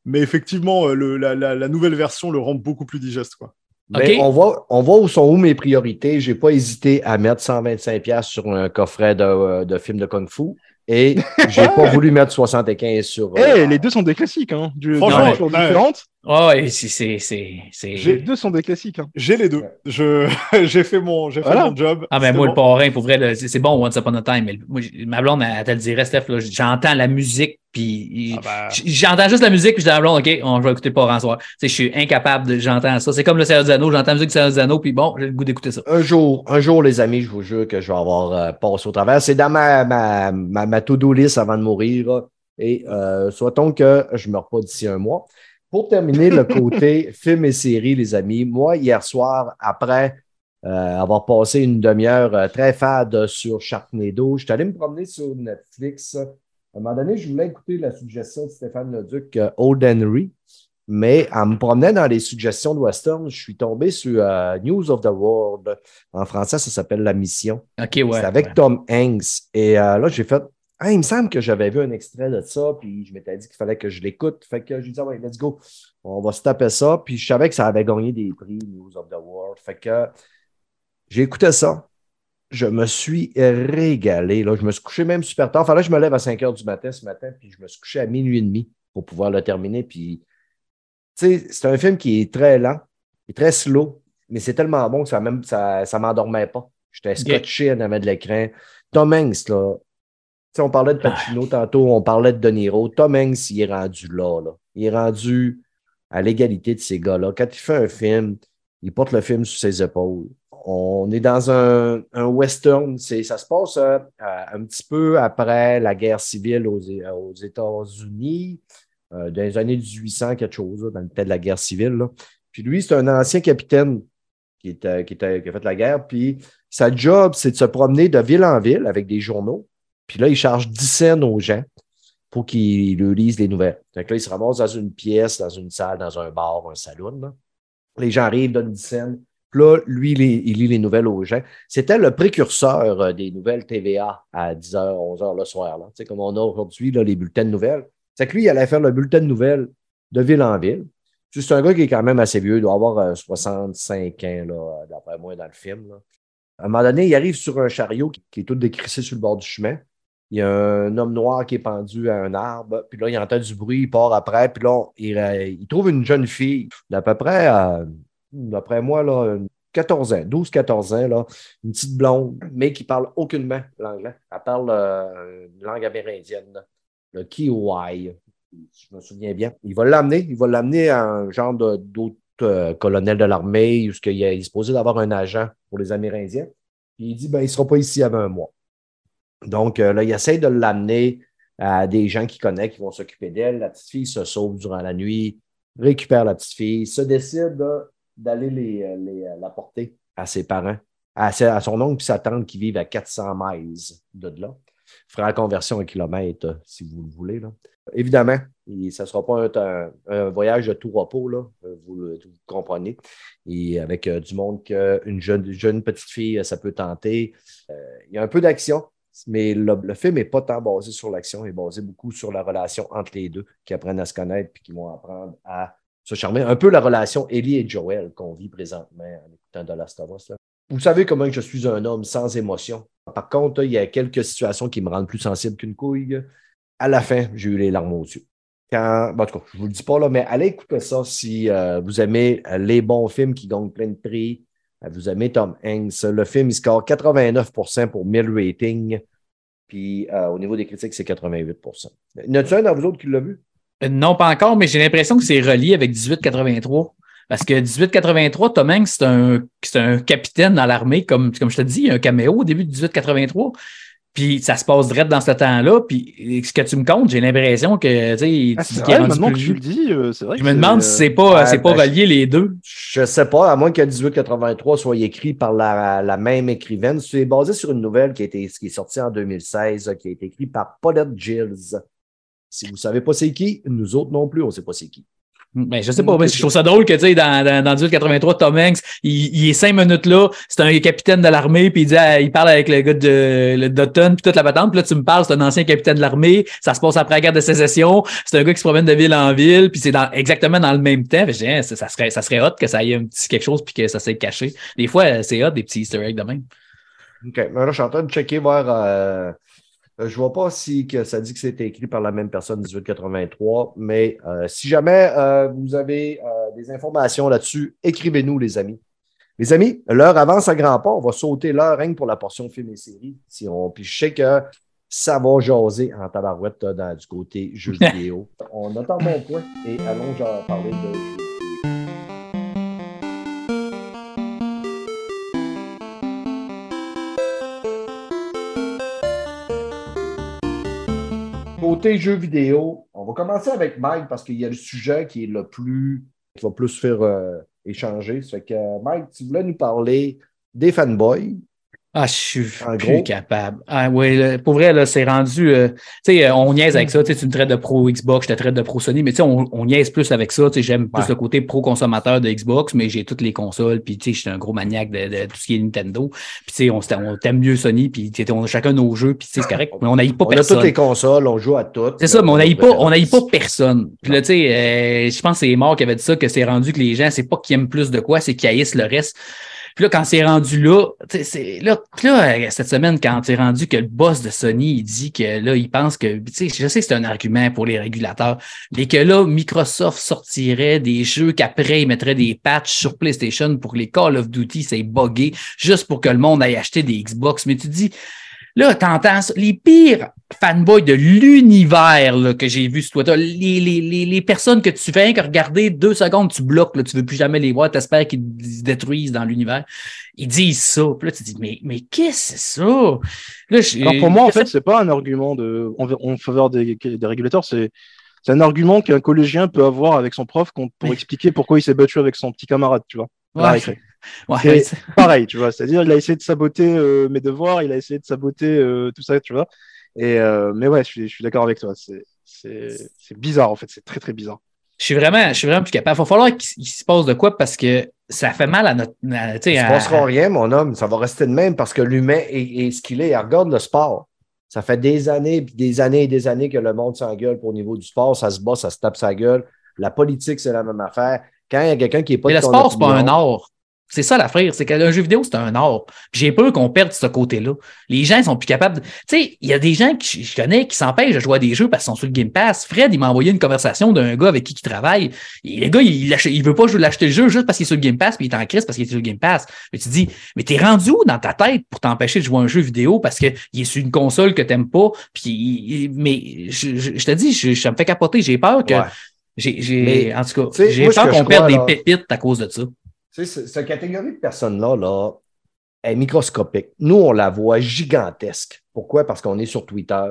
mais effectivement, le, la, la, la, nouvelle version le rend beaucoup plus digeste. Quoi. Mais on, voit, on voit où sont où mes priorités. Je n'ai pas hésité à mettre 125$ sur un coffret de, euh, de film de Kung Fu. Et <laughs> j'ai pas voulu mettre 75 sur. Eh, euh, les deux sont des classiques, hein. Du, Franchement, sont différentes. Oh, c'est, c'est, Les deux sont des classiques. Hein. J'ai les deux. Je, <laughs> j'ai fait mon, j'ai fait mon job. Ah, ben, moi, le parrain, pour vrai, c'est, bon, Once Upon a Time. Mais moi, ma blonde, elle, te le dirait, Steph, j'entends la musique puis ah ben. j'entends juste la musique, puis je dis à blonde, OK, on va écouter pas en soir. je suis incapable de, j'entends ça. C'est comme le Seigneur des Anneaux, j'entends la musique du Seigneur des Anneaux, puis bon, j'ai le goût d'écouter ça. Un jour, un jour, les amis, je vous jure que je vais avoir euh, passé au travers. C'est dans ma, ma, ma, to-do list avant de mourir. Et euh, soit-on que je meurs pas d'ici un mois. Pour terminer le côté <laughs> film et série, les amis, moi, hier soir, après euh, avoir passé une demi-heure euh, très fade sur Sharknado, je suis allé me promener sur Netflix à un moment donné, je voulais écouter la suggestion de Stéphane Leduc, euh, Old Henry, mais en me promenant dans les suggestions de Western, je suis tombé sur News of the World. En français, ça s'appelle La Mission. OK, ouais. C'est avec Tom Hanks. Et là, j'ai fait ah, il me semble que j'avais vu un extrait de ça, puis je m'étais dit qu'il fallait que je l'écoute. Fait que j'ai dit, ah ouais, let's go, on va se taper ça. Puis je savais que ça avait gagné des prix, News of the World. Fait que j'ai écouté ça je me suis régalé. Là. Je me suis couché même super tard. Fallait que je me lève à 5 heures du matin ce matin, puis je me suis couché à minuit et demi pour pouvoir le terminer. Puis, c'est un film qui est très lent, qui est très slow, mais c'est tellement bon que ça même ça, ça m'endormait pas. J'étais scotché à de l'écran. Tom Hanks, là. On parlait de Pacino tantôt, on parlait de De Niro. Tom Hanks, il est rendu là, là. Il est rendu à l'égalité de ces gars-là. Quand il fait un film, il porte le film sur ses épaules on est dans un, western. Ça se passe euh, un petit peu après la guerre civile aux, États-Unis, euh, dans les années 1800, quelque chose, dans le temps de la guerre civile. Puis lui, c'est un ancien capitaine qui, était, qui, a fait la guerre. Puis sa job, c'est de se promener de ville en ville avec des journaux. Puis là, il charge 10 cents aux gens pour qu'il lui lise les nouvelles. Donc là, il se ramasse dans une pièce, dans une salle, dans un bar, un salon. Les gens arrivent, donnent une scène. Puis là, lui, il lit les nouvelles aux gens. C'était le précurseur euh, des nouvelles TVA à 10h, 11h le soir. Là. Tu sais, comme on a aujourd'hui les bulletins de nouvelles. C'est que lui, il allait faire le bulletin de nouvelles de ville en ville. C'est un gars qui est quand même assez vieux, il doit avoir 65 euh, ans, d'après moi, dans le film. À un moment donné, il arrive sur un chariot qui, est tout décrissé sur le bord du chemin. Il y a un homme noir qui est pendu à un arbre, puis là, il entend du bruit, il part après, puis là, il, euh, trouve une jeune fille d'à peu près, euh, d'après moi, là, 14 ans, 12-14 ans, là, une petite blonde, mais qui parle aucunement l'anglais. Elle parle une langue amérindienne, le Kiwai je me souviens bien. Il va l'amener, il va l'amener à un genre d'autre euh, colonel de l'armée, où il est supposé d'avoir un agent pour les Amérindiens. Puis il dit ben, il ne sera pas ici avant un mois. Donc euh, là, il essaie de l'amener à des gens qu'il connaît qui vont s'occuper d'elle. La petite fille se sauve durant la nuit, récupère la petite fille, se décide d'aller euh, la porter à ses parents, à, son oncle et sa tante qui vivent à 400 miles de là. Fera la conversion en kilomètres, si vous le voulez. Évidemment, ça ne sera pas un, voyage de tout repos, là, euh, vous, comprenez. Et avec euh, du monde qu'une jeune, petite fille, ça peut tenter. Euh, il y a un peu d'action, mais le, film n'est pas tant basé sur l'action, il est basé beaucoup sur la relation entre les deux, qui apprennent à se connaître et qui vont apprendre à se charmer. Un peu la relation Ellie et Joel qu'on vit présentement en écoutant The Last of Us. Vous savez comment je suis un homme sans émotion. Par contre, il y a quelques situations qui me rendent plus sensible qu'une couille à la fin, j'ai eu les larmes aux yeux. Quand, en tout cas, je ne vous le dis pas là, mais allez écouter ça si euh, vous aimez les bons films qui gagnent plein de prix. Euh, vous aimez Tom Hanks. Le film, il score 89% pour 1000 ratings. Puis au niveau des critiques, c'est 88 Y en a-t-il un dans vous autres qui l'a vu? non, pas encore, mais j'ai l'impression que c'est relié avec 1883. Parce que 1883, Tom Hanks, c'est un, un, capitaine dans l'armée, comme, comme je te dis, il y a un caméo au début de 1883. Puis ça se passe direct dans ce temps-là. Puis ce que tu me comptes, j'ai l'impression que tu sais, ah, c'est vrai, maintenant que tu le dis, euh, c'est vrai. Je me demande si c'est pas, c'est pas ben, relié les deux. Je sais pas, à moins que 1883 soit écrit par la, même écrivaine. C'est basé sur une nouvelle qui, a été, qui est sortie en 2016, qui a été écrite par Paulette Gilles. Si vous savez pas c'est qui, nous autres non plus, on sait pas c'est qui. Ben, je sais pas, mais je trouve ça drôle que, tu sais, dans, dans, dans 1883, Tom Hanks, il, il, est cinq minutes là, c'est un capitaine de l'armée, puis il dit, il parle avec le gars de, le puis toute la patente, puis là, tu me parles, c'est un ancien capitaine de l'armée, ça se passe après la guerre de sécession, c'est un gars qui se promène de ville en ville, puis c'est dans, exactement dans le même temps. je hein, ça, serait, ça serait hot que ça ait un petit quelque chose, puis que ça s'est caché. Des fois, c'est hot, des petits easter eggs de même. OK, mais là, je suis en train de checker voir... Euh euh, je ne vois pas si que ça dit que c'était écrit par la même personne 1883, mais euh, si jamais euh, vous avez des informations là-dessus, écrivez-nous, les amis. Les amis, l'heure avance à grands pas. On va sauter l'heure rien pour la portion film et série. Si on, puis je sais que ça va jaser en tabarouette dans, du côté jeux <laughs> vidéo. on attend mon point et allons parler de côté jeux vidéo, on va commencer avec Mike parce qu'il y a le sujet qui est le plus, qui va plus faire euh, échanger. Ça fait que Mike, tu voulais nous parler des fanboys, ah, je suis plus capable. Ah oui, pour vrai, là, c'est rendu. Euh, tu sais, on niaise avec ça. Tu me traites de pro Xbox, je te traite de pro Sony, mais tu sais, on, on, niaise plus avec ça. Tu sais, j'aime plus le côté pro consommateur de Xbox, mais j'ai toutes les consoles, puis tu sais, je suis un gros maniaque de, tout ce qui est Nintendo. Puis tu sais, on, on t'aime mieux Sony, puis on a chacun nos jeux, puis c'est correct. Mais on n'aille pas personne. On a toutes les consoles, on joue à toutes. C'est ça, mais on n'aille pas, on pas personne. Puis là, tu sais, euh, je pense que c'est mort qui avait dit ça, que c'est rendu que les gens, c'est pas qu'ils aiment plus de quoi, c'est qu'ils haïssent le reste. Puis là, quand c'est rendu là, c'est là, là, cette semaine, quand c'est rendu que le boss de Sony, il dit que là, il pense que, tu sais, je sais que c'est un argument pour les régulateurs, mais que là, Microsoft sortirait des jeux qu'après, ils mettraient des patchs sur PlayStation pour que les Call of Duty, c'est buggé, juste pour que le monde aille acheter des Xbox. Mais tu dis, Là, t'entends les pires fanboys de l'univers que j'ai vu sur Twitter, les, les, les, personnes que tu fais que regarder deux secondes, tu bloques, là, tu veux plus jamais les voir, t'espères qu'ils se détruisent dans l'univers. Ils disent ça. Puis là, tu dis, mais, mais qu'est-ce que c'est ça? Là, Alors pour moi, en fait, c'est pas un argument de, en, faveur des, des régulateurs, c'est c'est un argument qu'un collégien peut avoir avec son prof pour expliquer pourquoi il s'est battu avec son petit camarade, tu vois. Ouais, pareil, tu vois. C'est-à-dire, il a essayé de saboter euh, mes devoirs, il a essayé de saboter euh, tout ça, tu vois. Et, euh, mais ouais, je suis, je suis d'accord avec toi. c'est bizarre, en fait. C'est très, très bizarre. Je suis vraiment, je suis vraiment plus capable. Il va falloir qu'il se passe de quoi parce que ça fait mal à notre. Il ne se passera rien, mon homme. Ça va rester de même parce que l'humain est, ce qu'il est. regarde le sport. Ça fait des années, des années et des années que le monde s'engueule pour au niveau du sport. Ça se bat, ça se tape sa gueule. La politique, c'est la même affaire. Quand il y a quelqu'un qui n'est pas. Mais le sport, c'est pas un art. C'est ça l'affaire, c'est qu'un jeu vidéo, c'est un art. j'ai peur qu'on perde ce côté-là. Les gens sont plus capables. Tu sais, il y a des gens que je connais qui s'empêchent de jouer à des jeux parce qu'ils sont sur le Game Pass. Fred, il m'a envoyé une conversation d'un gars avec qui il travaille. Et le gars, il, il veut pas l'acheter le jeu juste parce qu'il est sur le Game Pass, puis il est en crise parce qu'il est sur le Game Pass. Mais tu te dis, mais t'es rendu où dans ta tête pour t'empêcher de jouer à un jeu vidéo parce qu'il est sur une console que t'aimes pas? Puis, mais je, te dis, je, ça me fait capoter. J'ai peur que. J'ai, en tout cas, j'ai peur qu'on perde des pépites à cause de ça. Sais, cette catégorie de personnes-là là, est microscopique. Nous, on la voit gigantesque. Pourquoi? Parce qu'on est sur Twitter,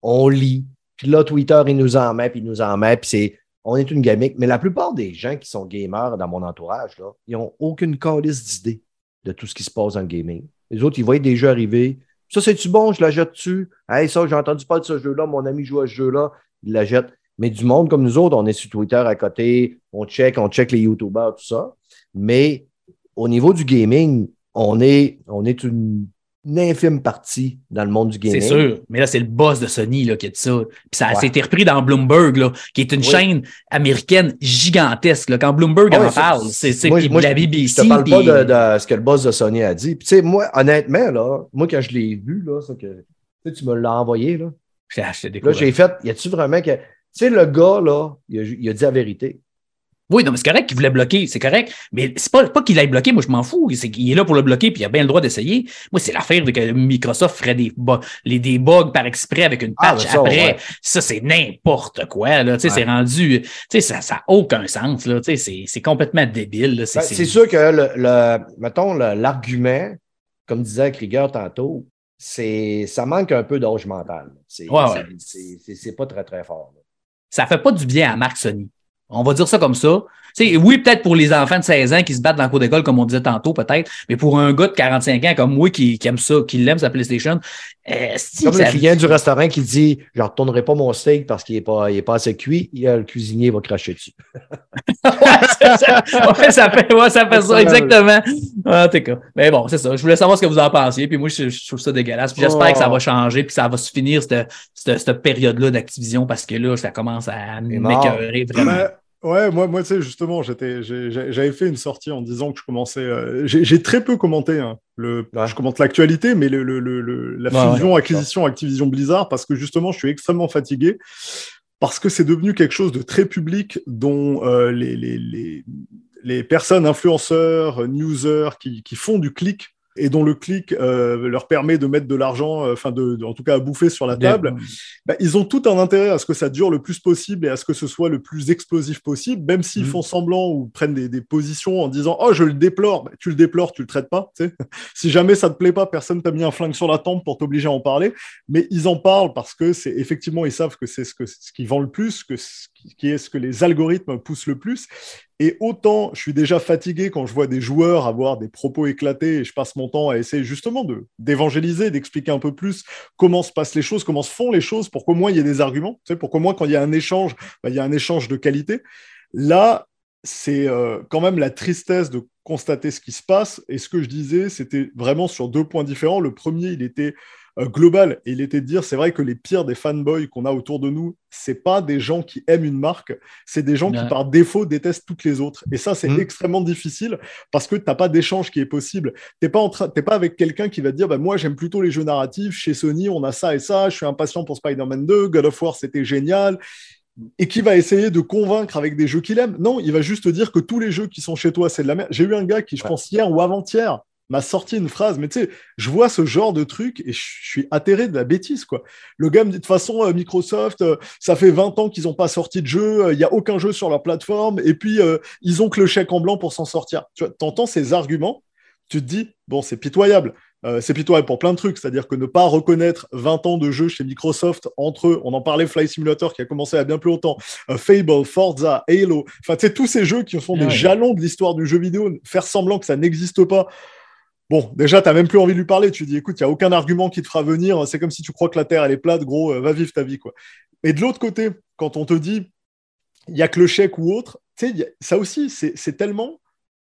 on lit, puis là, Twitter, il nous en met, puis il nous en met, puis c'est. On est une gamique. Mais la plupart des gens qui sont gamers dans mon entourage, là, ils n'ont aucune calice d'idée de tout ce qui se passe dans le gaming. Les autres, ils voient des jeux arriver. Ça, c'est-tu bon? Je la jette dessus. Hey, ça, j'ai entendu parler de ce jeu-là. Mon ami joue à ce jeu-là. Il la jette. Mais du monde comme nous autres, on est sur Twitter à côté. On check, on check les YouTubers, tout ça. Mais au niveau du gaming, on est, on est une, infime partie dans le monde du gaming. C'est sûr, mais là, c'est le boss de Sony là, qui a dit ça. Puis ça a été repris dans Bloomberg, là, qui est une chaîne américaine gigantesque. Là. Quand Bloomberg ah en parle, c'est la BBC. Je te parle pas de, ce que le boss de Sony a dit. Puis, tu sais, moi, honnêtement, là, moi, quand je l'ai vu, là, ça que, tu me l'as envoyé, là. Là, j'ai fait, y a-tu vraiment que. Tu sais, le gars, là, il a dit la vérité. Oui, non, mais c'est correct qu'il voulait bloquer, c'est correct. Mais c'est pas, pas qu'il aille bloquer, moi je m'en fous. C'est qu'il est là pour le bloquer, puis il a bien le droit d'essayer. Moi, c'est l'affaire de que Microsoft ferait des, les, des bugs par exprès avec une ah, patch après. Ça, c'est n'importe quoi. Là. sais, C'est rendu. Ça n'a aucun sens. Là. C'est complètement débile. Ben, c'est sûr que le, le mettons, l'argument, comme disait Krieger tantôt, c'est ça manque un peu d'âge mental. C'est pas très, très fort. Ça fait pas du bien à Marc Sony. On va dire ça comme ça. Oui, peut-être pour les enfants de 16 ans qui se battent dans le cours d'école, comme on disait tantôt, peut-être, mais pour un gars de 45 ans comme moi qui, aime ça, qui l'aime sa PlayStation, euh, comme le client du restaurant qui dit Je ne retournerai pas mon steak parce qu'il n'est pas, pas assez cuit, le cuisinier va cracher dessus. <laughs> ouais, ça, ça, fait, ça fait ça, exactement. En tout cas. Mais bon, c'est ça. Je voulais savoir ce que vous en pensiez, puis moi, je, trouve ça dégueulasse. j'espère que ça va changer, puis ça va se finir cette, cette, période-là d'Activision parce que là, ça commence à m'écœurer vraiment. Ouais, moi, moi tu sais, justement, j'avais fait une sortie en disant que je commençais. Euh, j'ai très peu commenté. Hein, le, Je commente l'actualité, mais le, le, la fusion, acquisition, Activision Blizzard, parce que justement, je suis extrêmement fatigué, parce que c'est devenu quelque chose de très public dont euh, les, les, les, les, personnes, influenceurs, newsers qui, qui font du clic et dont le clic euh, leur permet de mettre de l'argent, euh, enfin de, en tout cas à bouffer sur la table, bah, ils ont tout un intérêt à ce que ça dure le plus possible et à ce que ce soit le plus explosif possible, même s'ils mm. font semblant ou prennent des, des, positions en disant oh je le déplore, bah, tu le déplores, tu le traites pas. <laughs> Si jamais ça te plaît pas, personne t'a mis un flingue sur la tempe pour t'obliger à en parler, mais ils en parlent parce que c'est effectivement ils savent que c'est ce, que, ce qui vend le plus, que ce qui est ce que les algorithmes poussent le plus et autant je suis déjà fatigué quand je vois des joueurs avoir des propos éclatés et je passe mon temps à essayer justement de d'évangéliser, d'expliquer un peu plus comment se passent les choses, comment se font les choses pour qu'au moins il y ait des arguments, tu sais, pour qu'au moins quand il y a un échange, bah, il y a un échange de qualité. Là, c'est euh, quand même la tristesse de constater ce qui se passe. Et ce que je disais, c'était vraiment sur deux points différents. Le premier, il était euh, global. Et il était de dire, c'est vrai que les pires des fanboys qu'on a autour de nous, c'est pas des gens qui aiment une marque, c'est des gens qui par défaut détestent toutes les autres. Et ça, c'est mm. extrêmement difficile parce que tu n'as pas d'échange qui est possible. T'es pas en train, pas avec quelqu'un qui va te dire, bah, moi j'aime plutôt les jeux narratifs. Chez Sony, on a ça et ça. Je suis impatient pour Spider-Man 2. God of War, c'était génial et qui va essayer de convaincre avec des jeux qu'il aime. Non, il va juste te dire que tous les jeux qui sont chez toi, c'est de la merde. J'ai eu un gars qui, je pense, hier ou avant-hier, m'a sorti une phrase, mais tu sais, je vois ce genre de truc et je suis atterré de la bêtise, quoi. Le gars me dit, de toute façon, euh, Microsoft, euh, ça fait 20 ans qu'ils n'ont pas sorti de jeu, euh, il n'y a aucun jeu sur leur plateforme, et puis ils ont que le chèque en blanc pour s'en sortir. Tu entends ces arguments, tu te dis, bon, c'est pitoyable. C'est pitoyable pour plein de trucs, c'est-à-dire que ne pas reconnaître 20 ans de jeu chez Microsoft entre eux, on en parlait Fly Simulator qui a commencé à bien plus longtemps, Fable, Forza, Halo, enfin, tu sais, tous ces jeux qui sont des jalons de l'histoire du jeu vidéo, faire semblant que ça n'existe pas Bon, déjà, tu n'as même plus envie de lui parler. Tu dis, écoute, il n'y a aucun argument qui te fera venir. C'est comme si tu crois que la Terre, elle est plate, gros, euh, va vivre ta vie. quoi. Et de l'autre côté, quand on te dit il n'y a que le chèque ou autre, ça aussi, c'est tellement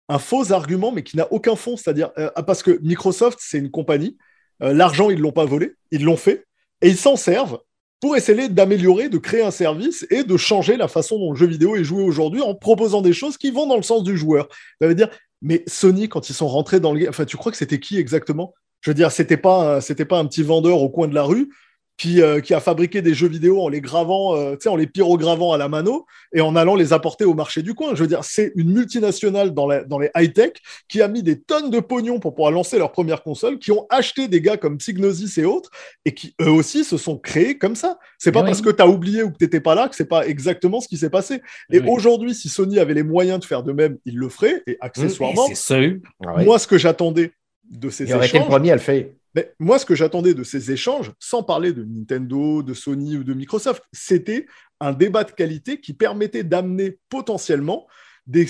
un faux argument, mais qui n'a aucun fond. C'est-à-dire, euh, parce que Microsoft, c'est une compagnie, euh, l'argent, ils ne l'ont pas volé, ils l'ont fait, et ils s'en servent pour essayer d'améliorer, de créer un service et de changer la façon dont le jeu vidéo est joué aujourd'hui en proposant des choses qui vont dans le sens du joueur. Ça veut dire, mais Sony, quand ils sont rentrés dans le enfin, tu crois que c'était qui exactement? Je veux dire, c'était pas, c'était pas un petit vendeur au coin de la rue qui, euh, qui, a fabriqué des jeux vidéo en les gravant, euh, en les pyrogravant à la mano et en allant les apporter au marché du coin. Je veux dire, c'est une multinationale dans, dans les high-tech qui a mis des tonnes de pognon pour pouvoir lancer leur première console, qui ont acheté des gars comme Psygnosis et autres, et qui eux aussi se sont créés comme ça. C'est pas parce que tu as oublié ou que tu n'étais pas là que c'est pas exactement ce qui s'est passé. Et aujourd'hui, si Sony avait les moyens de faire de même, il le ferait. Et accessoirement, moi, ce que j'attendais de ces il aurait été le premier à le faire. Mais moi, ce que j'attendais de ces échanges, sans parler de Nintendo, de Sony ou de Microsoft, c'était un débat de qualité qui permettait d'amener potentiellement des,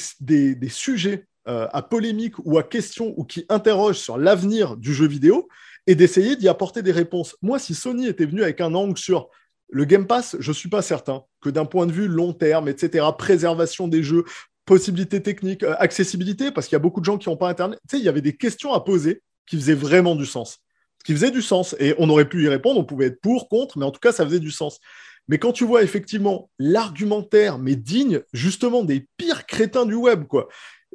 sujets euh, à polémique ou à question ou qui interrogent sur l'avenir du jeu vidéo et d'essayer d'y apporter des réponses. Moi, si Sony était venu avec un angle sur le Game Pass, je ne suis pas certain que d'un point de vue long terme, etc., préservation des jeux, possibilités techniques, euh, accessibilité, parce qu'il y a beaucoup de gens qui n'ont pas Internet, tu sais, il y avait des questions à poser qui faisaient vraiment du sens qui faisait du sens. Et on aurait pu y répondre, on pouvait être pour, contre, mais en tout cas, ça faisait du sens. Mais quand tu vois effectivement l'argumentaire, mais digne justement des pires crétins du web, quoi,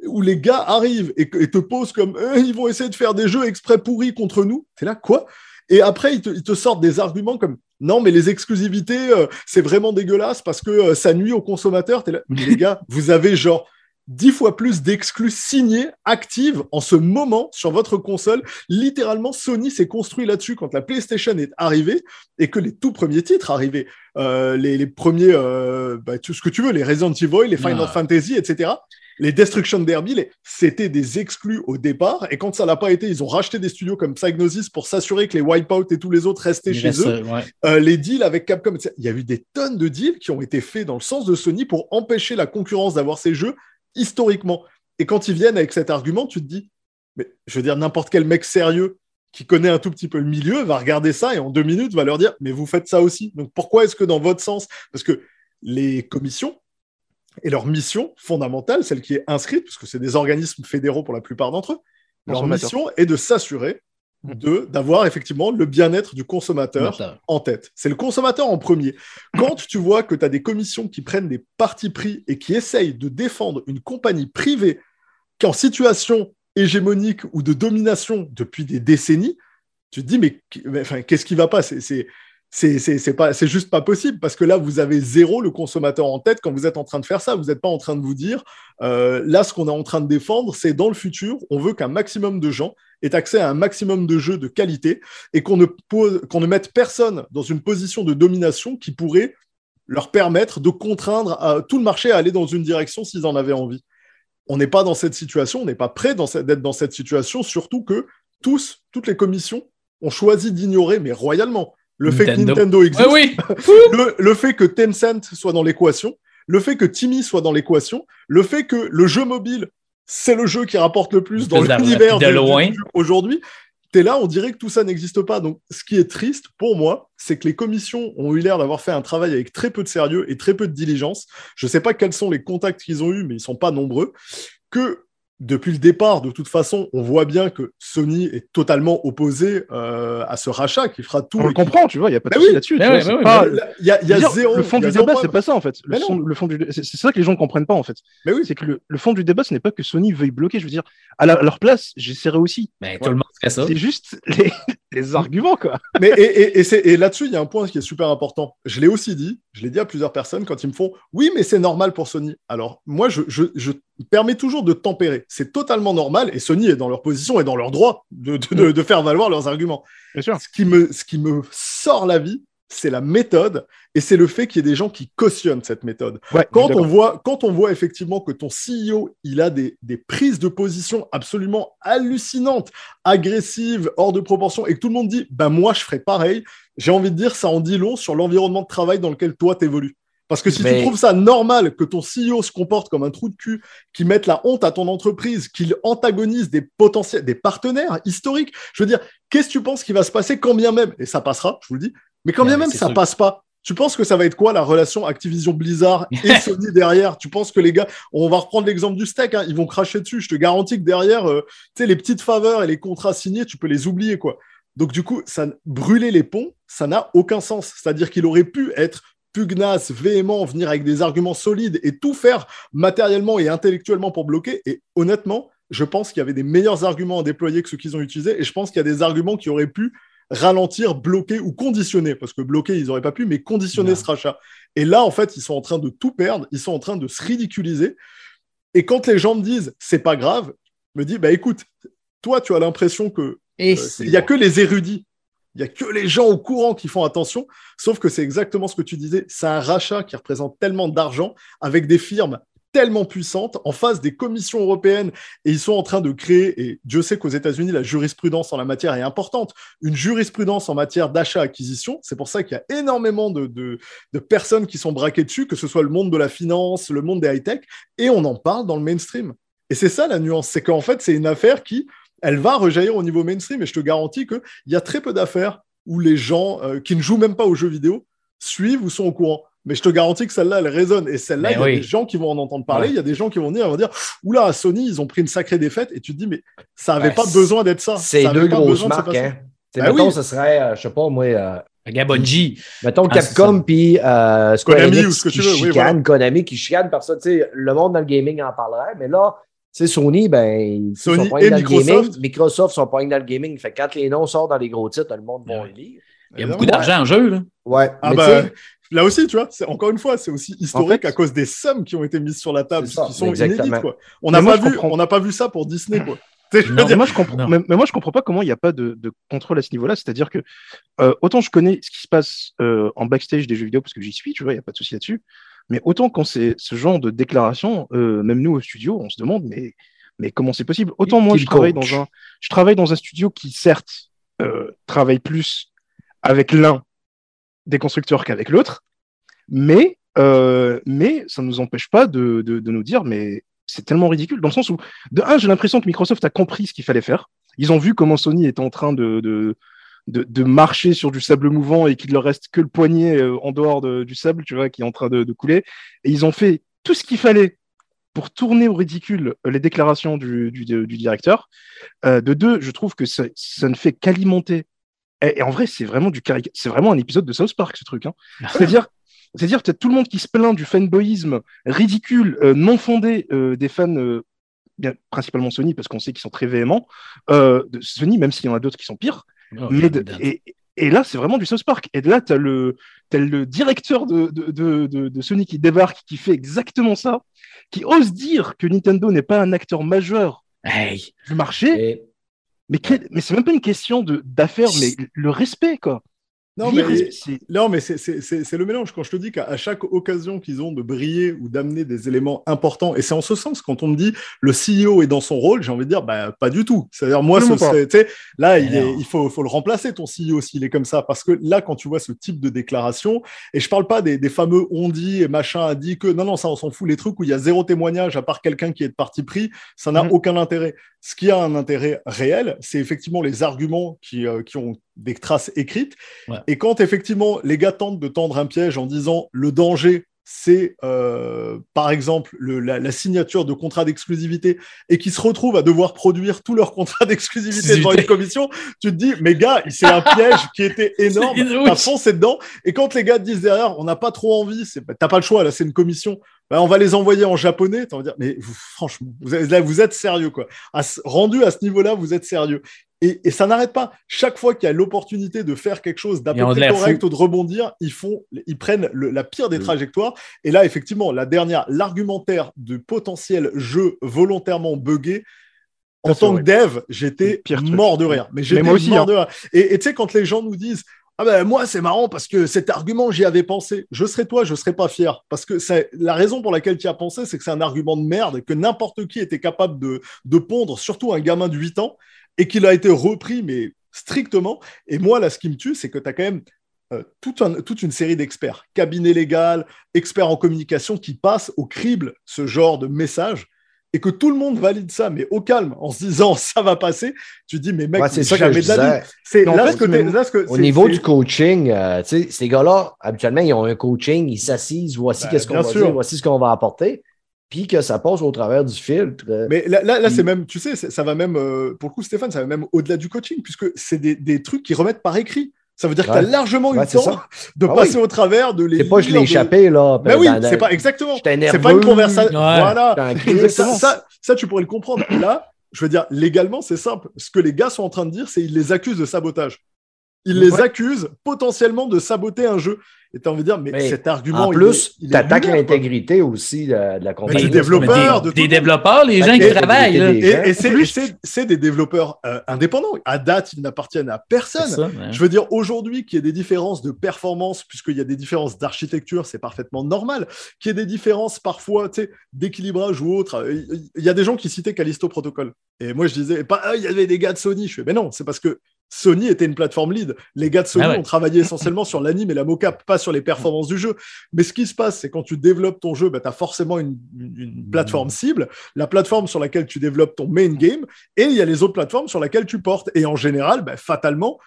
où les gars arrivent et, te posent comme eh, ils vont essayer de faire des jeux exprès pourris contre nous, t'es là, quoi? Et après, ils te, sortent des arguments comme non, mais les exclusivités, euh, c'est vraiment dégueulasse parce que euh, ça nuit aux consommateurs. Mais les gars, vous avez genre dix fois plus d'exclus signés, actives en ce moment sur votre console. Littéralement, Sony s'est construit là-dessus quand la PlayStation est arrivée et que les tout premiers titres arrivaient. Euh, les, premiers, euh, bah, tout ce que tu veux, les Resident Evil, les Final Fantasy, etc. Les Destruction Derby, c'était des exclus au départ. Et quand ça l'a pas été, ils ont racheté des studios comme Psygnosis pour s'assurer que les Wipeout et tous les autres restaient chez eux. Euh, les deals avec Capcom, il y a eu des tonnes de deals qui ont été faits dans le sens de Sony pour empêcher la concurrence d'avoir ces jeux historiquement. Et quand ils viennent avec cet argument, tu te dis, mais je veux dire, n'importe quel mec sérieux qui connaît un tout petit peu le milieu va regarder ça et en deux minutes va leur dire, mais vous faites ça aussi. Donc pourquoi est-ce que dans votre sens, parce que les commissions et leur mission fondamentale, celle qui est inscrite, puisque c'est des organismes fédéraux pour la plupart d'entre eux, leur mission est de s'assurer de d'avoir effectivement le bien-être du consommateur en tête. C'est le consommateur en premier. Quand tu vois que tu as des commissions qui prennent des partis pris et qui essayent de défendre une compagnie privée qui est en situation hégémonique ou de domination depuis des décennies, tu te dis mais, enfin, qu'est-ce qui va pas? C'est c'est pas c'est juste pas possible parce que là vous avez zéro le consommateur en tête quand vous êtes en train de faire ça. Vous n'êtes pas en train de vous dire euh, là ce qu'on est en train de défendre c'est dans le futur. On veut qu'un maximum de gens aient accès à un maximum de jeux de qualité et qu'on ne qu'on ne mette personne dans une position de domination qui pourrait leur permettre de contraindre à, tout le marché à aller dans une direction s'ils en avaient envie. On n'est pas dans cette situation on n'est pas prêt d'être dans cette situation surtout que tous toutes les commissions ont choisi d'ignorer mais royalement le fait que Nintendo. Existe, <laughs> le, fait que Tencent soit dans l'équation, le fait que Timmy soit dans l'équation, le fait que le jeu mobile, c'est le jeu qui rapporte le plus dans l'univers de, loin aujourd'hui. es là, on dirait que tout ça n'existe pas. Donc, ce qui est triste pour moi, c'est que les commissions ont eu l'air d'avoir fait un travail avec très peu de sérieux et très peu de diligence. Je ne sais pas quels sont les contacts qu'ils ont eus, mais ils ne sont pas nombreux. Que depuis le départ, de toute façon, on voit bien que Sony est totalement opposé euh, à ce rachat qui fera tout. On le comprend, tu vois, il n'y a pas de souci là-dessus. Il y a, zéro. Le fond du débat, c'est pas ça en fait. Le, fond, du... C'est ça que les gens ne comprennent pas en fait. Mais oui. C'est que le, fond du débat, ce n'est pas que Sony veuille bloquer. Je veux dire, à, leur place, j'essaierai aussi. Mais tout le monde ça. C'est juste les, les, arguments, quoi. <laughs> Mais et, et, et là-dessus, il y a un point qui est super important. Je l'ai aussi dit, je l'ai dit à plusieurs personnes quand ils me font Oui, mais c'est normal pour Sony. Alors, moi, je, je, je permets toujours de tempérer. C'est totalement normal et Sony est dans leur position et dans leur droit de, de, de faire valoir leurs arguments. Bien sûr. Ce, qui me, ce qui me sort la vie, c'est la méthode et c'est le fait qu'il y ait des gens qui cautionnent cette méthode. quand, on voit, quand on voit effectivement que ton CEO, il a des, des, prises de position absolument hallucinantes, agressives, hors de proportion, et que tout le monde dit, ben moi, je ferai pareil, j'ai envie de dire, ça en dit long sur l'environnement de travail dans lequel toi, t'évolues. Parce que si tu trouves ça normal que ton CEO se comporte comme un trou de cul, qu'il mette la honte à ton entreprise, qu'il antagonise des potentiels, des partenaires historiques, je veux dire, qu'est-ce que tu penses qui va se passer quand bien même, et ça passera, je vous le dis, mais quand bien même ça passe pas, Tu penses que ça va être quoi la relation Activision Blizzard <laughs> et Sony derrière? Tu penses que les gars, on va reprendre l'exemple du steak, hein, ils vont cracher dessus. Je te garantis que derrière, euh, tu sais, les petites faveurs et les contrats signés, tu peux les oublier, quoi. Donc du coup, ça brûler les ponts, ça n'a aucun sens. C'est-à-dire qu'il aurait pu être pugnace, véhément, venir avec des arguments solides et tout faire matériellement et intellectuellement pour bloquer. Et honnêtement, je pense qu'il y avait des meilleurs arguments à déployer que ceux qu'ils ont utilisés. Et je pense qu'il y a des arguments qui auraient pu ralentir, bloquer ou conditionner, parce que bloquer, ils n'auraient pas pu, mais conditionner ce rachat. Et là, en fait, ils sont en train de tout perdre, ils sont en train de se ridiculiser. Et quand les gens me disent, c'est pas grave, je me dis, bah écoute, toi, tu as l'impression que euh, il n'y a que les érudits, il n'y a que les gens au courant qui font attention, sauf que c'est exactement ce que tu disais, c'est un rachat qui représente tellement d'argent avec des firmes tellement puissante en face des commissions européennes et ils sont en train de créer, et Dieu sait qu'aux États-Unis, la jurisprudence en la matière est importante, une jurisprudence en matière d'achat-acquisition. C'est pour ça qu'il y a énormément de, personnes qui sont braquées dessus, que ce soit le monde de la finance, le monde des high-tech, et on en parle dans le mainstream. Et c'est ça la nuance, c'est qu'en fait, c'est une affaire qui, elle va rejaillir au niveau mainstream, et je te garantis qu'il y a très peu d'affaires où les gens euh, qui ne jouent même pas aux jeux vidéo suivent ou sont au courant. Mais je te garantis que celle-là, elle résonne. Et celle-là, il y a des gens qui vont en entendre parler. Il y a des gens qui vont venir, vont dire Oula, Sony, ils ont pris une sacrée défaite. Et tu te dis Mais ça n'avait pas besoin d'être ça. C'est deux grosses marques. Hein. Ben mettons, ce serait, euh, je sais pas, moi. Euh, Gabonji. Mettons ah, Capcom puis euh, Konami ou ce que tu veux. Chicane, Konami qui chicane par ça. Le monde dans le gaming en parlerait. Mais là, c'est Sony, ben, Sony sont et Microsoft. Microsoft sont pas dans le gaming. Fait quand les noms sortent dans les gros titres, le monde va les lire. Il y a beaucoup d'argent en jeu. Là. Ouais. Ah ben, là aussi, tu vois, encore une fois, c'est aussi historique à cause des sommes qui ont été mises sur la table, qui sont inédites. Quoi. On n'a pas, vu, pas vu ça pour Disney. Quoi. mais, moi, je comprends, mais, moi, je comprends pas comment il n'y a pas de, contrôle à ce niveau-là. C'est-à-dire que euh, autant je connais ce qui se passe euh, en backstage des jeux vidéo parce que j'y suis, tu vois, il n'y a pas de souci là-dessus. Mais autant quand c'est ce genre de déclaration, euh, même nous au studio, on se demande, mais, mais comment c'est possible? Autant moi, je travaille, dans un, je travaille dans un studio qui, certes, travaille plus avec l'un des constructeurs qu'avec l'autre, mais, euh, mais ça ne nous empêche pas de, de, nous dire, mais c'est tellement ridicule, dans le sens où, de un, j'ai l'impression que Microsoft a compris ce qu'il fallait faire. Ils ont vu comment Sony était en train de, de, de, marcher sur du sable mouvant et qu'il leur reste que le poignet euh, en dehors du sable, tu vois, qui est en train de, couler. Et ils ont fait tout ce qu'il fallait pour tourner au ridicule les déclarations du, du, directeur. Euh, de deux, je trouve que ça ne fait qu'alimenter et, en vrai, c'est vraiment du c'est vraiment un épisode de South Park ce truc. Hein. C'est-à-dire, c'est-à-dire tout le monde qui se plaint du fanboyisme ridicule, euh, non fondé euh, des fans, euh, bien, principalement Sony parce qu'on sait qu'ils sont très véhéments. de Sony, même s'il y en a d'autres qui sont pires. Oh, mais et, et, là, c'est vraiment du South Park. Et là, tu as le, le directeur de, de, de, de, Sony qui débarque, qui fait exactement ça, qui ose dire que Nintendo n'est pas un acteur majeur du marché. Mais, mais c'est même pas une question d'affaires, mais le respect, quoi. Non, mais, non, mais c'est le mélange. Quand je te dis qu'à chaque occasion qu'ils ont de briller ou d'amener des éléments importants, et c'est en ce sens, quand on me dit le CEO est dans son rôle, j'ai envie de dire, bah, pas du tout. C'est-à-dire, moi, ce là, il, il faut, faut, le remplacer, ton CEO, s'il est comme ça. Parce que là, quand tu vois ce type de déclaration, et je parle pas des, des fameux on dit et machin a dit que, non, non, ça, on s'en fout, les trucs où il y a zéro témoignage, à part quelqu'un qui est de parti pris, ça n'a mhm. aucun intérêt. Ce qui a un intérêt réel, c'est effectivement les arguments qui, euh, qui ont des traces écrites. Et quand effectivement les gars tentent de tendre un piège en disant le danger, c'est euh, par exemple la, signature de contrats d'exclusivité et qui se retrouvent à devoir produire tous leurs contrats <laughs> d'exclusivité devant une commission, tu te dis, mais gars, c'est un <laughs> piège qui était énorme, t'as foncé dedans. Et quand les gars te disent derrière, on n'a pas trop envie, t'as pas le choix, là, c'est une commission, bah, on va les envoyer en japonais. Tu vas dire, mais franchement, vous, là, vous êtes sérieux, quoi. rendu à ce niveau-là, vous êtes sérieux. Et, ça n'arrête pas. Chaque fois qu'il y a l'opportunité de faire quelque chose d'à peu près correct ou de rebondir, ils font, ils prennent la pire des mm. trajectoires. Et là, effectivement, la dernière, l'argumentaire du potentiel jeu volontairement buggé. En tant que dev, j'étais mort de rire. Mais j'étais mort hein. de rire. Et tu sais, quand les gens nous disent, ah ben moi c'est marrant parce que cet argument j'y avais pensé. Je serais toi, je serais pas fier parce que c'est la raison pour laquelle tu y as pensé, c'est que c'est un argument de merde et que n'importe qui était capable de, de pondre, surtout un gamin de 8 ans et qu'il a été repris, mais strictement. Et moi, là, ce qui me tue, c'est que tu as quand même euh, toute, une série d'experts, cabinet légal, experts en communication, qui passent au crible ce genre de message. et que tout le monde valide ça, mais au calme, en se disant <laughs> ça va passer, tu dis mais mec, Ouais, c'est ça que jamais je de la vie. C'est là, ce que là, ce que Au niveau du coaching, euh, ces gars-là, habituellement, ils ont un coaching, ils s'assisent, voici Ben, qu'est-ce qu'on va dire, voici ce qu'on va apporter, puis que ça passe au travers du filtre. euh, Mais là, là, là, c'est même, tu sais, ça va même, euh, pour le coup, Stéphane, ça va même au-delà du coaching, puisque c'est des, des trucs qui remettent par écrit. Ça veut dire que tu as largement eu le temps ça. de Ah passer oui. au travers de les. C'est pas je l'ai de- échappé, là. Mais oui, c'est pas exactement. C'est pas une conversation. Ouais. Voilà. Ça, ça, ça, tu pourrais le comprendre. Là, je veux dire, légalement, c'est simple. Ce que les gars sont en train de dire, c'est qu'ils les accusent de sabotage. Ils les accusent potentiellement de saboter un jeu. Et tu as envie de dire, mais, Mais cet argument. En plus, tu attaques l'intégrité aussi de, de la compagnie. des, de tout des développeurs, les Fait gens qui travaillent. là. Et, et c'est- des développeurs euh, indépendants. À date, ils n'appartiennent à personne. C'est ça, ouais. Je veux dire, aujourd'hui, qu'il y ait des différences de performance, puisqu'il y a des différences d'architecture, c'est parfaitement normal. Qu'il y ait des différences parfois, tu sais, d'équilibrage ou autre. Euh, Il y a des gens qui citaient Callisto Protocol. Et moi, je disais, pas, ah, il y avait des gars de Sony. Je fais, mais non, c'est parce que Sony était une plateforme lead. Les gars de Sony Ah ouais. ont travaillé essentiellement sur l'anime et la mocap, pas sur les performances du jeu. Mais ce qui se passe, c'est quand tu développes ton jeu, bah, tu as forcément une, une- une plateforme cible, la plateforme sur laquelle tu développes ton main game, et il y a les autres plateformes sur lesquelles tu portes. Et en général, bah, fatalement,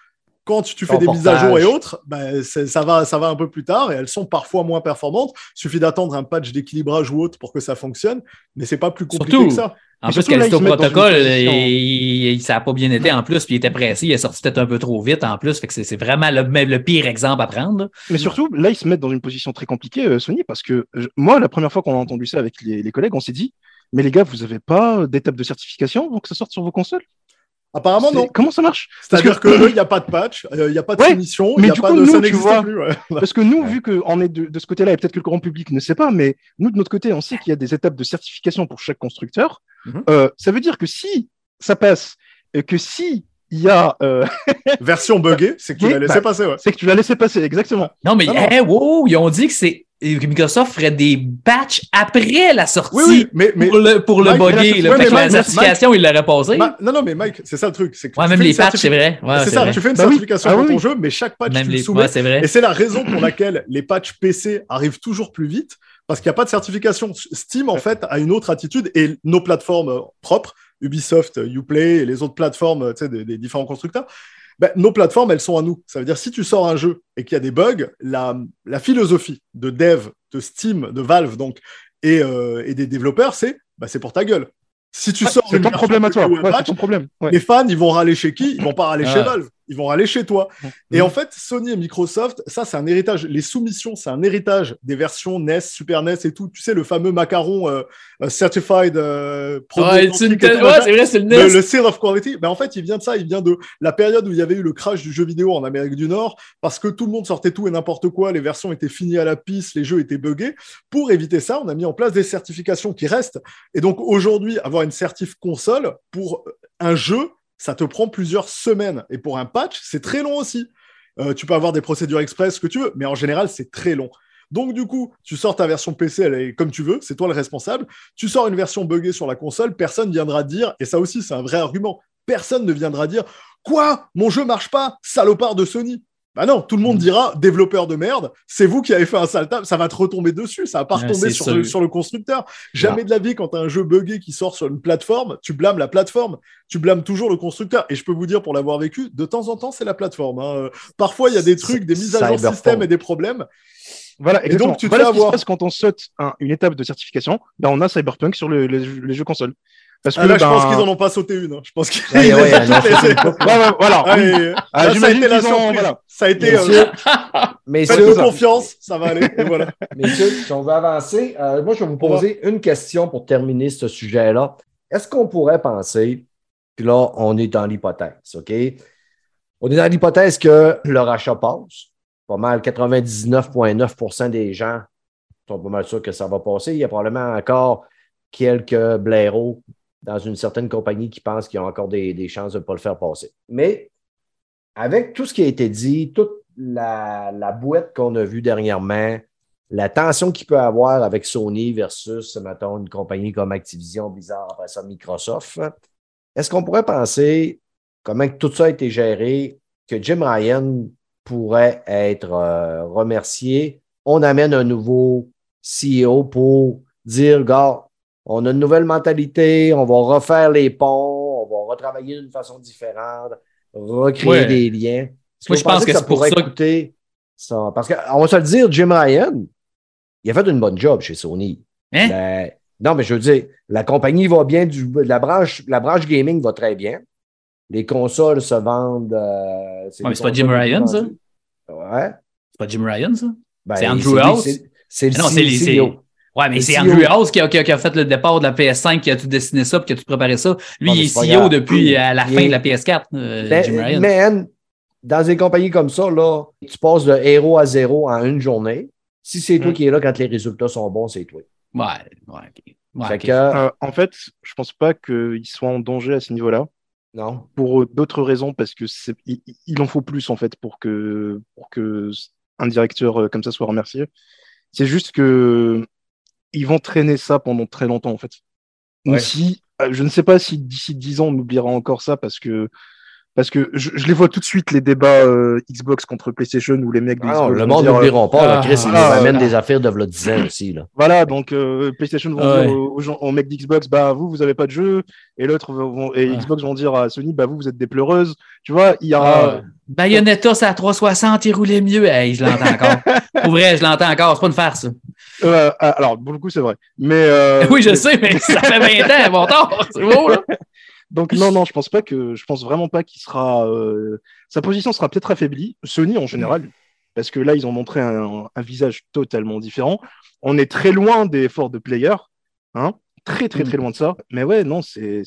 quand tu fais des mises à jour et autres, c'est- ça, va, ça va un peu plus tard et elles sont parfois moins performantes. Il suffit d'attendre un patch d'équilibrage ou autre pour que ça fonctionne, mais c'est pas plus compliqué Surtout, que ça. En Mais plus, Callisto Protocol, il, il- ça n'a pas bien été en plus, puis il était pressé, il est sorti peut-être un peu trop vite en plus, fait que c'est vraiment le, pire exemple à prendre. Mais surtout, là, ils se mettent dans une position très compliquée, euh, Sony, parce que je- moi, la première fois qu'on a entendu ça avec les, les collègues, on s'est dit, mais les gars, vous avez pas d'étape de certification avant que ça sorte sur vos consoles? Apparemment, non. Comment ça marche C'est-à-dire que il n'y a pas de patch, euh, il n'y a pas de Ouais, finition, il mais n'y a du pas coup, de nous, ça tu n'existe vois, plus. ouais. <laughs> Parce que nous, Ouais. vu qu'on est de, de ce côté-là, et peut-être que le grand public ne sait pas, mais nous, de notre côté, on sait qu'il y a des étapes de certification pour chaque constructeur. Mhm. Euh, ça veut dire que si ça passe, et que si il y a, euh, <laughs> Version buggée, c'est que tu l'as laissé bah, passer. Ouais. c'est que tu l'as laissé passer, exactement. Non, mais Non, non. hey, wow, ils ont dit que c'est que Microsoft ferait des patchs après la sortie Oui, oui, mais, mais pour le, pour le Mike, bugger. la- Fait que ouais, la certification, il l'aurait passé. Ma- non, non, mais Mike, c'est ça le truc. c'est que ouais, même les patchs, c'est vrai. Ouais, c'est ça, vrai. tu fais une oui. certification Ah pour oui, ton oui. jeu, mais chaque patch, Même tu le les... soumets. ouais, c'est vrai. Et c'est la raison pour laquelle les patchs PC arrivent toujours plus vite, parce qu'il n'y a pas de certification. Steam, en fait, a une autre attitude, et nos plateformes euh, propres, Ubisoft, euh, Uplay et les autres plateformes euh, tu sais, des, des différents constructeurs, ben, nos plateformes, elles sont à nous. Ça veut dire, si tu sors un jeu et qu'il y a des bugs, la, la philosophie de dev, de Steam, de Valve, donc, et, euh, et des développeurs, c'est bah, c'est pour ta gueule. Si tu Ouais, sors c'est une ton problème à toi. Ouais, patch, ton problème. Ouais. les fans, ils vont râler chez qui? Ils vont pas râler chez Ouais. Valve, ils vont râler chez toi. Mmh. Et en fait, Sony et Microsoft, ça, c'est un héritage. Les soumissions, c'est un héritage des versions NES, Super NES et tout. Tu sais, le fameux macaron euh, euh, Certified euh, Ouais, Proto- c'est une ouais, vrai, c'est le le, NES. le Seal of Quality, ben en fait, il vient de ça. Il vient de la période où il y avait eu le crash du jeu vidéo en Amérique du Nord, parce que tout le monde sortait tout et n'importe quoi. Les versions étaient finies à la piste, les jeux étaient buggés. Pour éviter ça, on a mis en place des certifications qui restent. Et donc aujourd'hui, avoir une certif console pour un jeu, ça te prend plusieurs semaines. Et pour un patch, c'est très long aussi. Euh, tu peux avoir des procédures express, ce que tu veux, mais en général, c'est très long. Donc, du coup, tu sors ta version PC, elle est comme tu veux, c'est toi le responsable. Tu sors une version buggée sur la console, personne viendra dire, et ça aussi, c'est un vrai argument, personne ne viendra dire Quoi? Mon jeu marche pas Salopard de Sony bah non, tout le monde dira développeur de merde, c'est vous qui avez fait un sale table, ça va te retomber dessus, ça va pas Ouais, retomber sur, le, sur le constructeur. Jamais de la vie, quand tu as un jeu buggé qui sort sur une plateforme, tu blâmes la plateforme, tu blâmes toujours le constructeur. Et je peux vous dire, pour l'avoir vécu, de temps en temps, c'est la plateforme. hein. Parfois, il y a des trucs, des mises à jour système et des problèmes. Voilà, Et exactement. donc, tu te voilà ce qui se passe quand on saute un- une étape de certification. Ben, on a Cyberpunk sur le- les, les jeux consoles. Parce que Ah, là, je pense qu'ils en ont pas sauté une. hein. Je pense qu'ils Ouais, ouais. <laughs> Ouais, ouais, voilà. Ah, Ah, là, ça a j'imagine été la ont- voilà. Ça a été. Messieurs, euh, <laughs> messieurs, Faites-nous ça. confiance, ça va aller. Et voilà. <laughs> Messieurs, si on veut avancer, euh, moi, je vais vous poser une question pour terminer ce sujet-là. Est-ce qu'on pourrait penser, puis là, on est dans l'hypothèse, OK? On est dans l'hypothèse que le rachat passe. Pas mal, 99,9% des gens sont pas mal sûrs que ça va passer. Il y a probablement encore quelques blaireaux dans une certaine compagnie qui pensent qu'ils ont encore des, chances de ne pas le faire passer. Mais avec tout ce qui a été dit, toute la, la boîte qu'on a vue dernièrement, la tension qu'il peut avoir avec Sony versus, mettons, une compagnie comme Activision, Blizzard, après ça, Microsoft, est-ce qu'on pourrait penser comment tout ça a été géré, que Jim Ryan pourrait être euh, remercié? On amène un nouveau CEO pour dire, gars, on a une nouvelle mentalité, on va refaire les ponts, on va retravailler d'une façon différente, recréer des liens. Moi, je pense que, ça pourrait coûter ça? Parce qu'on va se le dire, Jim Ryan, il a fait une bonne job chez Sony. Hein? non, mais je veux dire, la compagnie va bien, du, la, branche, la branche gaming va très bien. Les consoles se vendent. Euh, c'est pas Jim Ryan, ça? Ouais. C'est pas Jim Ryan, ça? Ben, c'est Andrew House? C'est le non, CEO. Ouais, mais c'est Andrew House qui a, qui, a, fait le départ de la PS5, qui a tout dessiné ça, puis qui a tout préparé ça. Lui, il est CEO depuis à la fin de la PS4, euh, ben, Jim Ryan. Mais dans une compagnie comme ça, là, tu passes de héros à zéro en une journée. Si c'est toi hmm. qui es là quand les résultats sont bons, c'est toi. Ouais, ouais, ouais euh, en fait, je pense pas qu'il soit en danger à ce niveau-là. Non. Pour d'autres raisons, parce que il, il, en faut plus en fait pour que pour que un directeur euh, comme ça soit remercié. C'est juste que ils vont traîner ça pendant très longtemps en fait. Si, euh, je ne sais pas si d'ici 10 ans on oubliera encore ça parce que parce que je, les vois tout de suite les débats euh, Xbox contre PlayStation où les mecs de ah le monde n'oublieront pas. Chris, ils nous amènent des affaires de le 10 aussi. Là. Voilà, donc PlayStation vont dire aux, gens, aux mecs d'Xbox, bah vous, vous avez pas de jeu, et l'autre et Xbox vont dire à Sony, bah vous, vous êtes des pleureuses. Tu vois, il y aura. Bayonetta, c'est à 360, il roulait mieux. Hey, je l'entends encore. <laughs> Pour vrai, je l'entends encore. C'est pas une farce. Euh, alors, pour le coup, c'est vrai. Mais euh... <laughs> oui, je sais, mais ça fait 20 ans, bon temps. C'est beau, là. <laughs> Donc non, non, je pense pas que, je pense vraiment pas qu'il sera. Euh... Sa position sera peut-être affaiblie. Sony en général, parce que là, ils ont montré un, un, visage totalement différent. On est très loin des efforts de player, hein très très très mm. loin de ça. Mais ouais, non, c'est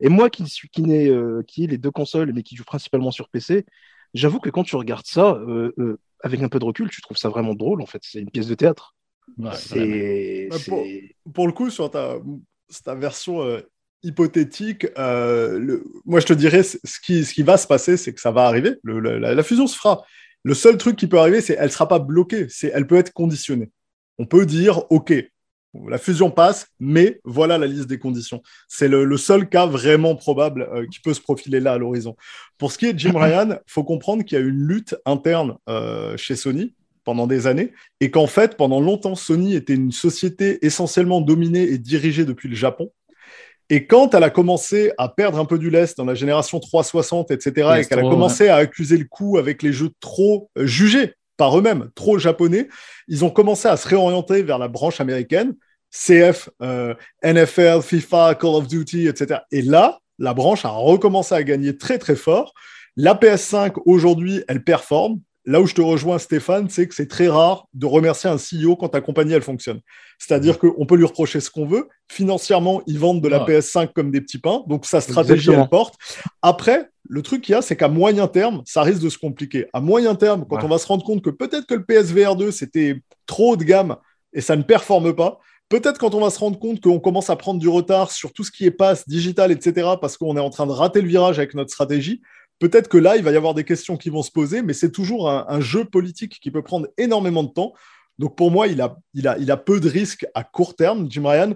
et moi qui suis qui n'ai euh, qui ai les deux consoles mais qui joue principalement sur PC, j'avoue que quand tu regardes ça euh, euh, avec un peu de recul, tu trouves ça vraiment drôle en fait. C'est une pièce de théâtre. Bah, pour, le coup, sur ta, ta version hypothétique, le, moi je te dirais ce qui, ce qui va se passer, c'est que ça va arriver. Le, la, la, fusion se fera. Le seul truc qui peut arriver, c'est elle sera pas bloquée, c'est elle peut être conditionnée. On peut dire, ok, la fusion passe, mais voilà la liste des conditions. C'est le, seul cas vraiment probable euh, qui peut se profiler là à l'horizon. Pour ce qui est de Jim <laughs> Ryan, faut comprendre qu'il y a une lutte interne euh, chez Sony pendant des années et qu'en fait, pendant longtemps, Sony était une société essentiellement dominée et dirigée depuis le Japon. Et quand elle a commencé à perdre un peu du lest dans la génération 360, etc., et qu'elle a commencé à accuser le coup avec les jeux trop euh, jugés par eux-mêmes, trop japonais, ils ont commencé à se réorienter vers la branche américaine, CF, euh, NFL, FIFA, Call of Duty, etc. Et là, la branche a recommencé à gagner très très fort. La PS5, aujourd'hui, elle performe. Là où je te rejoins, Stéphane, c'est que c'est très rare de remercier un CEO quand ta compagnie, elle fonctionne. C'est-à-dire qu'on peut lui reprocher ce qu'on veut. Financièrement, ils vendent de la PS5 comme des petits pains. Donc, sa stratégie, elle porte. Après, le truc qu'il y a, c'est qu'à moyen terme, ça risque de se compliquer. À moyen terme, quand on va se rendre compte que peut-être que le PSVR 2, c'était trop haut de gamme et ça ne performe pas, peut-être quand on va se rendre compte qu'on commence à prendre du retard sur tout ce qui est passe, digital, etc., parce qu'on est en train de rater le virage avec notre stratégie, peut-être que là, il va y avoir des questions qui vont se poser, mais c'est toujours un, jeu politique qui peut prendre énormément de temps. Donc pour moi, il a, il a, il a peu de risques à court terme, Jim Ryan.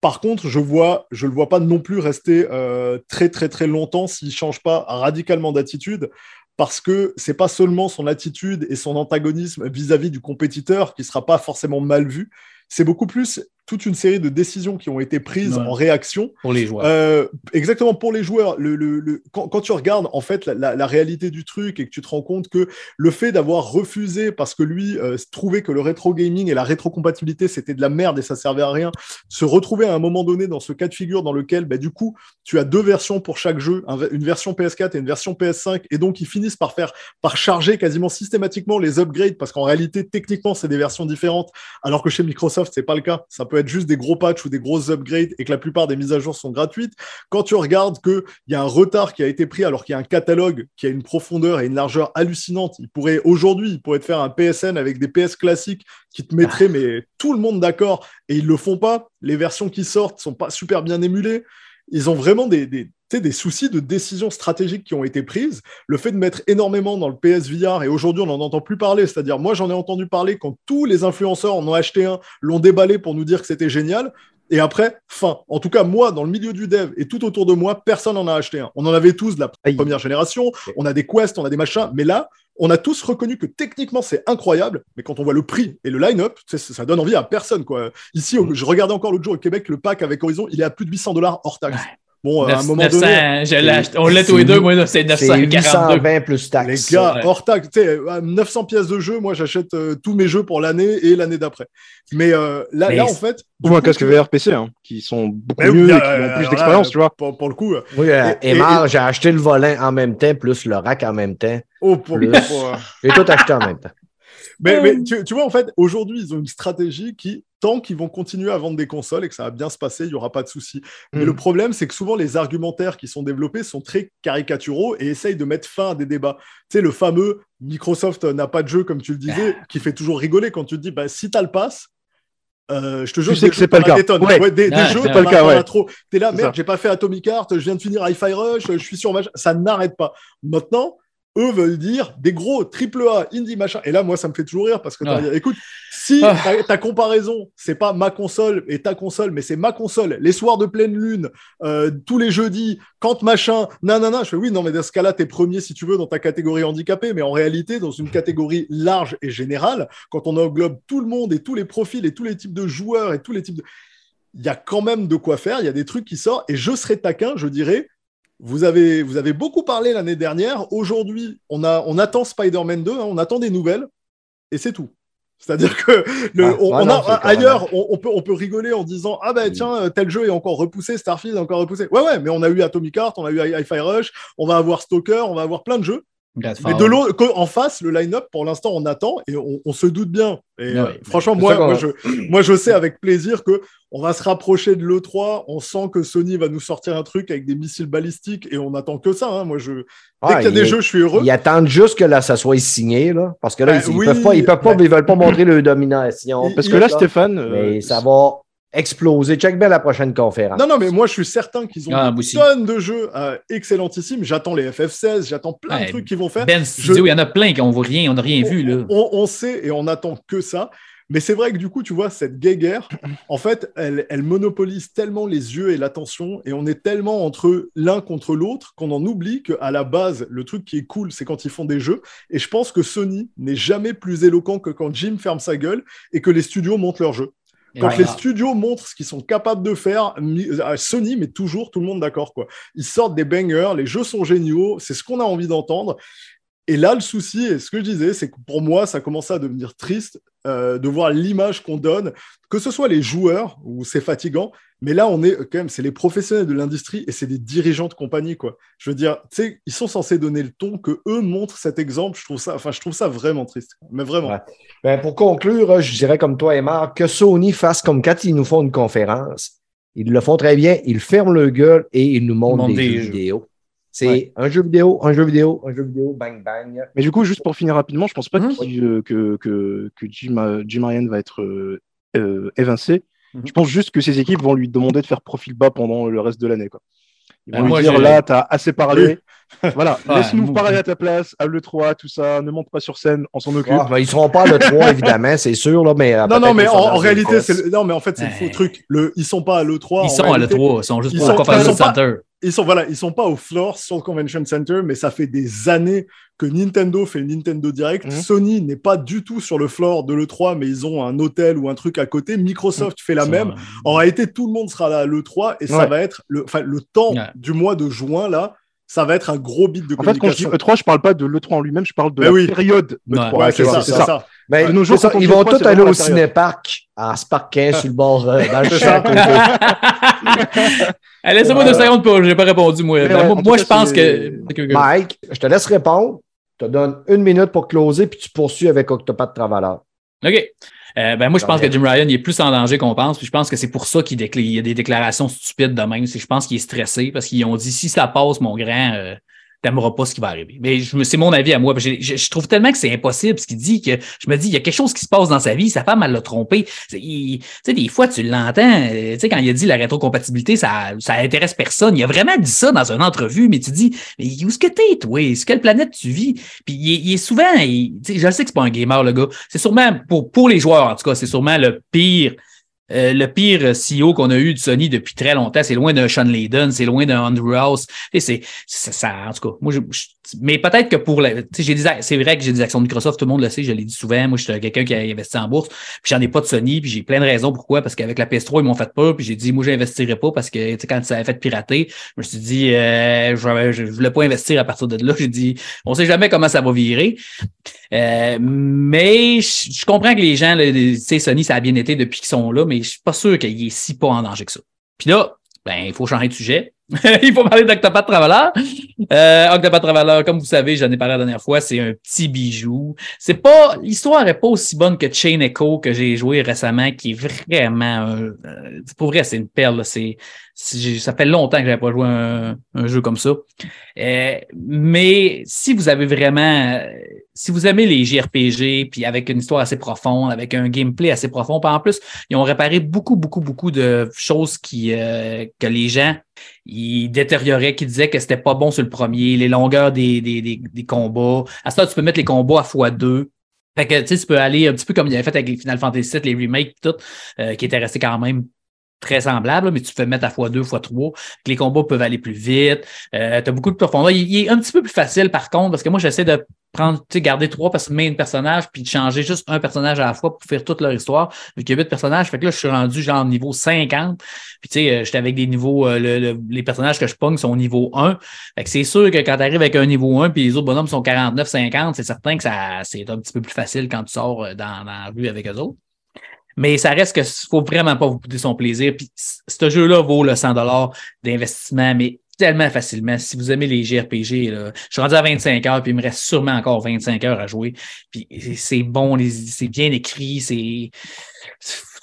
Par contre, je vois, je le vois pas non plus rester euh, très très très longtemps s'il change pas radicalement d'attitude, parce que c'est pas seulement son attitude et son antagonisme vis-à-vis du compétiteur qui sera pas forcément mal vu, c'est beaucoup plus toute une série de décisions qui ont été prises en réaction. Pour les joueurs. Euh, exactement, pour les joueurs. Le, quand, tu regardes en fait la, réalité du truc et que tu te rends compte que le fait d'avoir refusé, parce que lui euh, trouvait que le rétro gaming et la rétrocompatibilité c'était de la merde et ça servait à rien, se retrouver à un moment donné dans ce cas de figure dans lequel bah, du coup tu as deux versions pour chaque jeu, une version PS4 et une version PS5, et donc ils finissent par faire par charger quasiment systématiquement les upgrades parce qu'en réalité techniquement c'est des versions différentes, alors que chez Microsoft c'est pas le cas. Ça peut être juste des gros patchs ou des grosses upgrades et que la plupart des mises à jour sont gratuites. Quand tu regardes qu'il y a un retard qui a été pris alors qu'il y a un catalogue qui a une profondeur et une largeur hallucinante, il pourrait aujourd'hui, il pourrait te faire un PSN avec des PS classiques qui te mettraient mais tout le monde d'accord et ils le font pas. Les versions qui sortent sont pas super bien émulées. Ils ont vraiment des, des des soucis de décisions stratégiques qui ont été prises, le fait de mettre énormément dans le PSVR, et aujourd'hui on n'en entend plus parler, c'est-à-dire moi j'en ai entendu parler quand tous les influenceurs en ont acheté un, l'ont déballé pour nous dire que c'était génial, et après, fin. En tout cas, moi, dans le milieu du dev et tout autour de moi, personne n'en a acheté un. On en avait tous de la première génération, on a des quests, on a des machins, mais là, on a tous reconnu que techniquement c'est incroyable, mais quand on voit le prix et le line-up, ça donne envie à personne. Quoi. Ici, mm. je regardais encore l'autre jour au Québec, le pack avec Horizon, il est à plus de 800 dollars hors taxe. Bon, à un moment donné. on l'a tous les deux, moi, c'est 942. plus taxes. Les gars, hors taxe, tu sais, 900 pièces de jeu, moi, j'achète euh, tous mes jeux pour l'année et l'année d'après. Mais euh, là, là, en fait. Ou un casque VR PC, hein, qui sont beaucoup mieux et qui ont plus d'expérience, tu vois. Pour, le coup. Oui, et, et, j'ai acheté le volant en même temps, plus le rack en même temps. Oh, pour, plus... J'ai tout acheté en même temps. Mais, mais tu, tu, vois, en fait, aujourd'hui, ils ont une stratégie qui, tant qu'ils vont continuer à vendre des consoles et que ça va bien se passer, il n'y aura pas de souci. Mais hmm. le problème, c'est que souvent, les argumentaires qui sont développés sont très caricaturaux et essayent de mettre fin à des débats. Tu sais, le fameux Microsoft n'a pas de jeu, comme tu le disais, qui fait toujours rigoler quand tu te dis, bah, si tu as le pass, euh, je te jure, tu sais que c'est pas le cas. Ouais. des, jeux, pas le cas, ouais. trop. T'es là, merde, j'ai pas fait Atomic Heart, je viens de finir Hi-Fi Rush, je suis sur ma... Ça n'arrête pas. Maintenant, eux veulent dire des gros triple A, indie machin. Et là, moi, ça me fait toujours rire parce que, écoute, si ah. ta, comparaison, c'est pas ma console et ta console, mais c'est ma console, les soirs de pleine lune, euh, tous les jeudis, quand machin, nanana, je fais oui, non, mais dans ce cas-là, t'es premier si tu veux dans ta catégorie handicapée, mais en réalité, dans une catégorie large et générale, quand on englobe tout le monde et tous les profils et tous les types de joueurs et tous les types de. Il y a quand même de quoi faire, il y a des trucs qui sortent, et je serais taquin, je dirais, vous avez, vous avez beaucoup parlé l'année dernière. Aujourd'hui, on, a, on attend Spider-Man 2, hein, on attend des nouvelles, et c'est tout. C'est-à-dire que le, ah, on, a ailleurs, on, peut, on peut rigoler en disant ah ben tiens tel jeu est encore repoussé, Starfield est encore repoussé. Ouais ouais, mais on a eu Atomic Heart, on a eu Hi-Fi Rush, on va avoir Stalker, on va avoir plein de jeux. Mais de l'autre, en face, le line-up, pour l'instant, on attend et on, se doute bien. Et euh, franchement, moi, moi, je, moi, je sais avec plaisir que on va se rapprocher de l'E3. On sent que Sony va nous sortir un truc avec des missiles balistiques et on attend que ça. Hein. Moi, je... Dès qu'il y a des jeux, je suis heureux. Ils attendent juste que là, ça soit signé, là, parce que là, ben ils, ne peuvent pas, ils peuvent pas, ils veulent pas montrer le domination. Parce que là, Stéphane, mais euh, ça va exploser. Check bien la prochaine conférence. Non, non, mais moi, je suis certain qu'ils ont ah, tonne de jeux euh, excellentissimes. J'attends les FF16, j'attends plein de trucs qu'ils vont faire. Ben il y en a plein qu'on voit rien, on n'a rien vu. Là. On, sait et on attend que ça. Mais c'est vrai que du coup, tu vois, cette guéguerre, en fait, elle, elle monopolise tellement les yeux et l'attention, et on est tellement entre l'un contre l'autre qu'on en oublie qu'à la base, le truc qui est cool, c'est quand ils font des jeux. Et je pense que Sony n'est jamais plus éloquent que quand Jim ferme sa gueule et que les studios montent leurs jeux. Quand les studios montrent ce qu'ils sont capables de faire, euh, Sony met toujours tout le monde d'accord. quoi. Ils sortent des bangers, les jeux sont géniaux, c'est ce qu'on a envie d'entendre. Et là, le souci, et ce que je disais, c'est que pour moi, ça commençait à devenir triste euh, de voir l'image qu'on donne, que ce soit les joueurs, où c'est fatigant, mais là, on est quand même, c'est les professionnels de l'industrie et c'est des dirigeants de compagnie, quoi. Je veux dire, tu sais, ils sont censés donner le ton, que eux montrent cet exemple. Je trouve ça, enfin, je trouve ça vraiment triste, mais vraiment. Ben, pour conclure, je dirais comme toi, Emma, que Sony fasse comme quand ils nous font une conférence. Ils le font très bien, ils ferment le gueule et ils nous montrent des, jeux vidéo. C'est un jeu vidéo, un jeu vidéo, un jeu vidéo, bang bang. Mais du coup, juste pour finir rapidement, je pense pas hum. que, que, que, Jim, euh, Jim Ryan va être euh, euh, évincé. Hum. Je pense juste que ses équipes vont lui demander de faire profil bas pendant le reste de l'année. Ils vont lui dire là, tu as assez parlé. <laughs> voilà, laisse-nous parler à ta place, à l'E3, tout ça, ne monte pas sur scène, on s'en occupe. Ils ben, ils seront pas à l'E3, <laughs> évidemment, c'est sûr, là, mais. Non, non, mais en, réalité, c'est non, mais en fait, c'est le faux truc. Le... Ils sont pas à l'E3. Ils sont à l'E3, ils sont juste pour le Convention Center ils sont voilà, ils sont pas au floor sur le Convention Center, mais ça fait des années que Nintendo fait Nintendo Direct. Mhm. Sony n'est pas du tout sur le floor de l'E3, mais ils ont un hôtel ou un truc à côté. Microsoft fait la même. En réalité, tout le monde sera là à l'E3 et ça va être le, le temps du mois de juin là. Ça va être un gros bit de communication. En fait, quand je dis E3, je parle pas de l'E3 en lui-même, je parle de ben la période E3. Ouais, c'est ça, c'est ça. Ben, nos jours, ils vont tous aller au cinépark à Sparkin <laughs> sur le bord euh, dans le champ. <laughs> Laissez-moi deux secondes, pour... j'ai pas répondu, moi. Ben, moi, je pense que. Mike, je te laisse répondre. Je te donne une minute pour closer, puis tu poursuis avec Octopath Traveler. OK. Euh, ben moi, je pense que Jim Ryan il est plus en danger qu'on pense. Puis je pense que c'est pour ça qu'il y a des déclarations stupides de même. Je pense qu'il est stressé parce qu'ils ont dit si ça passe, mon grand, euh, t'aimeras pas ce qui va arriver. Mais c'est mon avis à moi. Je, je, trouve tellement que c'est impossible ce qu'il dit que je me dis, il y a quelque chose qui se passe dans sa vie, sa femme, elle l'a trompé. Tu sais, des fois, tu l'entends, tu sais, quand il a dit la rétrocompatibilité, ça, ça intéresse personne. Il a vraiment dit ça dans une entrevue, mais tu dis, mais où est-ce que t'es, toi? Est-ce quelle planète tu vis? Puis il, est souvent, je sais que c'est pas un gamer, le gars. C'est sûrement, pour, pour les joueurs, en tout cas, c'est sûrement le pire euh, le pire CEO qu'on a eu de Sony depuis très longtemps, c'est loin d'un Sean Layden, c'est loin d'un Andrew House. Et c'est, ça, en tout cas, moi, je, mais peut-être que pour la, j'ai des, c'est vrai que j'ai des actions de Microsoft, tout le monde le sait, je l'ai dit souvent. Moi, je suis quelqu'un qui a investi en bourse, puis j'en ai pas de Sony, puis j'ai plein de raisons pourquoi, parce qu'avec la PS3, ils m'ont fait peur, puis j'ai dit, moi, j'investirais pas parce que, quand ça a fait pirater, je me suis dit, euh, je, je, voulais pas investir à partir de là. <laughs> J'ai dit, on sait jamais comment ça va virer. Euh, mais je, comprends que les gens, tu sais, Sony, ça a bien été depuis qu'ils sont là, je suis pas sûr qu'il est si pas en danger que ça. Puis là, ben, il faut changer de sujet. <laughs> il faut parler d'Octopath Traveler. Euh, Octopath comme vous savez, j'en ai parlé la dernière fois, c'est un petit bijou. C'est pas, l'histoire est pas aussi bonne que Chain Echo que j'ai joué récemment, qui est vraiment, euh, pour vrai, c'est une perle. C'est, ça fait longtemps que j'avais pas joué un, un, jeu comme ça. Euh, mais si vous avez vraiment, si vous aimez les JRPG, puis avec une histoire assez profonde, avec un gameplay assez profond, puis en plus, ils ont réparé beaucoup, beaucoup, beaucoup de choses qui, euh, que les gens ils détérioraient, qui disaient que c'était pas bon sur le premier, les longueurs des, des, des, des combats. À ce tu peux mettre les combats à x2. Fait que tu peux aller un petit peu comme il avait fait avec les Final Fantasy VII, les remakes, tout, euh, qui étaient restés quand même très semblable, mais tu peux mettre à x2, x3, que les combats peuvent aller plus vite. Euh, tu as beaucoup de profondeur. Il, est un petit peu plus facile par contre, parce que moi, j'essaie de prendre, tu garder trois main personnages, puis de changer juste un personnage à la fois pour faire toute leur histoire. Vu qu'il y a huit personnages, fait que là, je suis rendu genre niveau 50. Puis tu sais, euh, j'étais avec des niveaux, euh, les personnages que je pogne sont au niveau 1. Fait que c'est sûr que quand tu arrives avec un niveau 1 puis les autres bonhommes sont 49, 50, c'est certain que ça c'est un petit peu plus facile quand tu sors dans, dans la rue avec eux autres. Mais ça reste que faut vraiment pas vous pousser son plaisir. Puis ce jeu-là vaut le 100 d'investissement, mais tellement facilement. Si vous aimez les JRPG, là, je suis rendu à 25 heures, puis il me reste sûrement encore 25 heures à jouer. Puis c'est bon, c'est bien écrit, c'est.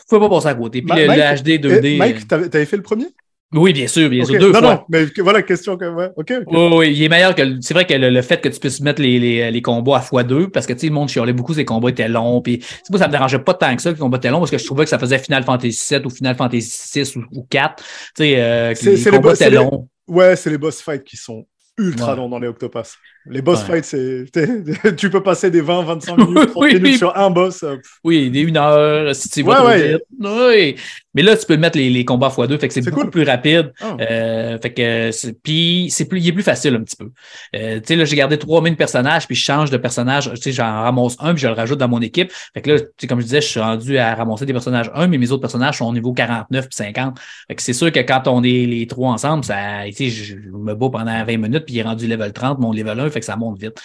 Faut pas passer à côté. Puis le, HD 2D. Mike, t'avais fait le premier? Oui, bien sûr, bien sûr. Deux non, fois. non, mais voilà, question que. Ouais. OK. Oui, oui, il est meilleur que. C'est vrai que le, fait que tu puisses mettre les, les, les combats à x2, parce que tu sais, le monde chialait beaucoup, ces combats étaient longs. Puis, c'est moi, ça me dérangeait pas tant que ça, que les combats étaient longs, parce que je trouvais que ça faisait Final Fantasy 7 ou Final Fantasy 6 ou, ou 4. Tu sais, euh, que les combats étaient longs. Ouais, c'est les boss fights qui sont ultra longs dans les Octopass. Les boss fights, c'est. <laughs> tu peux passer des 20, 25 <laughs> minutes, 30 minutes sur un boss. Euh, oui, des 1 heure si tu vas ouais, vite. Oui. Mais là, tu peux mettre les, les combats x2, fait que c'est beaucoup plus rapide. Oh. Euh, fait que puis c'est plus, il est plus facile un petit peu. Euh, tu sais, là, j'ai gardé trois de personnages, puis je change de personnage. Tu sais, j'en ramasse un, puis je le rajoute dans mon équipe. Fait que là, comme je disais, je suis rendu à ramasser des personnages 1, mais mes autres personnages sont au niveau 49 puis 50. Fait que c'est sûr que quand on est les trois ensemble, ça, tu sais, je, me bats pendant 20 minutes, puis il est rendu level 30, mon level 1, fait que ça monte vite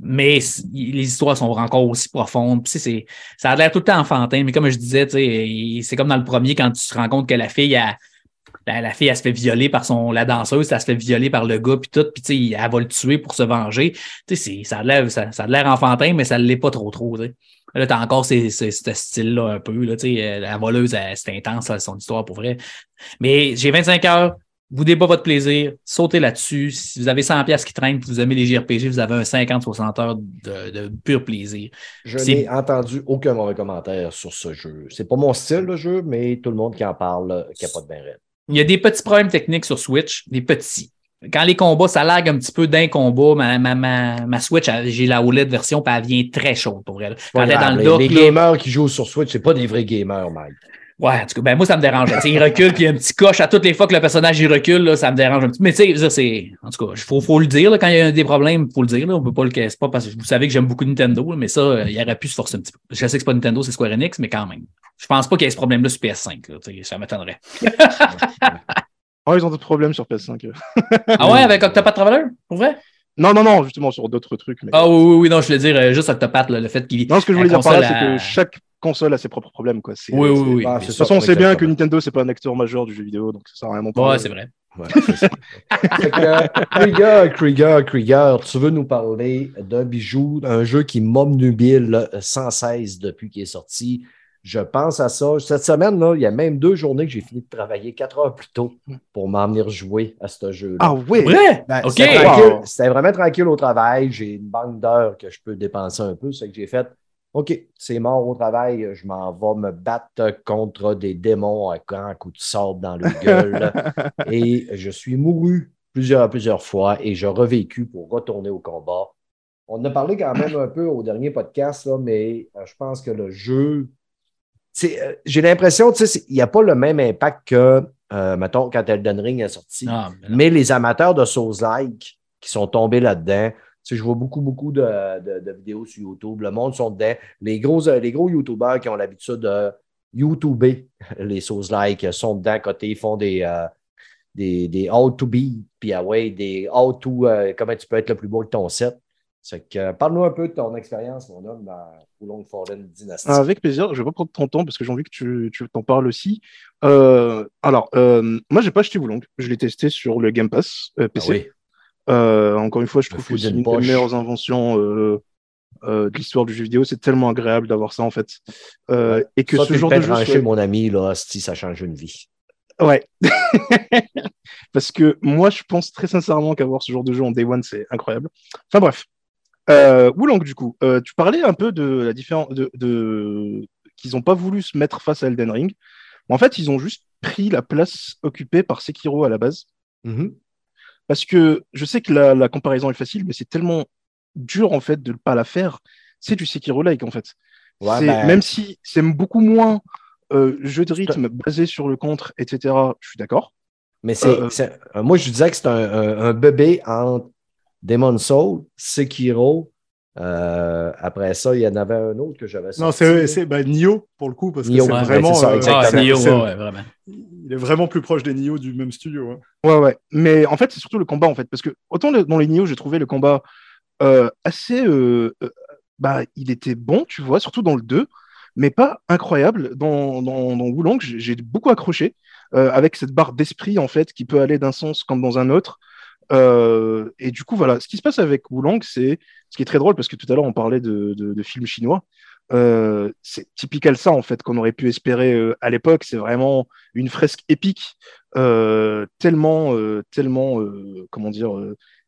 mais les histoires sont encore aussi profondes. Puis, c'est, ça a l'air tout le temps enfantin, mais comme je disais, c'est comme dans le premier quand tu te rends compte que la fille, a, la, fille, se fait violer par son, la danseuse, elle se fait violer par le gars, puis tout, puis elle va le tuer pour se venger. Ça a, l'air, ça, a l'air enfantin, mais ça ne l'est pas trop trop. T'sais. Là, t'as encore ce style-là un peu. Là, la voleuse, c'est intense, son histoire pour vrai. Mais j'ai 25 heures, vous pas votre plaisir, sautez là-dessus. Si vous avez 100 pièces qui traînent, vous aimez les JRPG, vous avez un 50-60 heures de, pur plaisir. Je n'ai entendu aucun mauvais commentaire sur ce jeu. C'est pas mon style le jeu, mais tout le monde qui en parle capote bien raide. Il y a des petits problèmes techniques sur Switch, des petits. Quand les combats, ça lag un petit peu d'un combat. Ma, ma, ma, ma Switch, j'ai la OLED version, puis elle vient très chaude pour elle. Quand elle est dans le dock, les, gamers qui jouent sur Switch, c'est pas des vrais gamers, Mike. Ouais, en tout cas, ben moi, ça me dérange. il recule, puis il y a un petit coche à toutes les fois que le personnage il recule, là, ça me dérange un petit peu. Mais tu sais, c'est. En tout cas, il faut, faut, le dire, là, quand il y a des problèmes, il faut le dire. Là, on peut pas le casser pas parce que vous savez que j'aime beaucoup Nintendo, mais ça, euh, il aurait pu se forcer un petit peu. Je sais que c'est pas Nintendo, c'est Square Enix, mais quand même. Je pense pas qu'il y ait ce problème-là sur PS5. Là, ça m'étonnerait. <laughs> oh, ils ont d'autres problèmes sur PS5. ah ouais, avec Octopath Traveler, pour vrai? Non, non, non, justement sur d'autres trucs. Mais... Ah oui, oui, oui, non, je voulais dire euh, juste Octopath, le fait qu'il. Non, ce que je voulais dire par là, c'est que chaque console a ses propres problèmes. Quoi. Oui, oui, oui. de toute façon, on sait bien que Nintendo, c'est pas un acteur majeur du jeu vidéo, donc ça sert à rien non plus. Ouais, c'est vrai. <laughs> Ouais, Krieger, Krieger, Krieger, tu veux nous parler d'un bijou, d'un jeu qui m'obnubile sans cesse depuis qu'il est sorti. Je pense à ça. Cette semaine, là, il y a même deux journées que j'ai fini de travailler quatre heures plus tôt pour m'en venir jouer à ce jeu-là. Ah oui? Vrai? Ben, C'était vraiment tranquille au travail. J'ai une banque d'heures que je peux dépenser un peu. C'est que j'ai fait OK, c'est mort au travail, je m'en vais me battre contre des démons à un coup de sable dans le gueule. <laughs> et je suis mouru plusieurs, plusieurs fois et j'ai revécu pour retourner au combat. On a parlé quand même un peu au dernier podcast, là, mais euh, je pense que le jeu j'ai l'impression, tu sais, il n'y a pas le même impact que, mettons, quand Elden Ring est sorti. Ah, mais, les amateurs de Souls-like qui sont tombés là-dedans, je vois beaucoup, beaucoup de, vidéos sur YouTube. Le monde sont dedans. Les gros, les gros YouTubers qui ont l'habitude de YouTuber <laughs> les Souls-like sont dedans côté, ils font des, des, des how to be, puis ah ouais, des how to, euh, comment tu peux être le plus beau de ton set. Parle-nous un peu de ton expérience, mon homme, dans Long Fallen Dynasty. Ah, avec plaisir, je vais pas prendre ton temps parce que j'ai envie que tu, tu t'en parles aussi. Euh, alors, euh, moi, j'ai pas acheté Wulong, je l'ai testé sur le Game Pass PC. Ah encore une fois, je trouve que c'est une des meilleures inventions de l'histoire du jeu vidéo. C'est tellement agréable d'avoir ça, en fait. et que ce genre de jeu. Soit... mon ami, là, si ça change une vie. Ouais. <laughs> Parce que moi, je pense très sincèrement qu'avoir ce genre de jeu en Day One, c'est incroyable. Enfin bref. Euh, du coup, euh, tu parlais un peu de la différence de, de... qu'ils n'ont pas voulu se mettre face à Elden Ring. En fait, ils ont juste pris la place occupée par Sekiro à la base. Mm-hmm. Parce que je sais que la, comparaison est facile, mais c'est tellement dur en fait de ne pas la faire. C'est du Sekiro-like en fait. Ben même si c'est beaucoup moins euh, jeu de rythme basé sur le contre, etc., je suis d'accord. Mais c'est, euh, moi, je disais que c'est un, bébé entre Demon Soul, Sekiro. Après ça, il y en avait un autre que j'avais Non, c'est, c'est ben, Nioh, pour le coup, parce que c'est vraiment. il est vraiment plus proche des Nioh du même studio. Hein. Ouais, ouais. Mais en fait, c'est surtout le combat, en fait. Parce que autant dans les Nioh, j'ai trouvé le combat assez. bah, il était bon, tu vois, surtout dans le 2 mais pas incroyable. Dans, dans, dans Wulong, j'ai beaucoup accroché euh, avec cette barre d'esprit en fait qui peut aller d'un sens comme dans un autre. Euh, et du coup, voilà, ce qui se passe avec Wulong, c'est ce qui est très drôle parce que tout à l'heure on parlait de, films chinois. Euh, c'est typical ça en fait qu'on aurait pu espérer à l'époque. C'est vraiment une fresque épique, tellement, tellement, comment dire,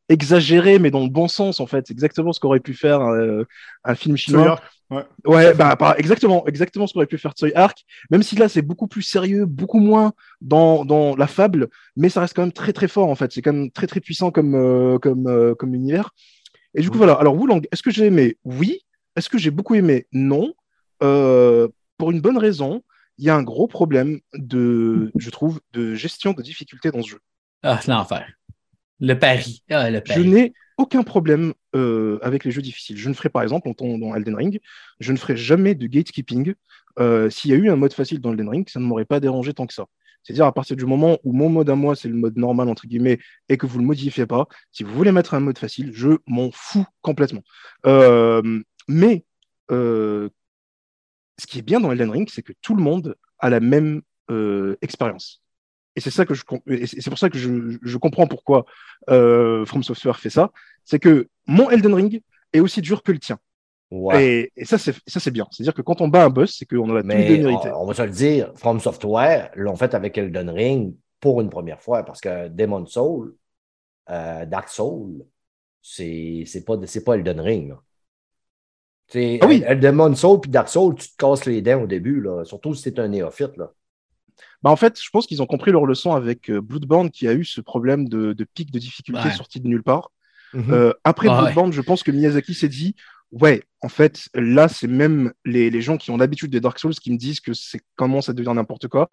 exagéré, mais dans le bon sens, en fait. Exactement ce qu'aurait pu faire un film chinois. Ouais, ouais bah, exactement, exactement ce qu'aurait pu faire Tsui Arc. Même si là, c'est beaucoup plus sérieux, beaucoup moins dans, dans, la fable, mais ça reste quand même très très fort, en fait. C'est quand même très très puissant comme, euh, comme, euh, comme univers. Et du coup, voilà. Alors, Wulang, est-ce que j'ai aimé? Oui. Est-ce que j'ai beaucoup aimé? Non. Euh, pour une bonne raison, il y a un gros problème de, je trouve, de gestion de difficultés dans ce jeu. Ah, l'enfer. Le pari. Ah, le pari. Je n'ai aucun problème euh, avec les jeux difficiles. Je ne ferai par exemple, dans Elden Ring, je ne ferai jamais de gatekeeping. Euh, s'il y a eu un mode facile dans Elden Ring, ça ne m'aurait pas dérangé tant que ça. C'est-à-dire à partir du moment où mon mode à moi, c'est le mode normal, entre guillemets, et que vous ne le modifiez pas, si vous voulez mettre un mode facile, je m'en fous complètement. Euh, mais ce qui est bien dans Elden Ring, c'est que tout le monde a la même expérience. Et c'est ça que je, c'est pour ça que je, je comprends pourquoi euh, From Software fait ça. C'est que mon Elden Ring est aussi dur que le tien. Et, ça, c'est ça, c'est bien. C'est-à-dire que quand on bat un boss, c'est qu'on a tous les deux On, on va se le dire, From Software l'ont fait avec Elden Ring pour une première fois parce que Demon Soul, euh, Dark Soul, c'est pas, pas Elden Ring. Ah oui. Demon Soul puis Dark Soul, tu te casses les dents au début, là, surtout si c'est un néophyte. Là. Bah, en fait, je pense qu'ils ont compris leur leçon avec euh, Bloodborne qui a eu ce problème de, pic de difficulté sorti de nulle part. Mhm. Euh, après Bloodborne, je pense que Miyazaki s'est dit ouais, en fait, là, c'est même les, gens qui ont l'habitude des Dark Souls qui me disent que c'est commence à devenir n'importe quoi.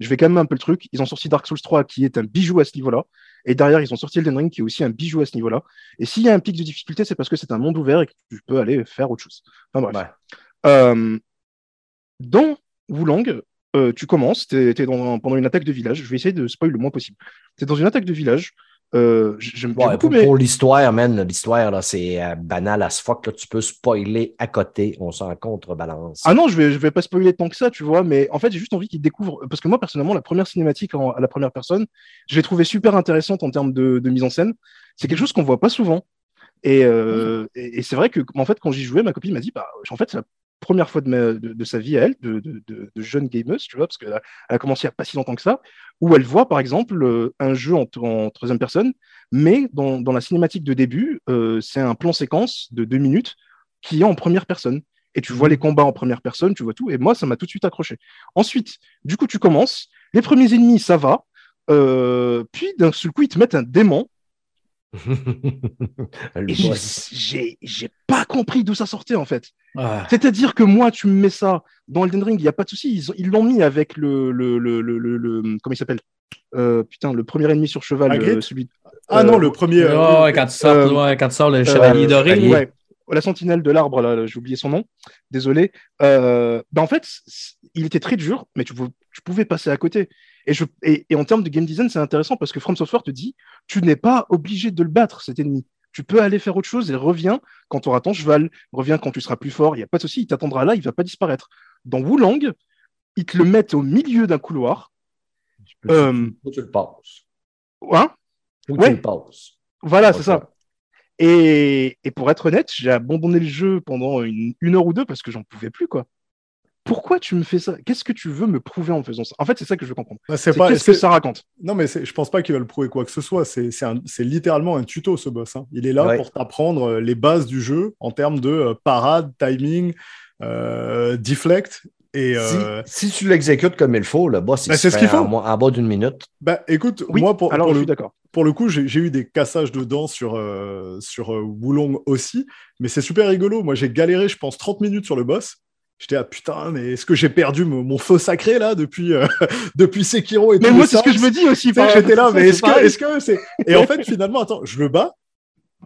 Je vais calmer un peu le truc. Ils ont sorti Dark Souls 3 qui est un bijou à ce niveau-là. Et derrière, ils ont sorti Elden Ring qui est aussi un bijou à ce niveau-là. Et s'il y a un pic de difficulté, c'est parce que c'est un monde ouvert et que tu peux aller faire autre chose. Enfin bref. Euh, dans Wulong, euh, tu commences, tu es, pendant une attaque de village. Je vais essayer de spoiler le moins possible. Tu es dans une attaque de village. Euh, pour, l'histoire, man, l'histoire, c'est euh, banal as fuck. tu peux spoiler à côté, on s'en contrebalance. Ah non, je vais, je vais pas spoiler tant que ça, tu vois, mais en fait, j'ai juste envie qu'ils découvrent. Parce que moi, personnellement, la première cinématique à la première personne, je l'ai trouvée super intéressante en termes de, mise en scène. C'est quelque chose qu'on voit pas souvent. Et, et, c'est vrai que, en fait, quand j'y jouais, ma copine m'a dit, bah, en fait, c'est première fois de, de, sa vie à elle, de, de, jeune gameuse, tu vois, parce qu'elle a, elle a commencé il n'y a pas si longtemps que ça, où elle voit par exemple euh, un jeu en, troisième personne, mais dans, dans, la cinématique de début, euh, c'est un plan séquence de deux minutes qui est en première personne. Et tu vois mhm. les combats en première personne, tu vois tout, et moi, ça m'a tout de suite accroché. Ensuite, du coup, tu commences, les premiers ennemis, ça va, euh, puis d'un seul coup, ils te mettent un démon <laughs> Et j'ai j'ai pas compris d'où ça sortait en fait. C'est-à-dire que moi, tu me mets ça dans Elden Ring, il n'y a pas de souci. Ils l'ont mis avec le, le, le, le, comment il s'appelle? Euh, Putain, le premier ennemi sur cheval, euh, celui. Ah non, le premier. Oh, quand, tu sors, quand tu sors le chevalier doré. Ouais. La sentinelle de l'arbre, là, j'ai oublié son nom. Désolé. Ben en fait, il était très dur, mais tu, tu pouvais passer à côté. Et, je, et, en termes de game design, c'est intéressant parce que From Software te dit, tu n'es pas obligé de le battre, cet ennemi. Tu peux aller faire autre chose et reviens quand tu auras ton cheval, reviens quand tu seras plus fort, il n'y a pas de souci, il t'attendra là, il ne va pas disparaître. Dans Wulang, ils te le mettent au milieu d'un couloir. Tu, euh, tu le passes. Hein? Ouais. tu le passes. Voilà, c'est ça. Et, et, pour être honnête, j'ai abandonné le jeu pendant une, une heure ou deux parce que j'en pouvais plus, quoi pourquoi tu me fais ça? Qu'est-ce que tu veux me prouver en faisant ça? En fait, c'est ça que je veux comprendre. Bah, c'est qu'est-ce que ça raconte? Non, mais je pense pas qu'ils veulent prouver quoi que ce soit. C'est littéralement un tuto, ce boss. Hein. Il est là pour t'apprendre euh, les bases du jeu en termes de euh, parade, timing, euh, deflect. Et, si, tu l'exécutes comme il faut, le boss, il bah, se fait en, en, bas d'une minute. Bah, écoute, moi, pour, alors, pour je le, suis d'accord. Pour le coup, j'ai eu des cassages de dents sur, sur Wulong aussi, mais c'est super rigolo. Moi, j'ai galéré, je pense, 30 minutes sur le boss. J'étais ah putain, mais est-ce que j'ai perdu mon, feu sacré là depuis euh, <laughs> depuis Sekiro et Mais moi c'est ce que je me dis aussi. J'étais là, mais est-ce que est-ce que c'est Et en fait finalement attends, je le bats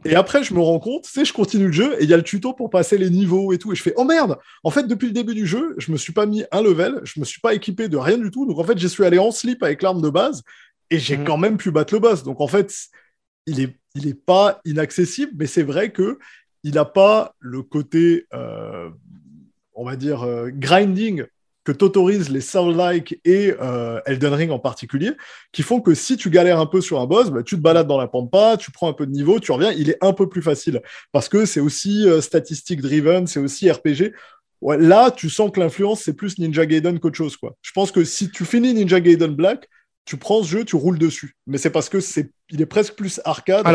et après je me rends compte, tu sais, je continue le jeu et il y a le tuto pour passer les niveaux et tout et je fais oh merde. En fait depuis le début du jeu, je me suis pas mis un level, je me suis pas équipé de rien du tout. Donc en fait, je suis allé en slip avec l'arme de base et j'ai mhm. quand même pu battre le boss. Donc en fait, il est il est pas inaccessible, mais c'est vrai que il n'a pas le côté euh, on va dire, euh, grinding que t'autorisent les Soul-like et euh, Elden Ring en particulier, qui font que si tu galères un peu sur un boss, bah, tu te balades dans la pampa, tu prends un peu de niveau, tu reviens, il est un peu plus facile. Parce que c'est aussi statistique driven, c'est aussi RPG. Ouais, là, tu sens que l'influence, c'est plus Ninja Gaiden qu'autre chose. Quoi. Je pense que si tu finis Ninja Gaiden Black, tu prends ce jeu, tu roules dessus. Mais c'est parce que c'est, il est presque plus arcade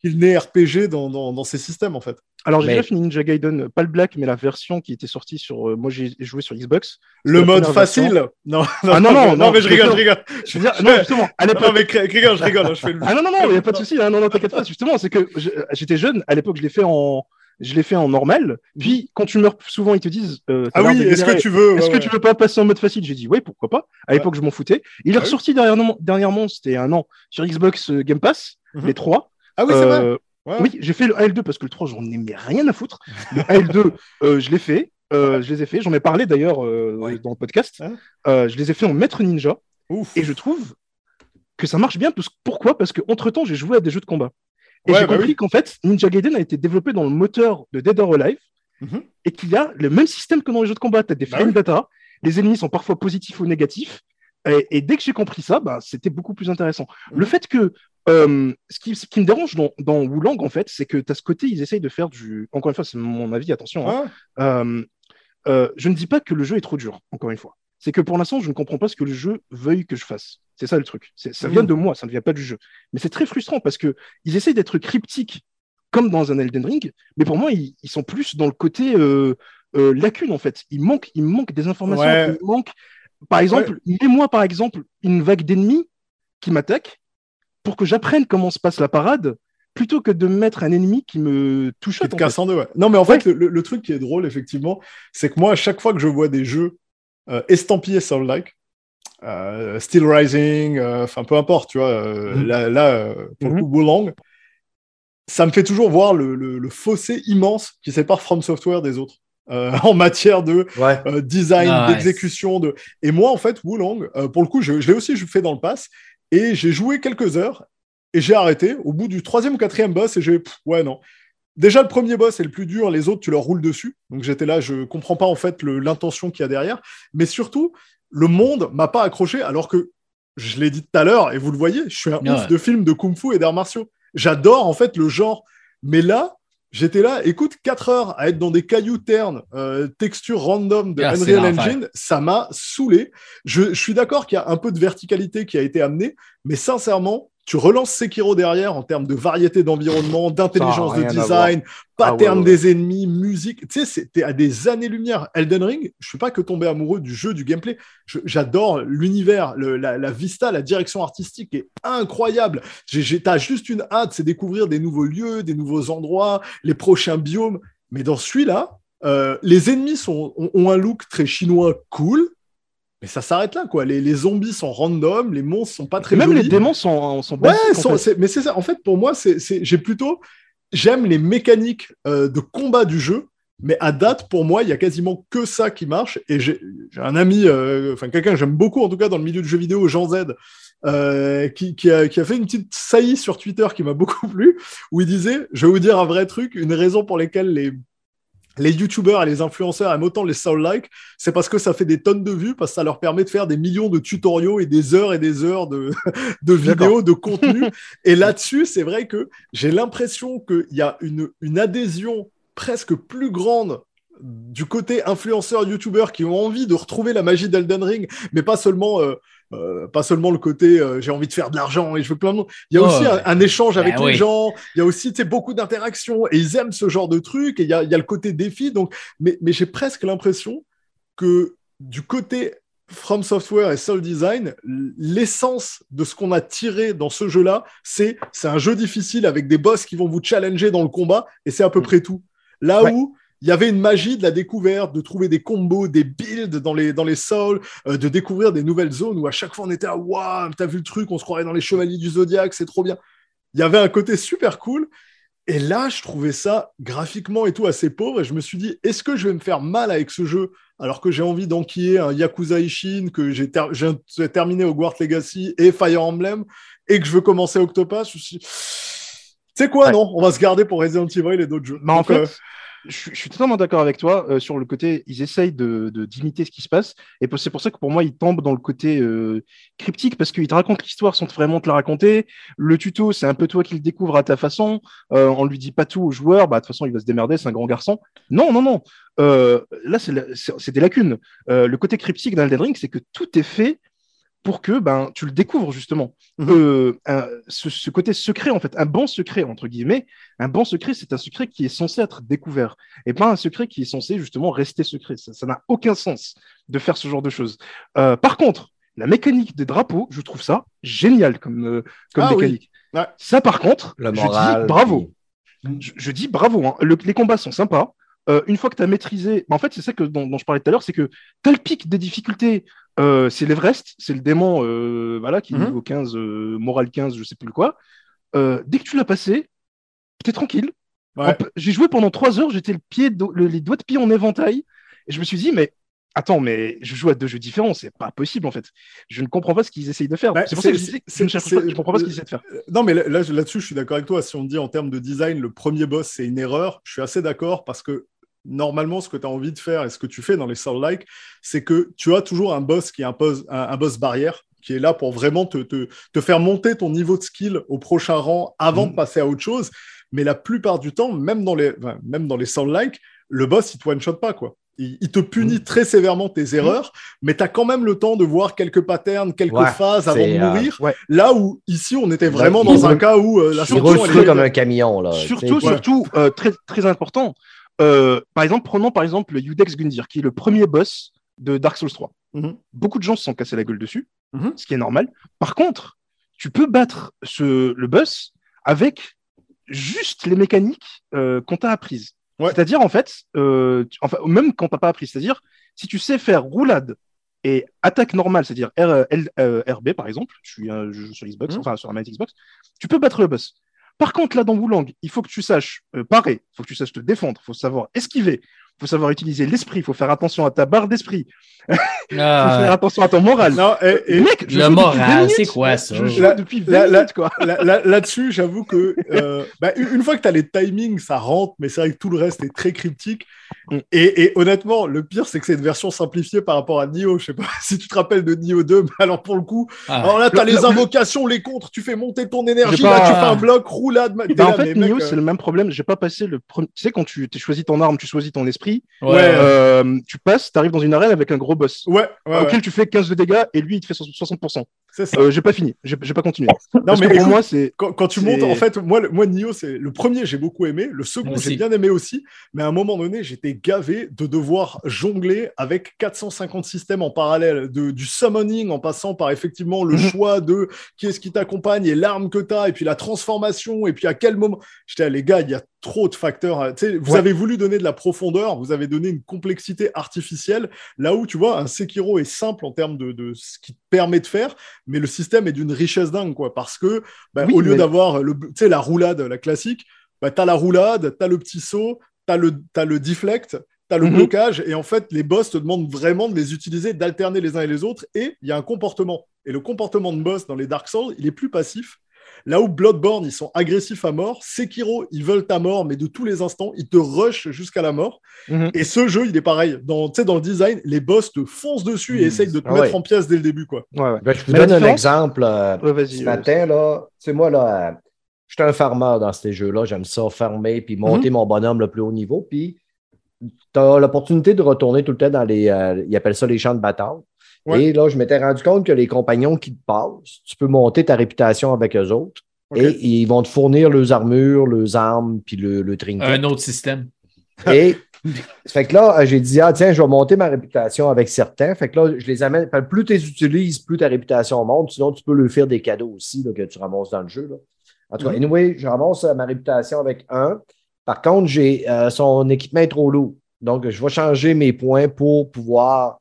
qu'il n'est RPG dans, dans, dans, ces systèmes, en fait. Alors, j'ai déjà fini Ninja Gaiden, pas le Black, mais la version qui était sortie sur. Euh, moi, j'ai joué sur Xbox. Le mode facile non, <laughs> non, ah, non, non, non, mais je rigole, je rigole. Je veux dire, non, justement, à l'époque. Non, mais rigole, je rigole. Je fais le... Ah non, non, non, il n'y a pas de souci. Hein, non, non, t'inquiète pas. Justement, c'est que j'étais jeune. À l'époque, je l'ai fait en. Je l'ai fait en normal. Puis, quand tu meurs souvent, ils te disent. Euh, ah oui, est-ce que tu veux Est-ce que tu veux pas passer en mode facile? J'ai dit, oui, pourquoi pas. À l'époque, je m'en foutais. Il est ah ressorti dernièrement, dernièrement c'était un an, sur Xbox euh, Game Pass, mhm. les trois. Ah oui, c'est vrai. Oui, j'ai fait le AL2 parce que le 3, j'en ai rien à foutre. Le AL2, euh, je l'ai fait. Euh, je les ai fait. J'en ai parlé d'ailleurs euh, dans le podcast. je les ai fait en maître ninja. Et je trouve que ça marche bien. Pourquoi? Parce qu'entre-temps, j'ai joué à des jeux de combat. Et j'ai bah compris qu'en fait, Ninja Gaiden a été développé dans le moteur de Dead or Alive mhm. et qu'il y a le même système que dans les jeux de combat. Tu as des bah frame data, les ennemis sont parfois positifs ou négatifs. Et, dès que j'ai compris ça, bah, c'était beaucoup plus intéressant. Le mhm. fait que euh, ce, qui, me dérange dans, dans Wulang, en fait, c'est que tu as ce côté, ils essayent de faire du. Encore une fois, c'est mon avis, attention. Hein. Euh, euh, je ne dis pas que le jeu est trop dur, encore une fois. C'est que pour l'instant, je ne comprends pas ce que le jeu veuille que je fasse. C'est ça le truc. Ça vient de moi, ça ne vient pas du jeu. Mais c'est très frustrant parce qu'ils essayent d'être cryptiques comme dans un Elden Ring, mais pour moi, ils, sont plus dans le côté lacune, en fait. Il manque, il manque des informations. Il manque... Par exemple, mets-moi, par exemple, une vague d'ennemis qui m'attaquent pour que j'apprenne comment se passe la parade plutôt que de mettre un ennemi qui me touche. Qui te casse en deux, ouais. Non, mais en fait, le, truc qui est drôle, effectivement, c'est que moi, à chaque fois que je vois des jeux euh, estampillés Soul-like, euh, Still Rising, euh, enfin peu importe, tu vois, mhm. là, pour le mhm. coup, ça me fait toujours voir le, fossé immense qui sépare From Software des autres. <laughs> en matière de design, d'exécution. De... Et moi, en fait, Wulong, pour le coup, je, je l'ai aussi fait dans le pass. Et j'ai joué quelques heures et j'ai arrêté au bout du troisième ou quatrième boss et j'ai ouais non. Déjà le premier boss est le plus dur, les autres tu leur roules dessus. Donc j'étais là, je comprends pas en fait l'intention qu'il y a derrière, mais surtout le monde m'a pas accroché alors que je l'ai dit tout à l'heure et vous le voyez, je suis un ouf de films de kung-fu et d'arts martiaux. J'adore en fait le genre, mais là J'étais là, écoute, 4 heures à être dans des cailloux ternes, euh, texture random de ah, Unreal Engine, ça m'a saoulé. Je, suis d'accord qu'il y a un peu de verticalité qui a été amenée, mais sincèrement, tu relances Sekiro derrière en termes de variété d'environnement, d'intelligence de design, pattern ah des ennemis, musique. Tu sais, c'était à des années-lumière. Elden Ring, je suis pas que tombé amoureux du jeu, du gameplay. J'adore l'univers, la, vista, la direction artistique est incroyable. T'as juste une hâte, c'est découvrir des nouveaux lieux, des nouveaux endroits, les prochains biomes. Mais dans celui-là, euh, les ennemis sont, ont, un look très chinois cool. Mais ça s'arrête là, quoi. Les, zombies sont random, les monstres sont pas très Même les démons sont, sont Ouais, mais c'est ça. En fait, pour moi, c'est, j'ai plutôt, j'aime les mécaniques euh, de combat du jeu, mais à date, pour moi, il y a quasiment que ça qui marche. Et j'ai, un ami, euh, enfin quelqu'un que j'aime beaucoup, en tout cas dans le milieu du jeu vidéo, Jean Z, euh, qui, qui, a, qui, a, fait une petite saillie sur Twitter qui m'a <laughs> beaucoup plu, où il disait, je vais vous dire un vrai truc, une raison pour laquelle les les youtubeurs et les influenceurs aiment autant les soul-like, c'est parce que ça fait des tonnes de vues, parce que ça leur permet de faire des millions de tutoriaux et des heures et des heures de, <laughs> de vidéos, de contenu. <laughs> et là-dessus, c'est vrai que j'ai l'impression qu'il y a une, une adhésion presque plus grande du côté influenceurs, youtubeurs qui ont envie de retrouver la magie d'Elden Ring, mais pas seulement euh, euh, pas seulement le côté euh, j'ai envie de faire de l'argent et je veux plein de monde. Il y a aussi un, échange avec ben les gens. Il y a aussi beaucoup d'interactions et ils aiment ce genre de truc. Et il y a, il y a le côté défi. Donc, mais, mais j'ai presque l'impression que du côté From Software et Soul Design, l'essence de ce qu'on a tiré dans ce jeu-là, c'est c'est un jeu difficile avec des boss qui vont vous challenger dans le combat et c'est à peu mm. près tout. Là où il y avait une magie de la découverte, de trouver des combos, des builds dans les, dans les souls, euh, de découvrir des nouvelles zones où à chaque fois on était à waouh, t'as vu le truc, on se croirait dans les chevaliers du zodiaque, c'est trop bien. Il y avait un côté super cool. Et là, je trouvais ça graphiquement et tout assez pauvre. Et je me suis dit, est-ce que je vais me faire mal avec ce jeu alors que j'ai envie d'enquiller un Yakuza Ishin, que j'ai terminé au Guard Legacy et Fire Emblem, et que je veux commencer Octopath? Je me suis tu sais quoi, non, on va se garder pour Resident Evil et d'autres jeux. Mais en fait, euh, je, suis totalement d'accord avec toi euh, sur le côté, ils essayent de, d'imiter ce qui se passe. Et c'est pour ça que pour moi, ils tombent dans le côté euh, cryptique parce qu'ils te racontent l'histoire sans vraiment te la raconter. Le tuto, c'est un peu toi qui le découvres à ta façon. Euh, on lui dit pas tout au joueur. Bah, de toute façon, il va se démerder, c'est un grand garçon. Non, non, non. Euh, là, c'est, c'est des lacunes. le côté cryptique d'un Elden Ring, c'est que tout est fait pour que ben, tu le découvres justement. Mhm. Euh, ce, côté secret, en fait, un bon secret, entre guillemets, un bon secret, c'est un secret qui est censé être découvert et pas un secret qui est censé justement rester secret. Ça n'a aucun sens de faire ce genre de choses. Euh, par contre, la mécanique des drapeaux, je trouve ça génial comme, euh, comme ah mécanique. Ça, par contre, je dis bravo. Je, dis bravo. Hein. les combats sont sympas. Une fois que tu as maîtrisé, en fait, c'est ça que, dont, je parlais tout à l'heure, c'est que tu as le pic des difficultés euh, c'est l'Everest, c'est le démon euh, voilà, qui est niveau 15, euh, moral 15, je sais plus quoi. dès que tu l'as passé, t'es tranquille. J'ai joué pendant trois heures, j'étais le pied, les doigts de pied en éventail, et je me suis dit, mais attends, mais je joue à deux jeux différents, c'est pas possible en fait. Je ne comprends pas ce qu'ils essayent de faire. Bah, c'est pour ça que je je, comprends pas ce qu'ils essaient de faire. Non, mais là, là-dessus, je suis d'accord avec toi. Si on dit en termes de design, le premier boss, c'est une erreur, je suis assez d'accord parce que normalement, ce que tu as envie de faire et ce que tu fais dans les Soul-like, c'est que tu as toujours un boss qui impose un, boss barrière qui est là pour vraiment te, te, faire monter ton niveau de skill au prochain rang avant de mm. passer à autre chose. Mais la plupart du temps, même dans les, même dans les Soul-like, le boss, il te one-shot pas, quoi. Il, te punit mm. très sévèrement tes mm. erreurs, mais tu as quand même le temps de voir quelques patterns, quelques phases avant de euh, mourir. Là où, ici, on était vraiment dans un cas où euh, la il comme un camion. Là, surtout, surtout euh, très, très important, euh, par exemple, prenons par exemple le Udex Gundir, qui est le premier boss de Dark Souls 3. Mhm. Beaucoup de gens se sont cassés la gueule dessus, mhm. ce qui est normal. Par contre, tu peux battre ce, le boss avec juste les mécaniques euh, qu'on t'a apprises. C'est-à-dire, en fait, euh, enfin, même quand t'as pas appris, c'est-à-dire, si tu sais faire roulade et attaque normale, c'est-à-dire RB par exemple, je suis un jeu sur Xbox, mhm. enfin sur la Xbox, tu peux battre le boss. Par contre, là, dans Woulang, il faut que tu saches euh, parer, il faut que tu saches te défendre, il faut savoir esquiver, faut savoir utiliser l'esprit, il faut faire attention à ta barre d'esprit, il <laughs> faut ah. faire attention à ton moral. Non, et, Mec, je le moral, c'est quoi ça Je joue depuis 20 minutes, quoi. Là-dessus, j'avoue que euh, bah, une fois que tu as les timings, ça rentre, mais c'est vrai que tout le reste est très cryptique. Mm. Et, honnêtement, le pire, c'est que c'est une version simplifiée par rapport à Nioh. Je sais pas <laughs> si tu te rappelles de Nioh 2, mais alors pour le coup, ah. alors là, tu as les invocations, les contres, tu fais monter ton énergie, là, tu fais un bloc, roulade. Bah, en fait, Nioh, c'est le même problème. J'ai pas passé le premier. Tu sais, quand tu choisis ton arme, tu choisis ton esprit. Ouais. Euh, tu passes, tu arrives dans une arène avec un gros boss. Ouais. auquel tu fais 15 de dégâts et lui, il te fait 60%. Euh, j'ai pas fini, j'ai pas continué. Non, Parce mais que pour écoute, moi, c'est. quand, quand tu montes, en fait, moi, le- moi Nioh, c'est le premier, j'ai beaucoup aimé. Le second, j'ai bien aimé aussi. Mais à un moment donné, j'étais gavé de devoir jongler avec 450 systèmes en parallèle, de, du summoning en passant par effectivement le Mhm. choix de qui est-ce qui t'accompagne et l'arme que tu as, et puis la transformation, et puis à quel moment. J'étais, ah, les gars, il y a trop de facteurs. hein. Tu sais, vous Ouais. avez voulu donner de la profondeur, vous avez donné une complexité artificielle, là où tu vois, un Sekiro est simple en termes de, de ce qu'il te permet de faire, mais le système est d'une richesse dingue, quoi, parce que bah, Oui, au lieu mais- d'avoir le, la roulade, la classique, bah, tu as la roulade, tu as le petit saut, tu as le, le deflect, tu as le Mhm. blocage, et en fait, les boss te demandent vraiment de les utiliser, d'alterner les uns et les autres, et il y a un comportement. Et le comportement de boss dans les Dark Souls, il est plus passif. Là où Bloodborne, ils sont agressifs à mort, Sekiro, ils veulent ta mort, mais de tous les instants, ils te rushent jusqu'à la mort. Mhm. Et ce jeu, il est pareil. Dans, tu sais, dans le design, les boss te foncent dessus et Mhm. essayent de te Ah mettre ouais. en pièces dès le début. Quoi. Ouais, ouais. Ben, je vous donne un exemple. euh, Ouais, vas-y. ce euh, matin, là, sais, moi, là, euh, je suis un farmer dans ces jeux-là. J'aime ça, farmer, puis monter Mhm. mon bonhomme le plus haut niveau. Puis, tu as l'opportunité de retourner tout le temps dans les. euh, ils appellent ça les champs de bataille. Ouais. Et là, je m'étais rendu compte que les compagnons qui te passent, tu peux monter ta réputation avec eux autres. Et ils vont te fournir leurs armures, leurs armes, puis le, le trinket. Un autre système. <laughs> Et fait que là, j'ai dit, ah tiens, je vais monter ma réputation avec certains. Fait que là, je les amène. Plus tu les utilises, plus ta réputation monte. Sinon, tu peux leur faire des cadeaux aussi là, que tu ramasses dans le jeu. Là. En tout cas, Mhm. anyway, je ramasse euh, ma réputation avec un. Par contre, j'ai euh, son équipement est trop lourd. Donc, je vais changer mes points pour pouvoir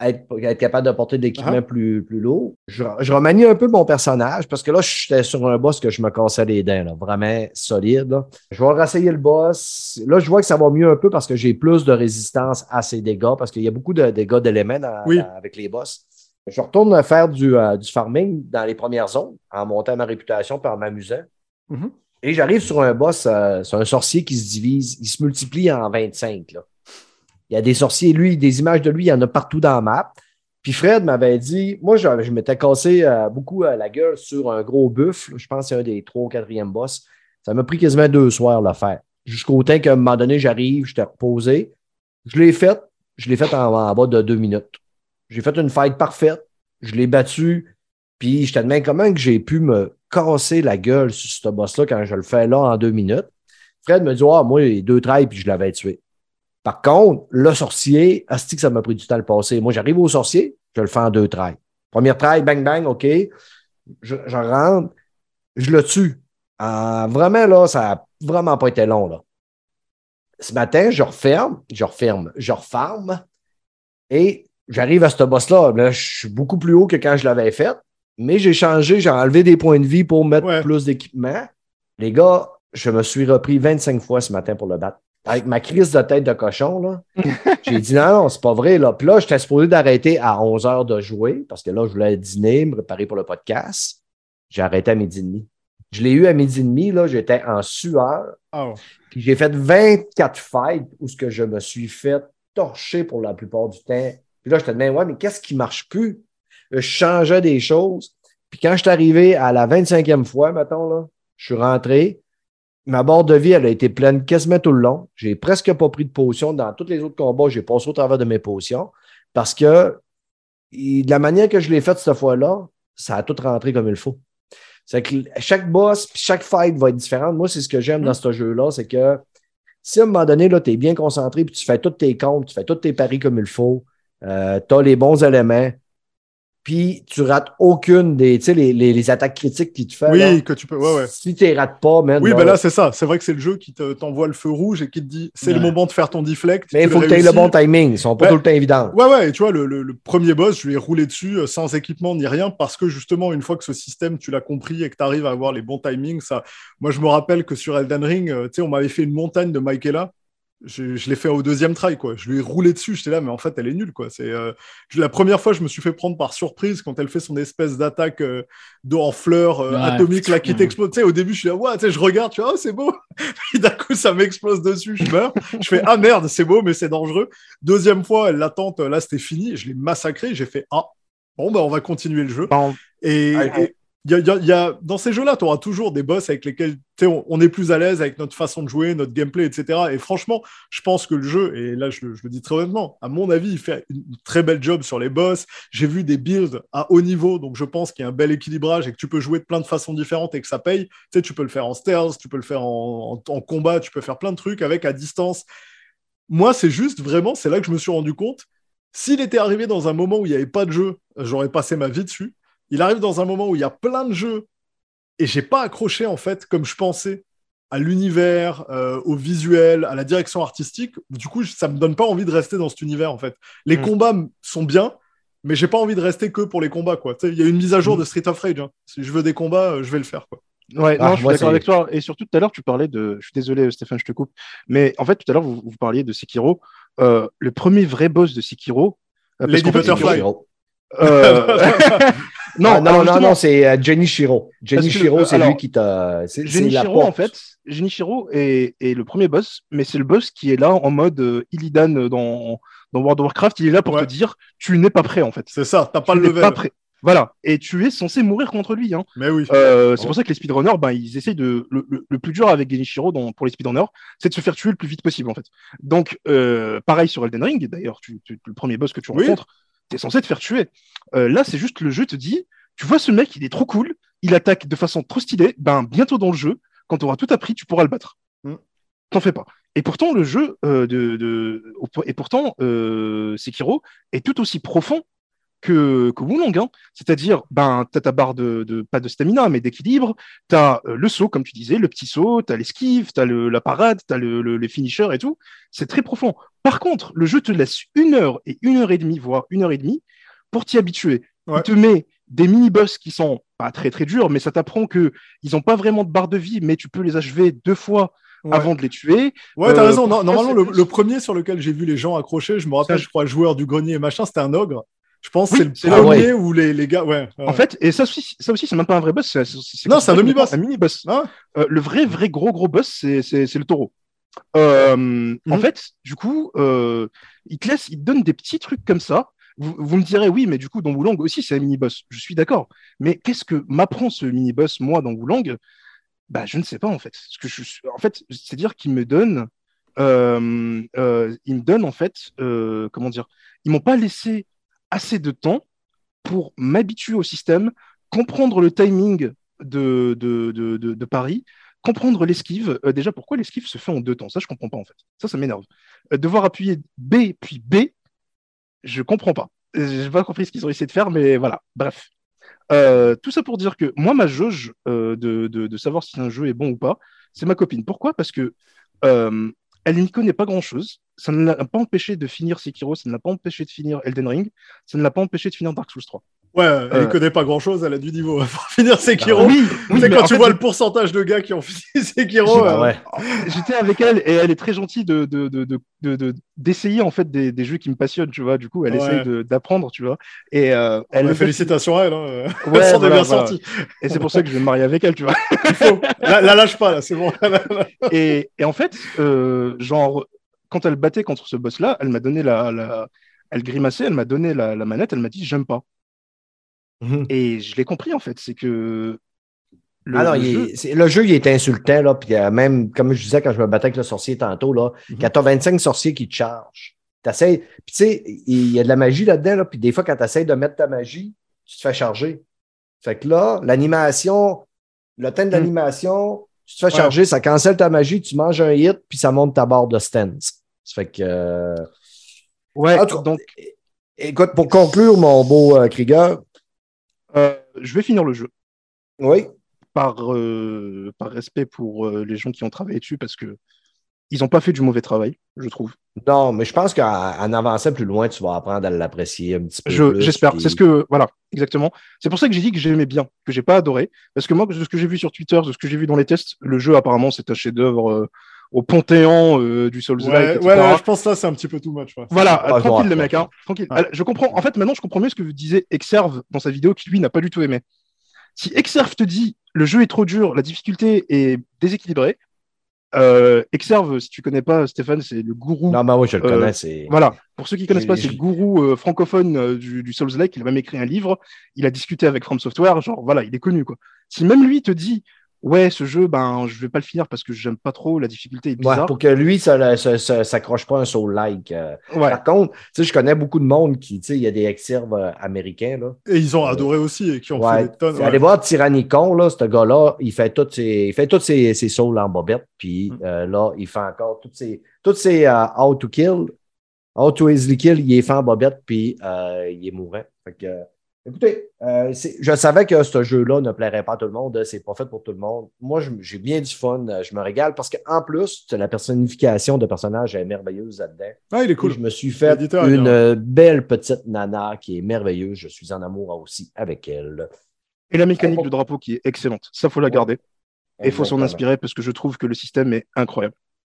être, être capable de porter de l'équipement Ah. plus, plus lourd. Je, je remanie un peu mon personnage parce que là, j'étais sur un boss que je me cassais les dents, là, vraiment solide. là. Je vais rassayer le boss. Là, je vois que ça va mieux un peu parce que j'ai plus de résistance à ces dégâts parce qu'il y a beaucoup de dégâts d'éléments Oui. avec les boss. Je retourne faire du, euh, du farming dans les premières zones en montant ma réputation par m'amusant. Mhm. Et j'arrive sur un boss, euh, c'est un sorcier qui se divise, il se multiplie en 25. Là. Il y a des sorciers, lui, des images de lui, il y en a partout dans la map. Puis Fred m'avait dit, moi, je, je m'étais cassé euh, beaucoup euh, la gueule sur un gros buffle. Je pense que c'est un des trois ou quatrième boss. Ça m'a pris quasiment deux soirs le faire. Jusqu'au temps qu'à un moment donné, j'arrive, j'étais reposé. Je l'ai fait. Je l'ai fait en, bas de deux minutes. J'ai fait une fight parfaite. Je l'ai battu. Puis je te comment que j'ai pu me casser la gueule sur ce boss-là quand je le fais là en deux minutes. Fred me dit Ah, moi, les deux trails, puis je l'avais tué. Par contre, le sorcier, asti que ça m'a pris du temps le passer. Moi, j'arrive au sorcier, je le fais en deux trails. Première trail, bang, bang, OK. Je, je rentre, je le tue. Ah, vraiment, là, ça n'a vraiment pas été long, là. Ce matin, je referme, je referme, je refarme et j'arrive à ce boss-là. Là, je suis beaucoup plus haut que quand je l'avais fait, mais j'ai changé, j'ai enlevé des points de vie pour mettre Ouais. plus d'équipement. Les gars, je me suis repris 25 fois ce matin pour le battre. Avec ma crise de tête de cochon, là, <laughs> j'ai dit non, non, c'est pas vrai. Là. Puis là, j'étais supposé d'arrêter à 11 heures de jouer parce que là, je voulais dîner, me préparer pour le podcast. J'ai arrêté à midi et demi. Je l'ai eu à midi et demi, là, j'étais en sueur. Ouais. Puis j'ai fait 24 fights où ce que je me suis fait torcher pour la plupart du temps. Puis là, je te demandais, ouais, mais qu'est-ce qui marche plus? Je changeais des choses. Puis quand je suis arrivé à la 25e fois, mettons, là, je suis rentré. Ma barre de vie, elle a été pleine quasiment tout le long. J'ai presque pas pris de potion. Dans tous les autres combats, j'ai passé au travers de mes potions parce que de la manière que je l'ai faite cette fois-là, ça a tout rentré comme il faut. C'est que chaque boss, chaque fight va être différente. Moi, c'est ce que j'aime dans ce jeu-là, c'est que si à un moment donné, tu es bien concentré, puis tu fais tous tes comptes, tu fais tous tes paris comme il faut, euh, tu as les bons éléments, puis tu rates aucune des, tu sais, les, les, les attaques critiques qui te fait. Oui, là. que tu peux. Ouais, ouais. Si tu les rates pas, man, Oui, là, ben là, c'est ça. C'est vrai que c'est le jeu qui te- t'envoie le feu rouge et qui te dit c'est le moment de faire ton deflect. mais il faut que tu aies le bon timing. Ils sont pas tout le temps évidents. Ouais, ouais, et tu vois, le, le- le premier boss, je lui ai roulé dessus euh, sans équipement ni rien parce que justement, une fois que ce système, tu l'as compris et que tu arrives à avoir les bons timings, ça. Moi, je me rappelle que sur Elden Ring, euh, tu sais, on m'avait fait une montagne de Michaela. Je, je l'ai fait au deuxième try, quoi. Je lui ai roulé dessus. J'étais là, mais en fait, elle est nulle, quoi. C'est euh, la première fois, je me suis fait prendre par surprise quand elle fait son espèce d'attaque euh, d'eau en fleurs euh, Ouais. atomique là qui t'explose. Tu sais, au début, je suis là, ouais, tu sais, je regarde, tu vois, oh, c'est beau. <laughs> Et d'un coup, ça m'explose dessus, je meurs. Je fais, ah merde, c'est beau, mais c'est dangereux. Deuxième fois, elle l'attente, là, c'était fini. Je l'ai massacré. J'ai fait, ah, bon, bah, on va continuer le jeu. Bon, Et, Ouais. et, y a, dans ces jeux-là, tu auras toujours des boss avec lesquels on, est plus à l'aise avec notre façon de jouer, notre gameplay, etc. Et franchement, je pense que le jeu, et là je, le dis très honnêtement, à mon avis, il fait une très belle job sur les boss. J'ai vu des builds à haut niveau, donc je pense qu'il y a un bel équilibrage et que tu peux jouer de plein de façons différentes et que ça paye. Tu sais, tu peux le faire en stealth, tu peux le faire en, en combat, tu peux faire plein de trucs avec à distance. Moi, c'est juste vraiment, c'est là que je me suis rendu compte. S'il était arrivé dans un moment où il n'y avait pas de jeu, j'aurais passé ma vie dessus. Il arrive dans un moment où il y a plein de jeux et j'ai pas accroché en fait comme je pensais à l'univers, euh, au visuel, à la direction artistique. Du coup, ça me donne pas envie de rester dans cet univers en fait. Les mm. combats sont bien, mais j'ai pas envie de rester que pour les combats quoi. Il y a une mise à jour mm. de Street of Rage. Hein. Si je veux des combats, euh, je vais le faire quoi. Ouais, ah, non, je suis d'accord avec toi. Et surtout tout à l'heure, tu parlais de. Je suis désolé, Stéphane, je te coupe. Mais en fait, tout à l'heure, vous, vous, parliez de Sekiro. Euh, le premier vrai boss de Sekiro. Euh, Lady Butterfly. Euh... <laughs> <laughs> <laughs> non, ah, non, non, non, c'est euh, Jenny Shiro. Jenny Shiro, c'est lui qui t'a. Jenny Shiro, en fait, Jenny Shiro est, est, le premier boss, mais c'est le boss qui est là en mode euh, Illidan dans, dans World of Warcraft. Il est là pour te dire, tu n'es pas prêt, en fait. C'est ça, t'as pas le level. Pas prêt. Voilà, et tu es censé mourir contre lui. Hein. Mais oui. Euh, c'est pour ça que les speedrunners, ben, ils essayent de. Le, le, plus dur avec Genichiro dans, pour les speedrunners, c'est de se faire tuer le plus vite possible, en fait. Donc, euh, pareil sur Elden Ring, d'ailleurs, tu, tu, le premier boss que tu rencontres, tu es censé te faire tuer. Euh, là, c'est juste le jeu te dit tu vois ce mec, il est trop cool, il attaque de façon trop stylée, ben, bientôt dans le jeu, quand tu auras tout appris, tu pourras le battre. Mm. T'en fais pas. Et pourtant, le jeu euh, de, de, et pourtant, euh, Sekiro est tout aussi profond que, que Wulong. Hein. C'est-à-dire, ben, tu as ta barre de, de, pas de stamina, mais d'équilibre, tu as euh, le saut, comme tu disais, le petit saut, tu as l'esquive, tu as le, la parade, tu as le, le, les finishers et tout. C'est très profond. Par contre, le jeu te laisse une heure et une heure et demie, voire une heure et demie, pour t'y habituer. Il te met des mini-boss qui sont pas très très durs, mais ça t'apprend qu'ils n'ont pas vraiment de barre de vie, mais tu peux les achever deux fois avant de les tuer. Ouais, t'as euh, raison. normalement, le, le, premier sur lequel j'ai vu les gens accrochés, je me rappelle, je crois, joueur du grenier et machin, c'était un ogre. Je pense que c'est le premier où les, les gars. Ouais, En fait, et ça aussi, ça aussi c'est même pas un vrai boss. non, c'est un demi-boss. Un mini-boss. Ah. Euh, le vrai, vrai gros, gros boss, c'est le taureau. Euh, En mhm. fait, du coup, euh, il te laisse, il te donne des petits trucs comme ça. Vous, vous me direz, oui, mais du coup, dans Wulong aussi, c'est un mini-boss. Je suis d'accord. Mais qu'est-ce que m'apprend ce mini-boss, moi, dans Wulong bah, je ne sais pas en fait. Ce que je, en fait, c'est-à-dire qu'il me donne, euh, il me donne en fait, comment dire, ils m'ont pas laissé assez de temps pour m'habituer au système, comprendre le timing de, Paris, comprendre l'esquive. Euh, déjà, pourquoi l'esquive se fait en deux temps? Ça, je comprends pas en fait. Ça, ça m'énerve. Euh, devoir appuyer B puis B, je comprends pas. J'ai pas compris ce qu'ils ont essayé de faire, mais voilà. Bref. Euh, tout ça pour dire que moi, ma jauge euh, de, de, savoir si un jeu est bon ou pas, c'est ma copine. Pourquoi? Parce que euh, elle n'y connaît pas grand-chose. Ça ne l'a pas empêché de finir Sekiro, ça ne l'a pas empêché de finir Elden Ring, ça ne l'a pas empêché de finir Dark Souls 3. Ouais, elle ne euh, connaît pas grand chose, elle a du niveau <laughs> pour finir Sekiro. oui, oui quand tu vois le pourcentage de gars qui ont <laughs> fini Sekiro. Euh, J'étais avec elle et elle est très gentille de, de, de, d'essayer en fait des, des, jeux qui me passionnent, tu vois. Du coup, elle essaye d'apprendre, tu vois. Et euh, elle félicitations à elle, hein. Ouais, <laughs> elle voilà, bien sorti. Et c'est pour ça que je vais me marier avec elle, tu vois. Il faut. La, lâche pas, là, c'est bon. et, et, en fait, euh, genre, quand elle battait contre ce boss-là, elle m'a donné la, la, elle grimaçait, elle m'a donné la, la manette, elle m'a dit j'aime pas. Mhm. Et je l'ai compris, en fait. C'est que. Le, Alors, le, jeu... le, jeu... il est insultant, là. Puis, même, comme je disais quand je me battais avec le sorcier tantôt, là, mm -hmm. quand tu as 25 sorciers qui te chargent, tu Puis, tu sais, il y a de la magie là-dedans, là, puis des fois, quand tu essaies de mettre ta magie, tu te fais charger. Fait que là, l'animation, le temps de mhm. l'animation, tu te fais charger, ça cancelle ta magie, tu manges un hit, puis ça monte ta barre de stance. Ça fait que. Euh... Ouais, donc. Écoute, pour conclure, mon beau euh, Krieger, euh, je vais finir le jeu. Oui. Par, euh, par respect pour euh, les gens qui ont travaillé dessus, parce que ils n'ont pas fait du mauvais travail, je trouve. Non, mais je pense qu'en avançant plus loin, tu vas apprendre à l'apprécier un petit peu. J'espère. C'est ce que, voilà, exactement. C'est pour ça que j'ai dit que j'aimais bien, que j'ai pas adoré. Parce que moi, de ce que j'ai vu sur Twitter, de ce que j'ai vu dans les tests, le jeu, apparemment, c'est un chef-d'œuvre au panthéon du Souls ouais, ouais, je pense que ça, c'est un petit peu too much. Voilà, tranquille, les mecs. Hein, tranquille. Je comprends. En fait, maintenant, je comprends mieux ce que disait Exerve dans sa vidéo, qui lui n'a pas du tout aimé. Si Exerve te dit le jeu est trop dur, la difficulté est déséquilibrée, Euh, Exerve, si tu connais pas, Stéphane, c'est le gourou. Non, mais oui, je le Euh, connais. Voilà. Pour ceux qui connaissent pas, c'est le gourou euh, francophone euh, du, du Souls-like. Il a même écrit un livre. Il a discuté avec From Software. Genre, voilà, il est connu, quoi. Si même lui te dit, ouais, ce jeu, ben, je vais pas le finir parce que j'aime pas trop, la difficulté est Ouais, bizarre. pour que lui, ça ça- ça- s'accroche pas à un soul-like. euh. Ouais. Par contre, tu sais, je connais beaucoup de monde qui, tu sais, il y a des ex-serves euh, américains, là. Et ils ont adoré aussi et qui ont Ouais. fait des tonnes. ouais. Allez voir Tyrannicon, là, ce gars-là, il fait toutes ses, il fait toutes ses, ses souls en bobette, puis Mm. euh, là, il fait encore toutes ses, toutes ses euh, how to kill, how to easily kill, il est fait en bobette, puis euh, il est mourant. Fait que, euh, écoutez, euh, je savais que ce jeu-là ne plairait pas à tout le monde, c'est pas fait pour tout le monde. Moi, j'ai bien du fun, euh, je me régale, parce qu'en plus, la personnification de personnage est merveilleuse là-dedans. Ah, il est Et cool. Je me suis fait une bien. belle petite nana qui est merveilleuse. Je suis en amour aussi avec elle. Et la mécanique du drapeau qui est excellente. Ça, faut la Ouais. garder. Et il faut s'en inspirer parce que je trouve que le système est incroyable.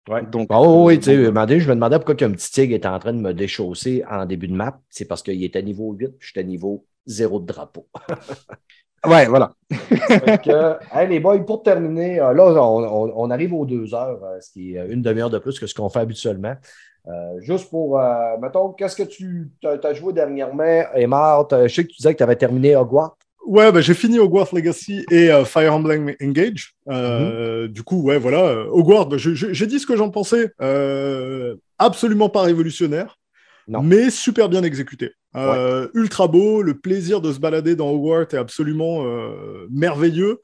Ouais. Donc, Oh, oui, euh, tu sais, un je me demandais pourquoi qu'un petit tigre était en train de me déchausser en début de map. C'est parce qu'il était niveau 8, puis j'étais niveau 0 de drapeau. <laughs> Ouais, voilà. <laughs> Hey, les boys, pour terminer, euh, là, on, on- on arrive aux deux heures, euh, ce qui est une demi-heure de plus que ce qu'on fait habituellement. Euh, juste pour, euh, mettons, qu'est-ce que tu as, joué dernièrement, Emma? Je sais que tu disais que tu avais terminé Hogwarts. Ouais, bah, j'ai fini Hogwarts Legacy et euh, Fire Emblem Engage. Euh, Du coup, ouais, voilà. euh, Hogwarts, je- j'ai dit ce que j'en pensais. Euh, absolument pas révolutionnaire, Non. mais super bien exécuté. Euh, Ultra beau, le plaisir de se balader dans Hogwarts est absolument euh, merveilleux.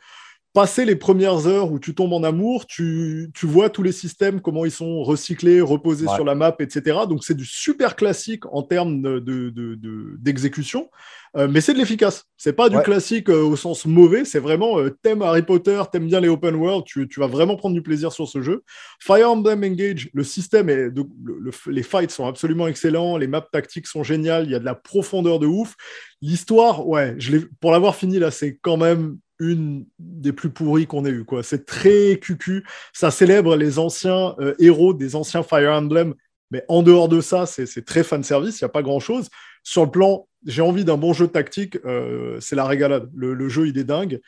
Passer les premières heures où tu tombes en amour, tu, tu vois tous les systèmes, comment ils sont recyclés, reposés Ouais. sur la map, etc. Donc c'est du super classique en termes de- de- de- de- d'exécution. Euh, mais c'est de l'efficace. C'est pas du Ouais. classique euh, au sens mauvais. C'est vraiment euh, t'aimes Harry Potter, t'aimes bien les open world, tu, tu vas vraiment prendre du plaisir sur ce jeu. Fire Emblem Engage, le système est de- le- le- les fights sont absolument excellents, les maps tactiques sont géniales, il y a de la profondeur de ouf. L'histoire, ouais, je pour l'avoir fini là, c'est quand même une des plus pourries qu'on ait eu. quoi. C'est très cucu. Ça célèbre les anciens euh, héros des anciens Fire Emblem. Mais en dehors de ça, c'est très fan service, il n'y a pas grand chose. Sur le plan, j'ai envie d'un bon jeu tactique, euh, c'est la régalade. Le, jeu, il est dingue.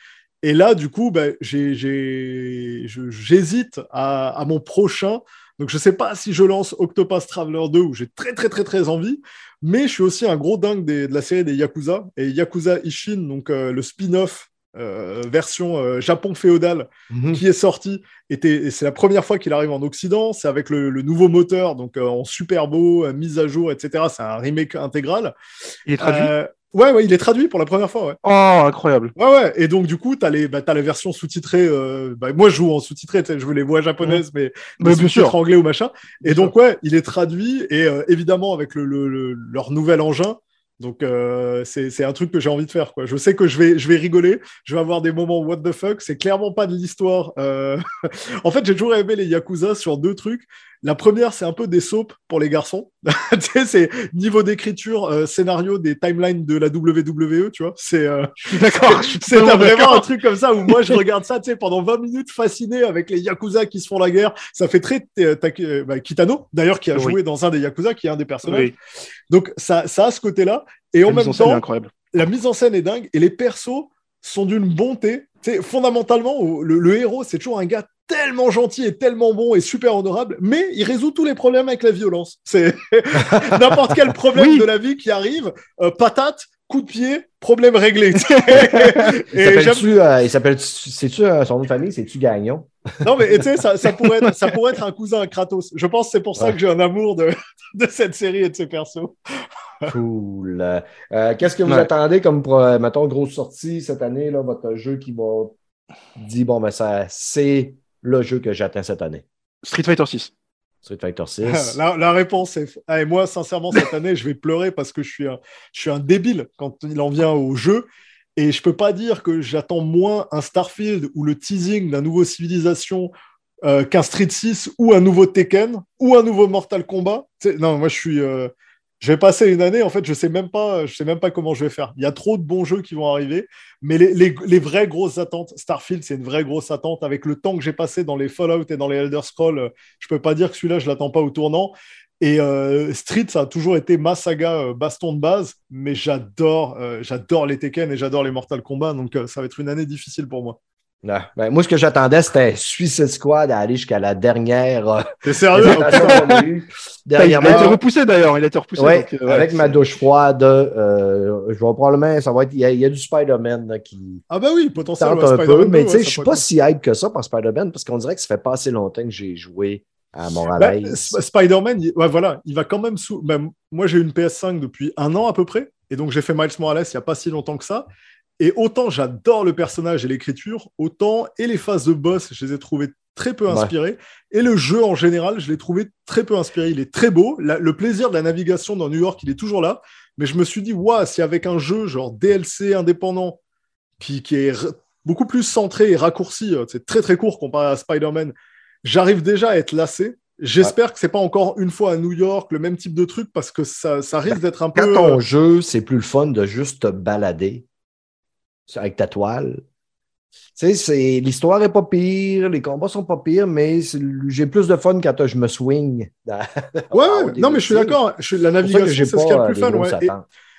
Et là, du coup, je- j'hésite à, mon prochain. Donc, je ne sais pas si je lance Octopath Traveler 2, où j'ai très, très, très, très envie. Mais je suis aussi un gros dingue de la série des Yakuza. Et Yakuza Ishin, donc euh, le spin-off euh, version euh, Japon féodal, qui est sorti. et c'est la première fois qu'il arrive en Occident. C'est avec le, le nouveau moteur, donc euh, en super beau, euh, mise à jour, etc. C'est un remake intégral. Il est traduit? Ouais, ouais, il est traduit pour la première fois. Ouais. Oh, incroyable. Ouais, ouais. Et donc, du coup, tu as, les, bah, t'as la version sous-titrée. euh, bah, moi, je joue en sous-titré. Je veux les voix japonaises, mais, Mais mais sous-titres anglais ou machin. Et Bien donc, ouais, il est traduit. Et euh, évidemment, avec le, le- le- leur nouvel engin. Donc, euh, c'est un truc que j'ai envie de faire. Je sais que je vais, je vais rigoler. Je vais avoir des moments what the fuck. C'est clairement pas de l'histoire. euh. <laughs> en fait, j'ai toujours aimé les Yakuza sur deux trucs. La première, c'est un peu des soaps pour les garçons. <laughs> c'est niveau d'écriture, euh, scénario des timelines de la WWE, tu vois. C'est euh, d'accord. c'est vraiment un truc comme ça où moi je <laughs> regarde ça, tu sais, pendant 20 minutes fasciné avec les Yakuza qui se font la guerre. Ça fait très euh, bah, Kitano, d'ailleurs, qui a Oui. joué dans un des Yakuza, qui est un des personnages. Oui. Donc ça, ça a ce côté-là. Et en La même en temps, incroyable. la mise en scène est dingue et les persos sont d'une bonté. Tu sais, fondamentalement, le, le héros, c'est toujours un gars tellement gentil et tellement bon et super honorable, mais il résout tous les problèmes avec la violence. C'est <laughs> n'importe quel problème Oui. de la vie qui arrive, euh, patate, coup de pied, problème réglé. <laughs> Il euh, s'appelle, c'est-tu euh, son nom de famille, c'est-tu Gagnon? non, mais tu sais, ça, ça, pourrait être, ça pourrait être un cousin à Kratos. Je pense que c'est pour ça Ouais. que j'ai un amour de, <laughs> de cette série et de ses persos. Cool. Euh, qu'est-ce que vous Ouais. attendez comme, pour, euh, mettons, grosse sortie cette année, là, votre jeu qui va dire, bon, ben, ça, c'est le jeu que j'attends cette année? Street Fighter 6. Street Fighter <laughs> 6. La, la réponse est. Et moi, sincèrement, cette année, je vais pleurer parce que je suis un, je suis un débile quand il en vient au jeu. Et je peux pas dire que j'attends moins un Starfield ou le teasing d'un nouveau Civilisation euh, qu'un Street 6 ou un nouveau Tekken ou un nouveau Mortal Kombat. Non, moi, je suis. euh, je vais passer une année, en fait, je sais sais même pas comment je vais faire. Il y a trop de bons jeux qui vont arriver, mais les, vraies grosses attentes, Starfield, c'est une vraie grosse attente. Avec le temps que j'ai passé dans les Fallout et dans les Elder Scrolls, je peux pas dire que celui-là, je l'attends pas au tournant. Et euh, Street, ça a toujours été ma saga euh, baston de base, mais j'adore, euh, j'adore les Tekken et j'adore les Mortal Kombat, donc ça va être une année difficile pour moi. Ben, moi, ce que j'attendais, c'était Suicide Squad à aller jusqu'à la dernière. euh, <laughs> T'es sérieux? eue Il a été dernièrement. repoussé d'ailleurs, il a été repoussé. Ouais, donc, euh, ouais, avec ma douche froide, euh, je vais probablement, ça va être, il y a, il y a du Spider-Man qui Ah bah oui, potentiel. tente un Spider-Man peu, mais 2, tu sais, je suis pas être si hype que ça par Spider-Man parce qu'on dirait que ça fait pas assez longtemps que j'ai joué à Montréal. Sp- Spider-Man, il- ouais, voilà, il va quand même sous. ben, moi, j'ai une PS5 depuis un an à peu près, et donc j'ai fait Miles Morales il n'y a pas si longtemps que ça. Et autant j'adore le personnage et l'écriture, autant et les phases de boss, je les ai trouvées très peu Ouais. inspirées, et le jeu en général, je l'ai trouvé très peu inspiré. Il est très beau, la- le plaisir de la navigation dans New York, il est toujours là, mais je me suis dit, waouh, si avec un jeu genre DLC indépendant, qui, qui est beaucoup plus centré et raccourci, euh, c'est très très court comparé à Spider-Man, j'arrive déjà à être lassé. J'espère que c'est pas encore une fois à New York le même type de truc parce que ça, ça risque d'être un peu. Quand ton jeu, c'est plus le fun de juste te balader avec ta toile. Tu sais, c'est- l'histoire est pas pire, les combats sont pas pires, mais j'ai plus de fun quand je me swing. dans- Ouais, <laughs> non, mais je suis d'accord. La navigation, j'ai c'est ce qu'il y a le plus euh, fun. ouais.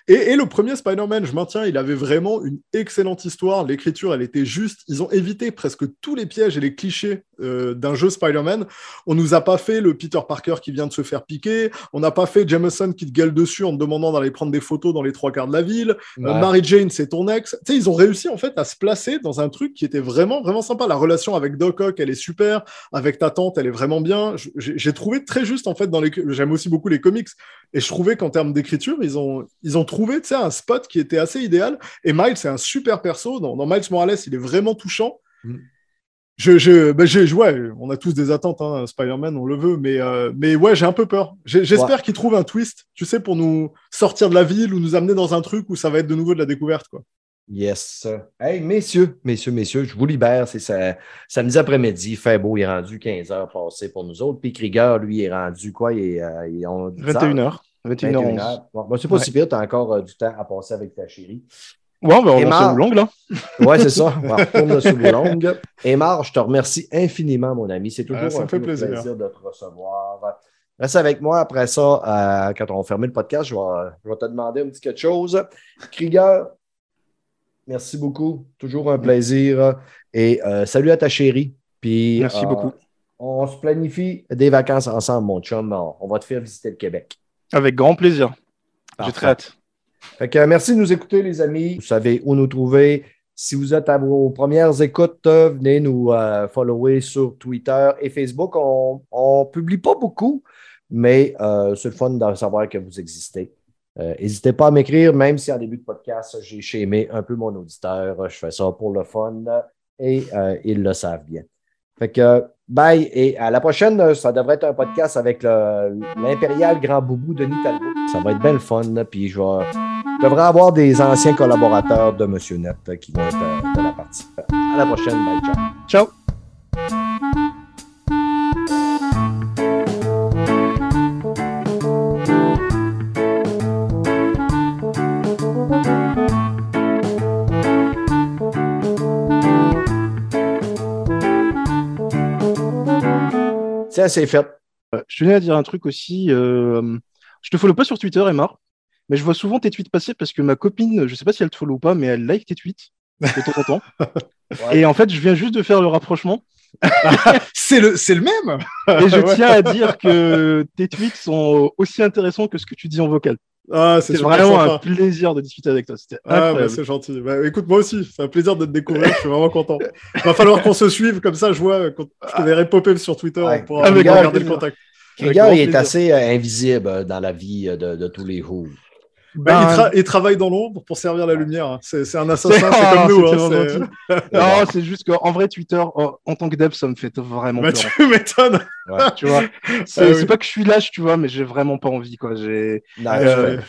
Et- le premier Spider-Man, je maintiens, il avait vraiment une excellente histoire. L'écriture, elle était juste. Ils ont évité presque tous les pièges et les clichés euh, d'un jeu Spider-Man. On nous a pas fait le Peter Parker qui vient de se faire piquer. On n'a pas fait Jameson qui te gueule dessus en te demandant d'aller prendre des photos dans les trois quarts de la ville. Euh, Ouais. Mary Jane, c'est ton ex. Tu sais, ils ont réussi en fait à se placer dans un truc qui était vraiment, vraiment sympa. La relation avec Doc Ock, elle est super. Avec ta tante, elle est vraiment bien. J'ai trouvé très juste en fait dans les. J'aime aussi beaucoup les comics et je trouvais qu'en termes d'écriture, ils ont, ils ont trouvé un spot qui était assez idéal. Et Miles, c'est un super perso. Dans, dans Miles Morales, il est vraiment touchant. Mm. Je, je, ben, j'ai, ouais, on a tous des attentes, hein, Spider-Man, on le veut, mais, euh, mais ouais, j'ai un peu peur. J'espère qu'il trouve un twist, tu sais, pour nous sortir de la ville ou nous amener dans un truc où ça va être de nouveau de la découverte, quoi. Yes. Hey, messieurs, messieurs, messieurs, je vous libère. C'est sa- samedi après-midi. Fait beau, il est rendu 15 heures passées pour nous autres. Puis Krieger, lui, est rendu quoi? Il est, euh, il est en 10 heures? 21h. 21h11. 21h. Bon, bon, c'est pas Ouais. si pire, tu as encore euh, du temps à passer avec ta chérie. Ouais, on va Et relancer Marc? au long là. Ouais, c'est ça. On retourne sur Boulogne. <laughs> Et Marc, je te remercie infiniment, mon ami. C'est toujours me un fait plaisir. plaisir de te recevoir. Reste avec moi. Après ça, euh, quand on va fermer le podcast, je vais, je vais te demander un petit quelque chose. Krieger, merci beaucoup. Toujours un plaisir. Et euh, salut à ta chérie. Puis, Merci euh, beaucoup. On se planifie des vacances ensemble, mon chum. On, va te faire visiter le Québec. Avec grand plaisir. J'ai très hâte. Fait que, euh, merci de nous écouter, les amis. Vous savez où nous trouver. Si vous êtes à vos premières écoutes, venez nous euh, follower sur Twitter et Facebook. On ne publie pas beaucoup, mais c'est le fun de savoir que vous existez. Euh, N'hésitez pas à m'écrire, même si en début de podcast, j'ai chémé un peu mon auditeur. Je fais ça pour le fun et euh, ils le savent bien. Fait que bye et à la prochaine, ça devrait être un podcast avec l'impérial grand boubou Denis Talbot. Ça va être bien le fun. Puis je devrais avoir des anciens collaborateurs de Monsieur Net qui vont être euh, de la partie. À la prochaine. Bye, ciao. Ciao. C'est fait. Euh, Je tenais à dire un truc aussi. euh, je te follow pas sur Twitter, Emma, mais je vois souvent tes tweets passer parce que ma copine, je sais pas si elle te follow ou pas, mais elle like tes tweets de temps en temps. <laughs> Ouais. Et en fait, je viens juste de faire le rapprochement. <laughs> C'est le, c'est le même Et je <laughs> tiens à dire que tes tweets sont aussi intéressants que ce que tu dis en vocal. Ah, c'est vraiment sympa. un plaisir de discuter avec toi. C'était Ah, bah, c'est gentil. Bah, écoute, moi aussi, c'est un plaisir de te découvrir. je suis vraiment content. <laughs> Va falloir qu'on se suive comme ça. Je vois quand je te verrai popper sur Twitter Ouais. on pourra Avec garder grand le contact. Grand il est plaisir. assez euh, invisible euh, dans la vie euh, de, de tous les Who. Bah, il, Ben, tra- il travaille dans l'ombre pour servir la lumière. hein. C'est un assassin, C'est- Ah, <laughs> comme nous. c'est hein. <laughs> Non, c'est juste qu'en vrai, Twitter, en, en tant que dev, ça me fait vraiment Bah, peur. tu <laughs> m'étonnes. Tu vois, c'est Ah oui. pas que je suis lâche, tu vois, mais j'ai vraiment pas envie, quoi. J'ai euh,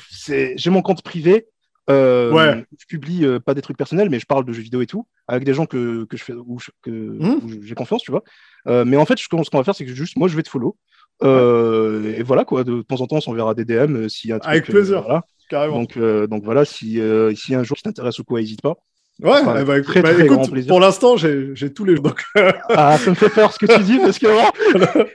mon compte privé. euh, Ouais. Je publie euh, pas des trucs personnels, mais je parle de jeux vidéo et tout, avec des gens que, que je fais, où je- que- où j'ai confiance, tu vois. Euh, mais en fait, je- ce qu'on va faire, c'est que juste moi, je vais te follow. Euh, Et voilà, quoi. De temps en temps, on s'enverra des DM euh, s'il y a un truc. Avec euh, plaisir. voilà. Carrément. Donc, euh, donc voilà, si, euh, si un jour ça t'intéresse ou quoi, n'hésite pas. ouais, enfin, eh bah, très, bah, très grand écoute, plaisir. pour l'instant, j'ai tous les. Donc, Ah, ça me fait peur ce que tu dis parce que <laughs>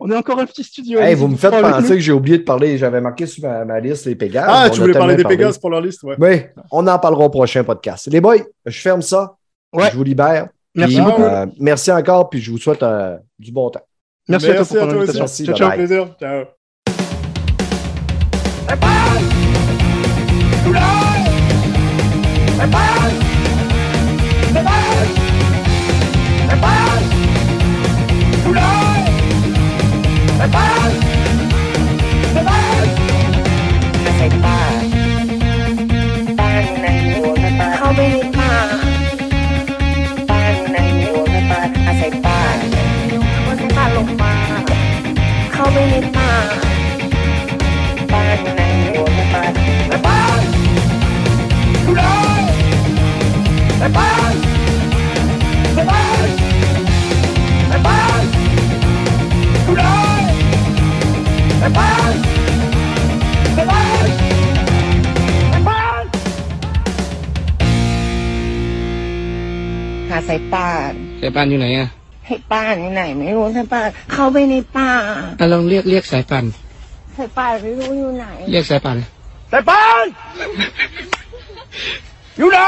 on est encore un petit studio. Hey, allez-y, vous me faites penser que j'ai oublié de parler. J'avais marqué sur ma, ma liste les Pégases. ah, tu voulais parler des Pégases pour leur liste, ouais. Oui, on en parlera au prochain podcast. Les boys, je ferme ça. Ouais. Je vous libère. Merci Puis, beaucoup. euh, merci encore, puis je vous souhaite euh, du bon temps. Merci, à toi pour ton aussi. invitation. Merci, ciao, ciao, plaisir. Ciao. ใหาสายป่านสายป่านอยู่ไหนอะให้ป้านอยู่ไหนไม่รู้สายป่านเข้าไปในป่าอะลองเรียกเรียกสายป่านสายป่านไม่รู้อยู่ไหน เรียกสายป่านสายป่านอยู่ไหน